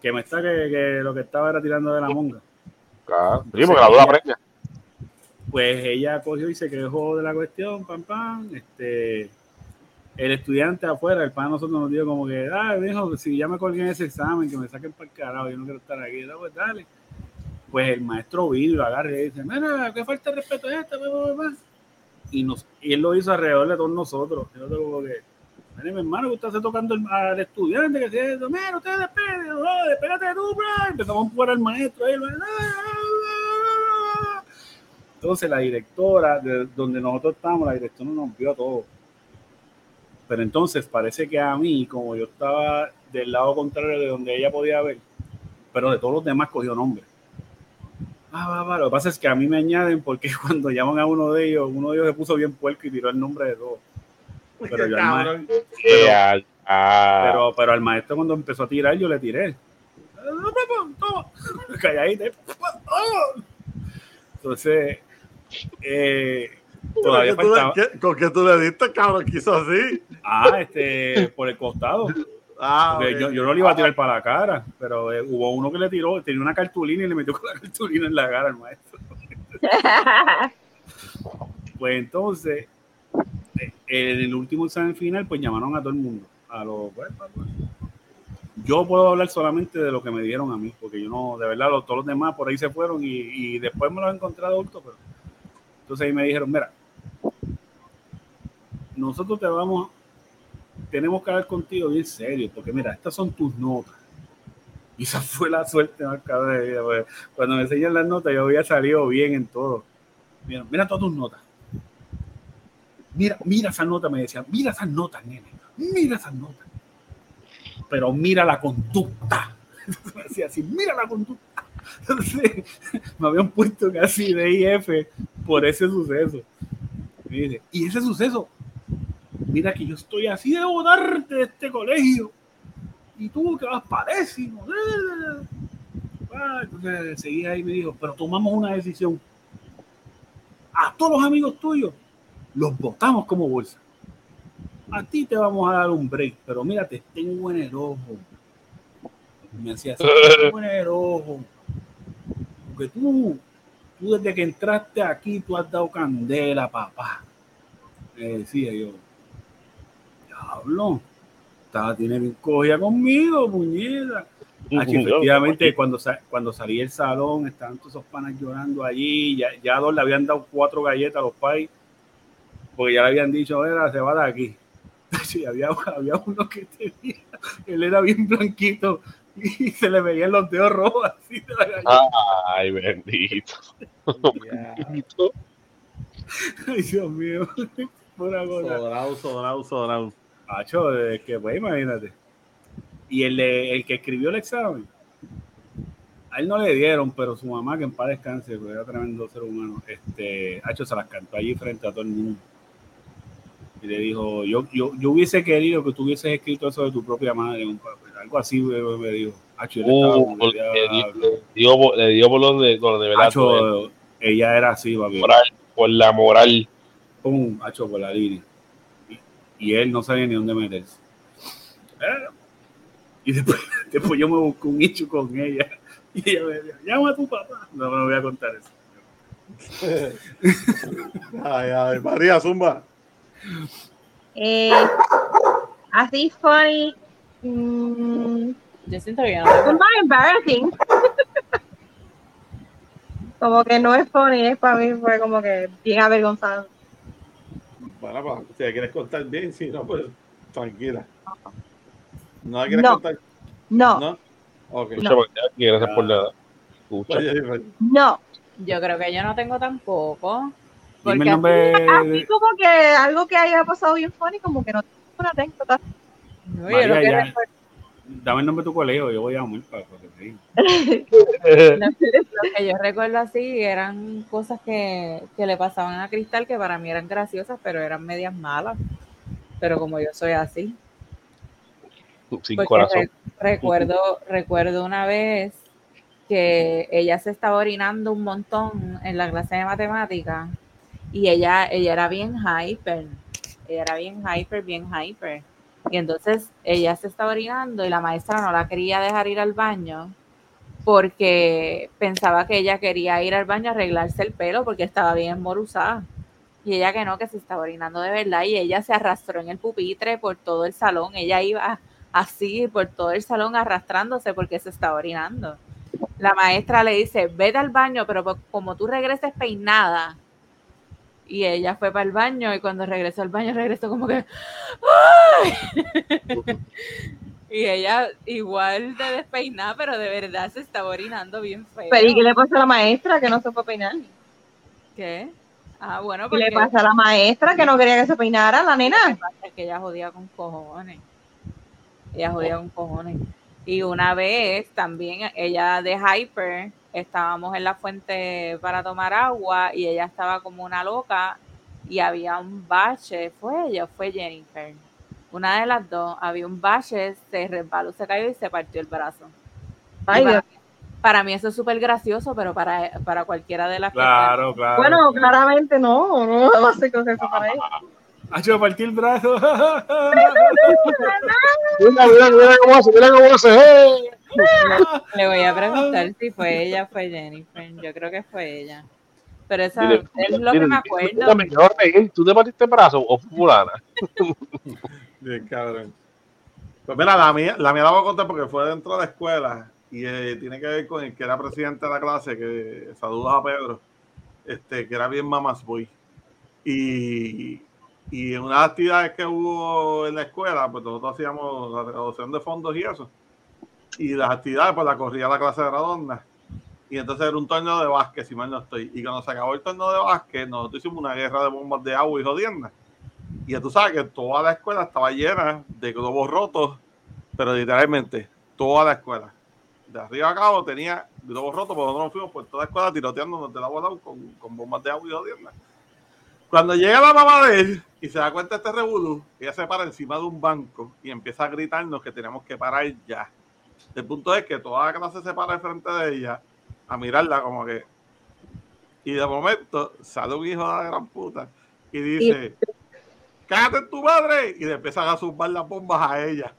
que me está que, que lo que estaba era tirando de la monga. Claro. Sí, porque la duda preña. Pues ella cogió y se quejó de la cuestión, pam, pam, este, el estudiante afuera, el pan nosotros nos dijo como que, ah, dijo, si ya me colgué en ese examen, que me saquen para el carajo, yo no quiero estar aquí, "Ah, pues dale. Pues el maestro vino lo agarra y dice, mira, qué falta de respeto es esta, bla, bla, bla". y, nos, y él lo hizo alrededor de todos nosotros. Y nosotros como que, mi hermano, que usted está tocando al estudiante, que se dice, mira, usted despede, oh, despégate tú, bro". Empezamos a empujar al maestro. maestro, "Ah". Entonces la directora, de donde nosotros estábamos, la directora nos vio a todos. Pero entonces parece que a mí, como yo estaba del lado contrario de donde ella podía ver, pero de todos los demás cogió nombre. Ah, va, va. Lo que pasa es que a mí me añaden porque cuando llaman a uno de ellos, uno de ellos se puso bien puerco y tiró el nombre de todos. Pero yo al ma- Cabrón. Eh, al- ah, Pero, pero al maestro cuando empezó a tirar, yo le tiré. Toma. Calladita. Entonces, eh, todavía ¿Con qué faltaba. ¿Con qué tú le diste, cabrón? ¿Qué hizo así? Ah, este, por el costado. Ah, yo, yo no le iba a tirar para la cara, pero eh, hubo uno que le tiró, tenía una cartulina y le metió con la cartulina en la cara al maestro. Pues entonces, eh, en el último examen final, pues llamaron a todo el mundo. A los, pues, pues, pues. Yo puedo hablar solamente de lo que me dieron a mí, porque yo no, de verdad, los- todos los demás por ahí se fueron y, y después me los he encontrado adultos. Pero... Entonces ahí me dijeron, mira, nosotros te vamos, tenemos que hablar contigo bien serio, porque mira, estas son tus notas. Y esa fue la suerte más de vida, Cuando me enseñan las notas, yo había salido bien en todo. Mira, mira todas tus notas. Mira, mira esas notas, me decían, mira esas notas, nene, mira esas notas. Pero mira la conducta. Me decía así, mira la conducta. Entonces, me habían puesto casi de IF por ese suceso. Y ese suceso, mira que yo estoy así de votarte de este colegio. Y tú que vas para décimo. Ah, Entonces seguía ahí y me dijo, pero tomamos una decisión. A todos los amigos tuyos los votamos como bolsa. A ti te vamos a dar un break, pero mira, te tengo en el ojo. Me así, te tengo en el ojo. Porque tú, tú desde que entraste aquí, tú has dado candela, papá. Me decía yo, diablo, estaba tiene bien cogida conmigo, puñeta. Aquí, efectivamente, cuando, cuando salí del salón, estaban todos esos panas llorando allí. Ya, ya a dos le habían dado cuatro galletas a los pais. porque ya le habían dicho, era, se va de aquí. Sí, había, había uno que tenía, él era bien blanquito y se le veían los dedos rojos así de la gallina. Ay, bendito. Bendito. Ay, Dios mío. Pura cosa. Sobrado, sobrado, sobrado. Macho, es que pues imagínate. Y el, de- el que escribió el examen, a él no le dieron, pero su mamá, que en paz descanse, porque era tremendo ser humano, este, Hacho se las cantó allí frente a todo el mundo. Y le dijo, yo, yo, yo hubiese querido que tú hubieses escrito eso de tu propia madre en un papel. Algo así me, me dijo. Estaba Uh, le, dio, le dio por- le dio por donde, donde verdad, por, Hacho, ella era así, papi. moral, por la moral. pum, hacho por la línea. Y, y él no sabía ni dónde meterse. Eh, Y después, después yo me busqué un hecho con ella. Y ella me dijo, llama a tu papá. No, no voy a contar eso. Ay, ay, María Zumba. Eh, así funny. mm, Yo siento que no es más embarrassing. como que no es funny, es para mí fue como que bien avergonzado. Bueno, pues, si la quieres contar bien, si no, pues tranquila. ¿No la quieres No. contar? No, ¿No? Ok. Escucha, porque aquí, gracias por nada. Escucha. Oye, Jennifer, no. Yo creo que yo no tengo tampoco. Dime Porque el nombre. Así como que algo que haya pasado bien funny, como que no tengo una anécdota. No, María, Dame el nombre de tu colegio, yo voy a llamar para que te diga. lo que yo recuerdo así eran cosas que, que le pasaban a Cristal que para mí eran graciosas, pero eran medias malas. Pero como yo soy así. Sin Porque corazón. re- recuerdo, recuerdo una vez que ella se estaba orinando un montón en la clase de matemáticas y ella, ella era bien hyper. Ella era bien hyper, bien hyper. Y entonces ella se estaba orinando y la maestra no la quería dejar ir al baño porque pensaba que ella quería ir al baño a arreglarse el pelo porque estaba bien morusada. Y ella que no, que se estaba orinando de verdad y ella se arrastró en el pupitre por todo el salón. Ella iba así por todo el salón arrastrándose porque se estaba orinando. La maestra le dice, vete al baño, pero como tú regreses peinada. Y ella fue para el baño y cuando regresó al baño regresó como que... ¡ay! y ella igual de despeinada, pero de verdad se estaba orinando bien feo. Pero ¿y qué le pasa a la maestra que no se fue a peinar? ¿Qué? Ah, bueno, ¿Qué porque le pasa a la maestra que no quería que se peinara, la nena? es que ella jodía con cojones. Ella jodía con cojones. Y una vez también ella de Hyper, estábamos en la fuente para tomar agua y ella estaba como una loca y había un bache, fue ella o fue Jennifer. Una de las dos, había un bache, se resbaló, se cayó y se partió el brazo. Ay, para, mí eso es súper gracioso, pero para, para cualquiera de las que Claro, claro. Bueno, claramente no, no vamos a cosas para ella. Hacho, partí el brazo. Mira, mira, mira cómo hace, mira cómo hace. ¡eh! Le voy a preguntar si fue ella o fue Jennifer. Yo creo que fue ella. Pero esa Dile, es lo dile, que me acuerdo. dile, ¿Tú te partiste el brazo o fulana? Bien, cabrón. Pues mira, la mía, la mía la voy a contar porque fue dentro de la escuela y eh, tiene que ver con el que era presidente de la clase, que saludos a Pedro, este, que era bien mamas boy. Y, y en unas actividades que hubo en la escuela, pues nosotros hacíamos la recaudación de fondos y eso. Y las actividades, pues la corría la clase de redonda. Y entonces era un torneo de básquet, si mal no estoy. Y cuando se acabó el torneo de básquet, nosotros hicimos una guerra de bombas de agua y jodiendas. Y ya tú sabes que toda la escuela estaba llena de globos rotos, pero literalmente toda la escuela. De arriba a cabo tenía globos rotos, porque nosotros nos fuimos por toda la escuela tiroteándonos de la bola con, con bombas de agua y jodiendas. Cuando llega la mamá de él y se da cuenta de este revolú, ella se para encima de un banco y empieza a gritarnos que tenemos que parar ya. El punto es que toda la clase se para frente de ella a mirarla como que... Y de momento sale un hijo de la gran puta y dice, cállate en tu madre. Y le empiezan a zumbar las bombas a ella.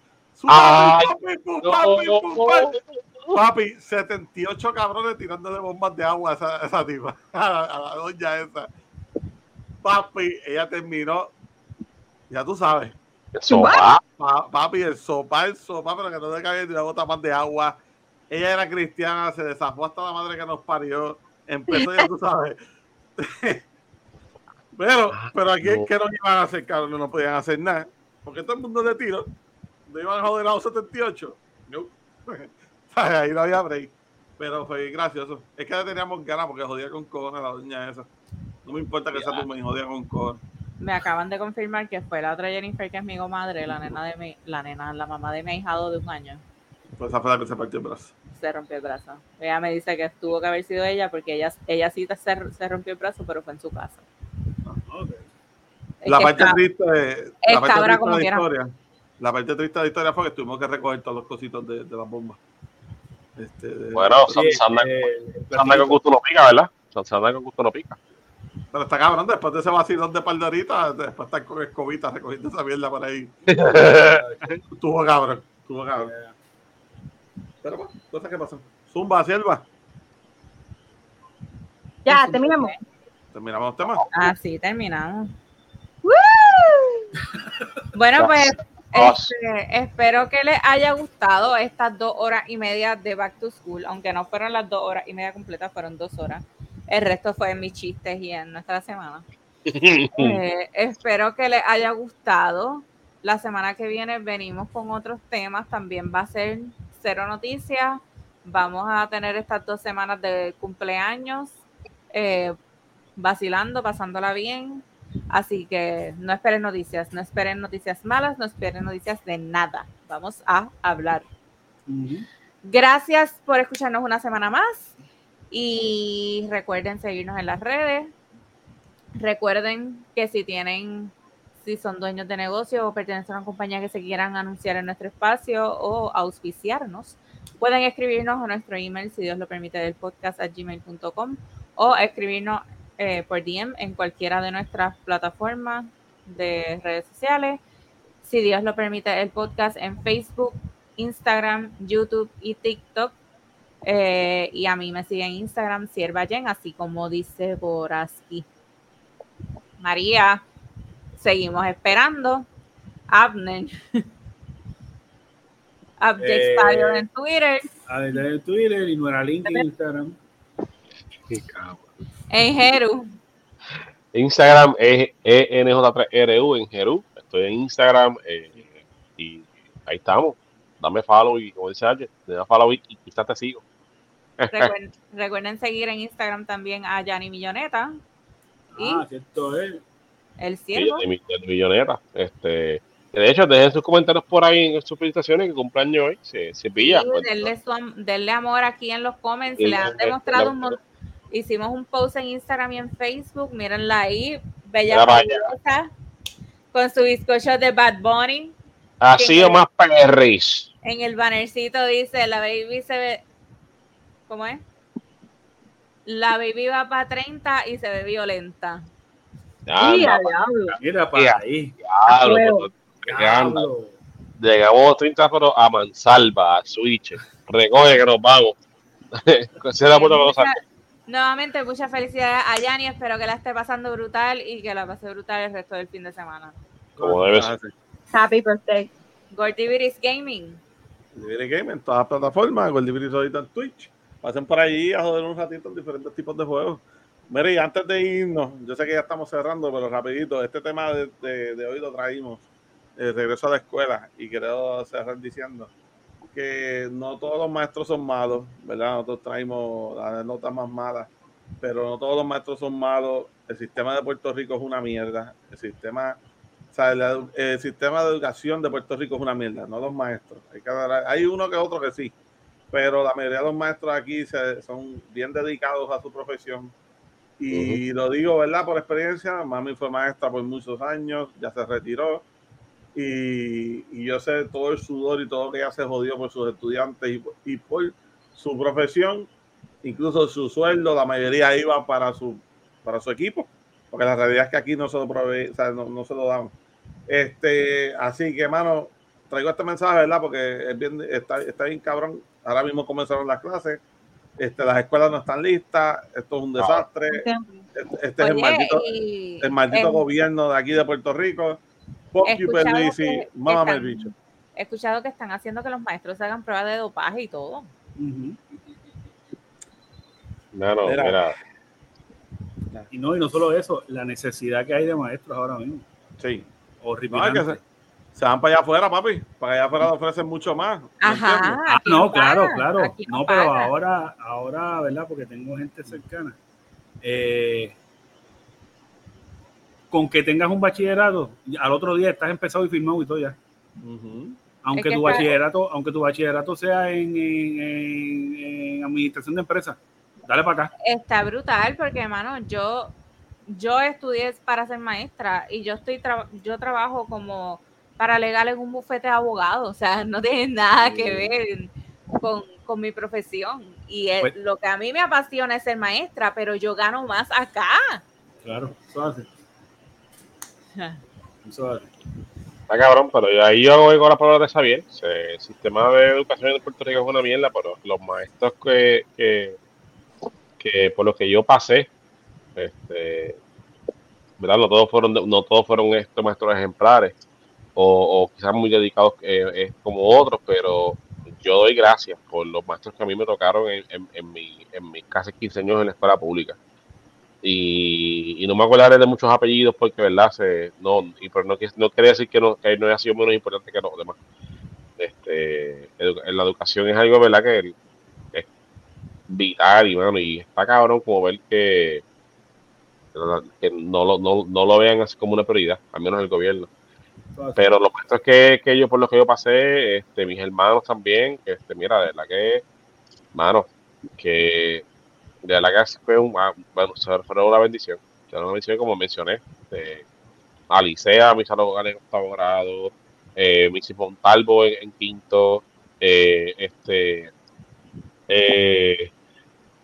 Ay, Papi, pum, No, papi, pum, no. papi. Papi, 78 cabrones tirándole bombas de agua a esa, a esa tipa, a la, a la doña esa. Papi, ella terminó, ya tú sabes, Sopa. pa- papi, el sopa, el sopa, pero que no le cabía ni una gota más de agua. Ella era cristiana, se desafó hasta la madre que nos parió. Empezó, ya tú sabes. Pero, Ah, pero aquí es que no iban a hacer, cabrón, no podían hacer nada. Porque todo el mundo de tiro. No iban a joder a los 78. No. Ahí no había break. Pero fue gracioso. Es que le teníamos ganas porque jodía con cojones la doña esa. No me importa que sea tu me jodía con. Me acaban de confirmar que fue la otra Jennifer que es mi comadre, la nena de mi, la nena, la mamá de mi ahijado de un año. Pues esa fue la que se partió el brazo. Se rompió el brazo. Ella me dice que tuvo que haber sido ella porque ella, ella sí se, se rompió el brazo, pero fue en su casa. Es la parte está- triste de, la parte cabra triste como de la quiera. historia. La parte triste de la historia fue que tuvimos que recoger todos los cositos de, de las bombas. Este, de- Bueno, anda eh, con gusto no pica, ¿verdad? Se anda con gusto no pica. Pero está cabrón, después de ese vacilón de par de horitas, después estar con escobita recogiendo esa mierda por ahí. Estuvo cabrón, estuvo cabrón. Pero bueno, cosas que pasan. Zumba, sierva. Ya, terminamos. Terminamos los temas. Así terminamos. ¡Woo! Bueno, pues este, espero que les haya gustado estas dos horas y media de Back to School, aunque no fueron las dos horas y media completas, fueron dos horas. El resto fue en mis chistes y en nuestra semana. Eh, espero que les haya gustado. La semana que viene venimos con otros temas. También va a ser cero noticias. Vamos a tener estas dos semanas de cumpleaños, eh, vacilando, pasándola bien. Así que no esperen noticias, no esperen noticias malas, no esperen noticias de nada. Vamos a hablar. Gracias por escucharnos una semana más y recuerden seguirnos en las redes. Recuerden que si tienen, si son dueños de negocio o pertenecen a una compañía que se quieran anunciar en nuestro espacio o auspiciarnos, pueden escribirnos a nuestro email, si Dios lo permite, del podcast a gmail.com o escribirnos eh, por DM en cualquiera de nuestras plataformas de redes sociales. Si Dios lo permite, el podcast en Facebook, Instagram, YouTube y TikTok. Eh, y a mí me sigue en Instagram, Sierva Jen, así como dice Boraski. María, seguimos esperando. Abner. Update Eh, Style en Twitter. A ver, de Twitter y nuestra link en Instagram. En Jeru. Instagram es E ENJ3RU en Jerú. Estoy en Instagram eh, y ahí estamos. Dame follow y como dice da follow y, y quizás te sigo. Recuerden, recuerden seguir en Instagram también a Yanni Milloneta y Ah, cierto es. el Sí, ciervo. de, mi- de millonera. Este, de hecho, dejen sus comentarios por ahí en sus felicitaciones que cumpleaños hoy. Se, se pilla. Sí, pues, denle, su am- denle amor aquí en los comments. Le han demostrado un montón. Hicimos un post en Instagram y en Facebook. Mírenla ahí. Bella preciosa, con su bizcocho de Bad Bunny. ha que- sido más perris. En el bannercito dice: La baby se ve. ¿Cómo es? La baby va para 30 y se ve violenta. Sí, Anda, a diablo. Mira para Ya. ahí. diablo. Diablo. Llegamos 30 pero a Mansalva, a Switch. Recoge que nos vamos. Cosa. Nuevamente, muchas felicidades a Yani. Espero que la esté pasando brutal y que la pase brutal el resto del fin de semana. Como debe ser. Ah, sí. Happy birthday. Gordiviris Gaming. Goldibiri Game en todas las plataformas, Goldibiri ahorita en Twitch. Pasen por allí a joder un ratito en diferentes tipos de juegos. Mire, antes de irnos, yo sé que ya estamos cerrando, pero rapidito, este tema de, de- de hoy lo traímos, el regreso a la escuela, y quiero cerrar diciendo que no todos los maestros son malos, ¿verdad? Nosotros traímos las notas más malas, pero no todos los maestros son malos. El sistema de Puerto Rico es una mierda. El sistema, o sea, el, sistema de educación de Puerto Rico es una mierda, no los maestros. Hay, que hay uno que otro que sí, pero la mayoría de los maestros aquí se- son bien dedicados a su profesión. Y lo digo, ¿verdad? Por experiencia, mami fue maestra por muchos años, ya se retiró. Y, y yo sé todo el sudor y todo lo que ella se jodió por sus estudiantes y, por- y por su profesión, incluso su sueldo, la mayoría iba para su, para su equipo, porque la realidad es que aquí no se lo, provee- o sea, no, no se lo damos. Este, así que, mano, traigo este mensaje, ¿verdad? Porque es bien, está, está bien cabrón. Ahora mismo comenzaron las clases, este, las escuelas no están listas, esto es un desastre. Este, este es el maldito, y el maldito he- gobierno de aquí de Puerto Rico. Fuck you, mámame el bicho. he escuchado que están haciendo que los maestros hagan pruebas de dopaje y todo. No, no, Mira. mira. Y no, y no solo eso, la necesidad que hay de maestros ahora mismo. Sí. No, que se, van para allá afuera, papi. Para allá afuera ofrecen mucho más. Ajá. Ah, aquí no, claro, claro. No, pero ahora, ahora, ¿verdad? Porque tengo gente cercana. Eh, con que tengas un bachillerato, al otro día estás empezado y firmado y todo ya. Ujú. Aunque Es que tu bachillerato, aunque tu bachillerato sea en, en- en- en administración de empresas, dale para acá. Está brutal porque, hermano, yo, yo estudié para ser maestra y yo estoy tra- yo trabajo como paralegal en un bufete de abogados, o sea, no tiene nada que ver con, con mi profesión. Y es- Pues- lo que a mí me apasiona es ser maestra, pero yo gano más acá. Claro, eso hace. Eso hace. Está cabrón, pero ahí yo voy con la palabra de Xavier. El sistema de educación en Puerto Rico es una mierda, pero los maestros que, que, que por los que yo pasé, este, ¿verdad? No todos fueron, no todos fueron estos maestros ejemplares o, quizás muy dedicados eh, eh, como otros, pero yo doy gracias por los maestros que a mí me tocaron en, en, en mi, en mis casi 15 años en la escuela pública. Y, no me acordaré de muchos apellidos porque, ¿verdad? Se, no, y, pero no, no quiere decir que no, que no haya sido menos importante que los demás. Este, la educación es algo, ¿verdad? Que es vital y, bueno, y está cabrón como ver que, que no, lo, no, no lo vean así como una prioridad, al menos el gobierno. Pero los maestros que, que yo, por los que yo pasé, este, mis hermanos también, que, este, mira, de verdad que, mano, que de verdad que fue un, ah, bueno, fue una bendición. Fue una bendición, como mencioné, de Alicea, mis en octavo grado, eh, Missy Montalvo en, en quinto, eh, este, eh,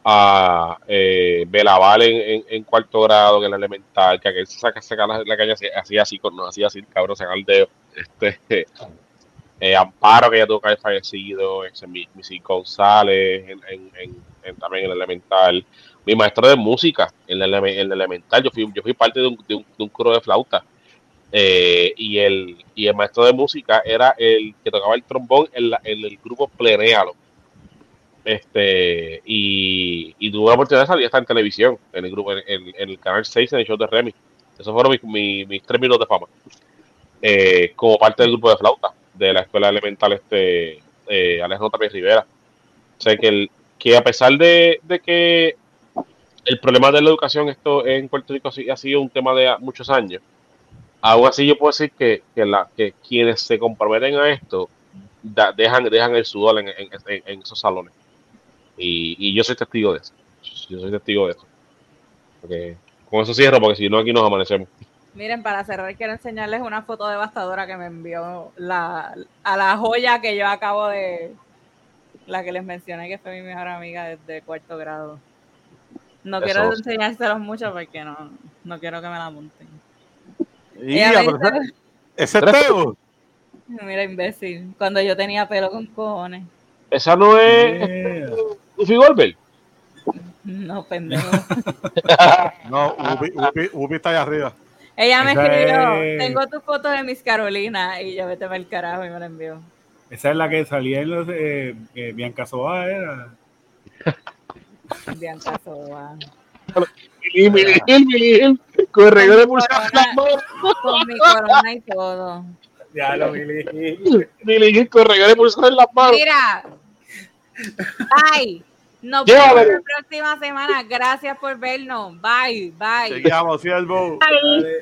a eh, Belaval en, en, en cuarto grado, es la elemental, que aquel se saca, saca la, la caña así, así, con, así, el cabrón, saca el dedo. Este, eh, Amparo, que ya tuvo que haber fallecido, mi, Missy González, en, en, en- en- también en el elemental. Mi maestro de música, en el, eleme- en el elemental, yo fui, yo fui parte de un, de un, de coro de flauta. Eh, y, el, y el maestro de música era el que tocaba el trombón en, la- en el grupo Plenéalo. Este, y, y tuve la oportunidad de salir hasta en televisión, en el grupo, en, el canal 6, en el show de Remy. Esos fueron mis, mis, tres minutos de fama. Eh, como parte del grupo de flauta de la escuela elemental este eh, Alejandro Tapia Rivera. O sea que, que a pesar de, de que el problema de la educación esto en Puerto Rico ha sido un tema de muchos años, aún así yo puedo decir que, que, la, que quienes se comprometen a esto dejan, dejan el sudor en- en esos salones. Y, y yo soy testigo de eso. Yo soy testigo de eso. Porque con eso cierro, porque si no aquí nos amanecemos. Miren, para cerrar, quiero enseñarles una foto devastadora que me envió la, a la joya que yo acabo de. La que les mencioné que fue mi mejor amiga desde cuarto grado. No Eso. quiero enseñárselos mucho porque no, no quiero que me la monten. Y Ella me dice- ese ese es Teo. Mira, imbécil. Cuando yo tenía pelo con cojones. Esa no es Yeah. Luffy Goldberg. No, pendejo. No, Ubi, Ubi- Ubi está allá arriba. Ella me Esa escribió, es- tengo tu foto de Miss Carolina y yo vete para el carajo y me la envió. Esa es la que salía en los eh, eh, Bianca Soa, era. Bianca Soba. Miguel, Miguel, Miguel, corredor de pulsar las manos. Con mi corona y todo. Ya lo vi. Miguel, corredor de pulsar en las manos. Mira. Bye. Nos vemos la próxima semana. Gracias por vernos. Bye, bye. Seguimos, siervo. Bye.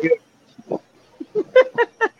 bye.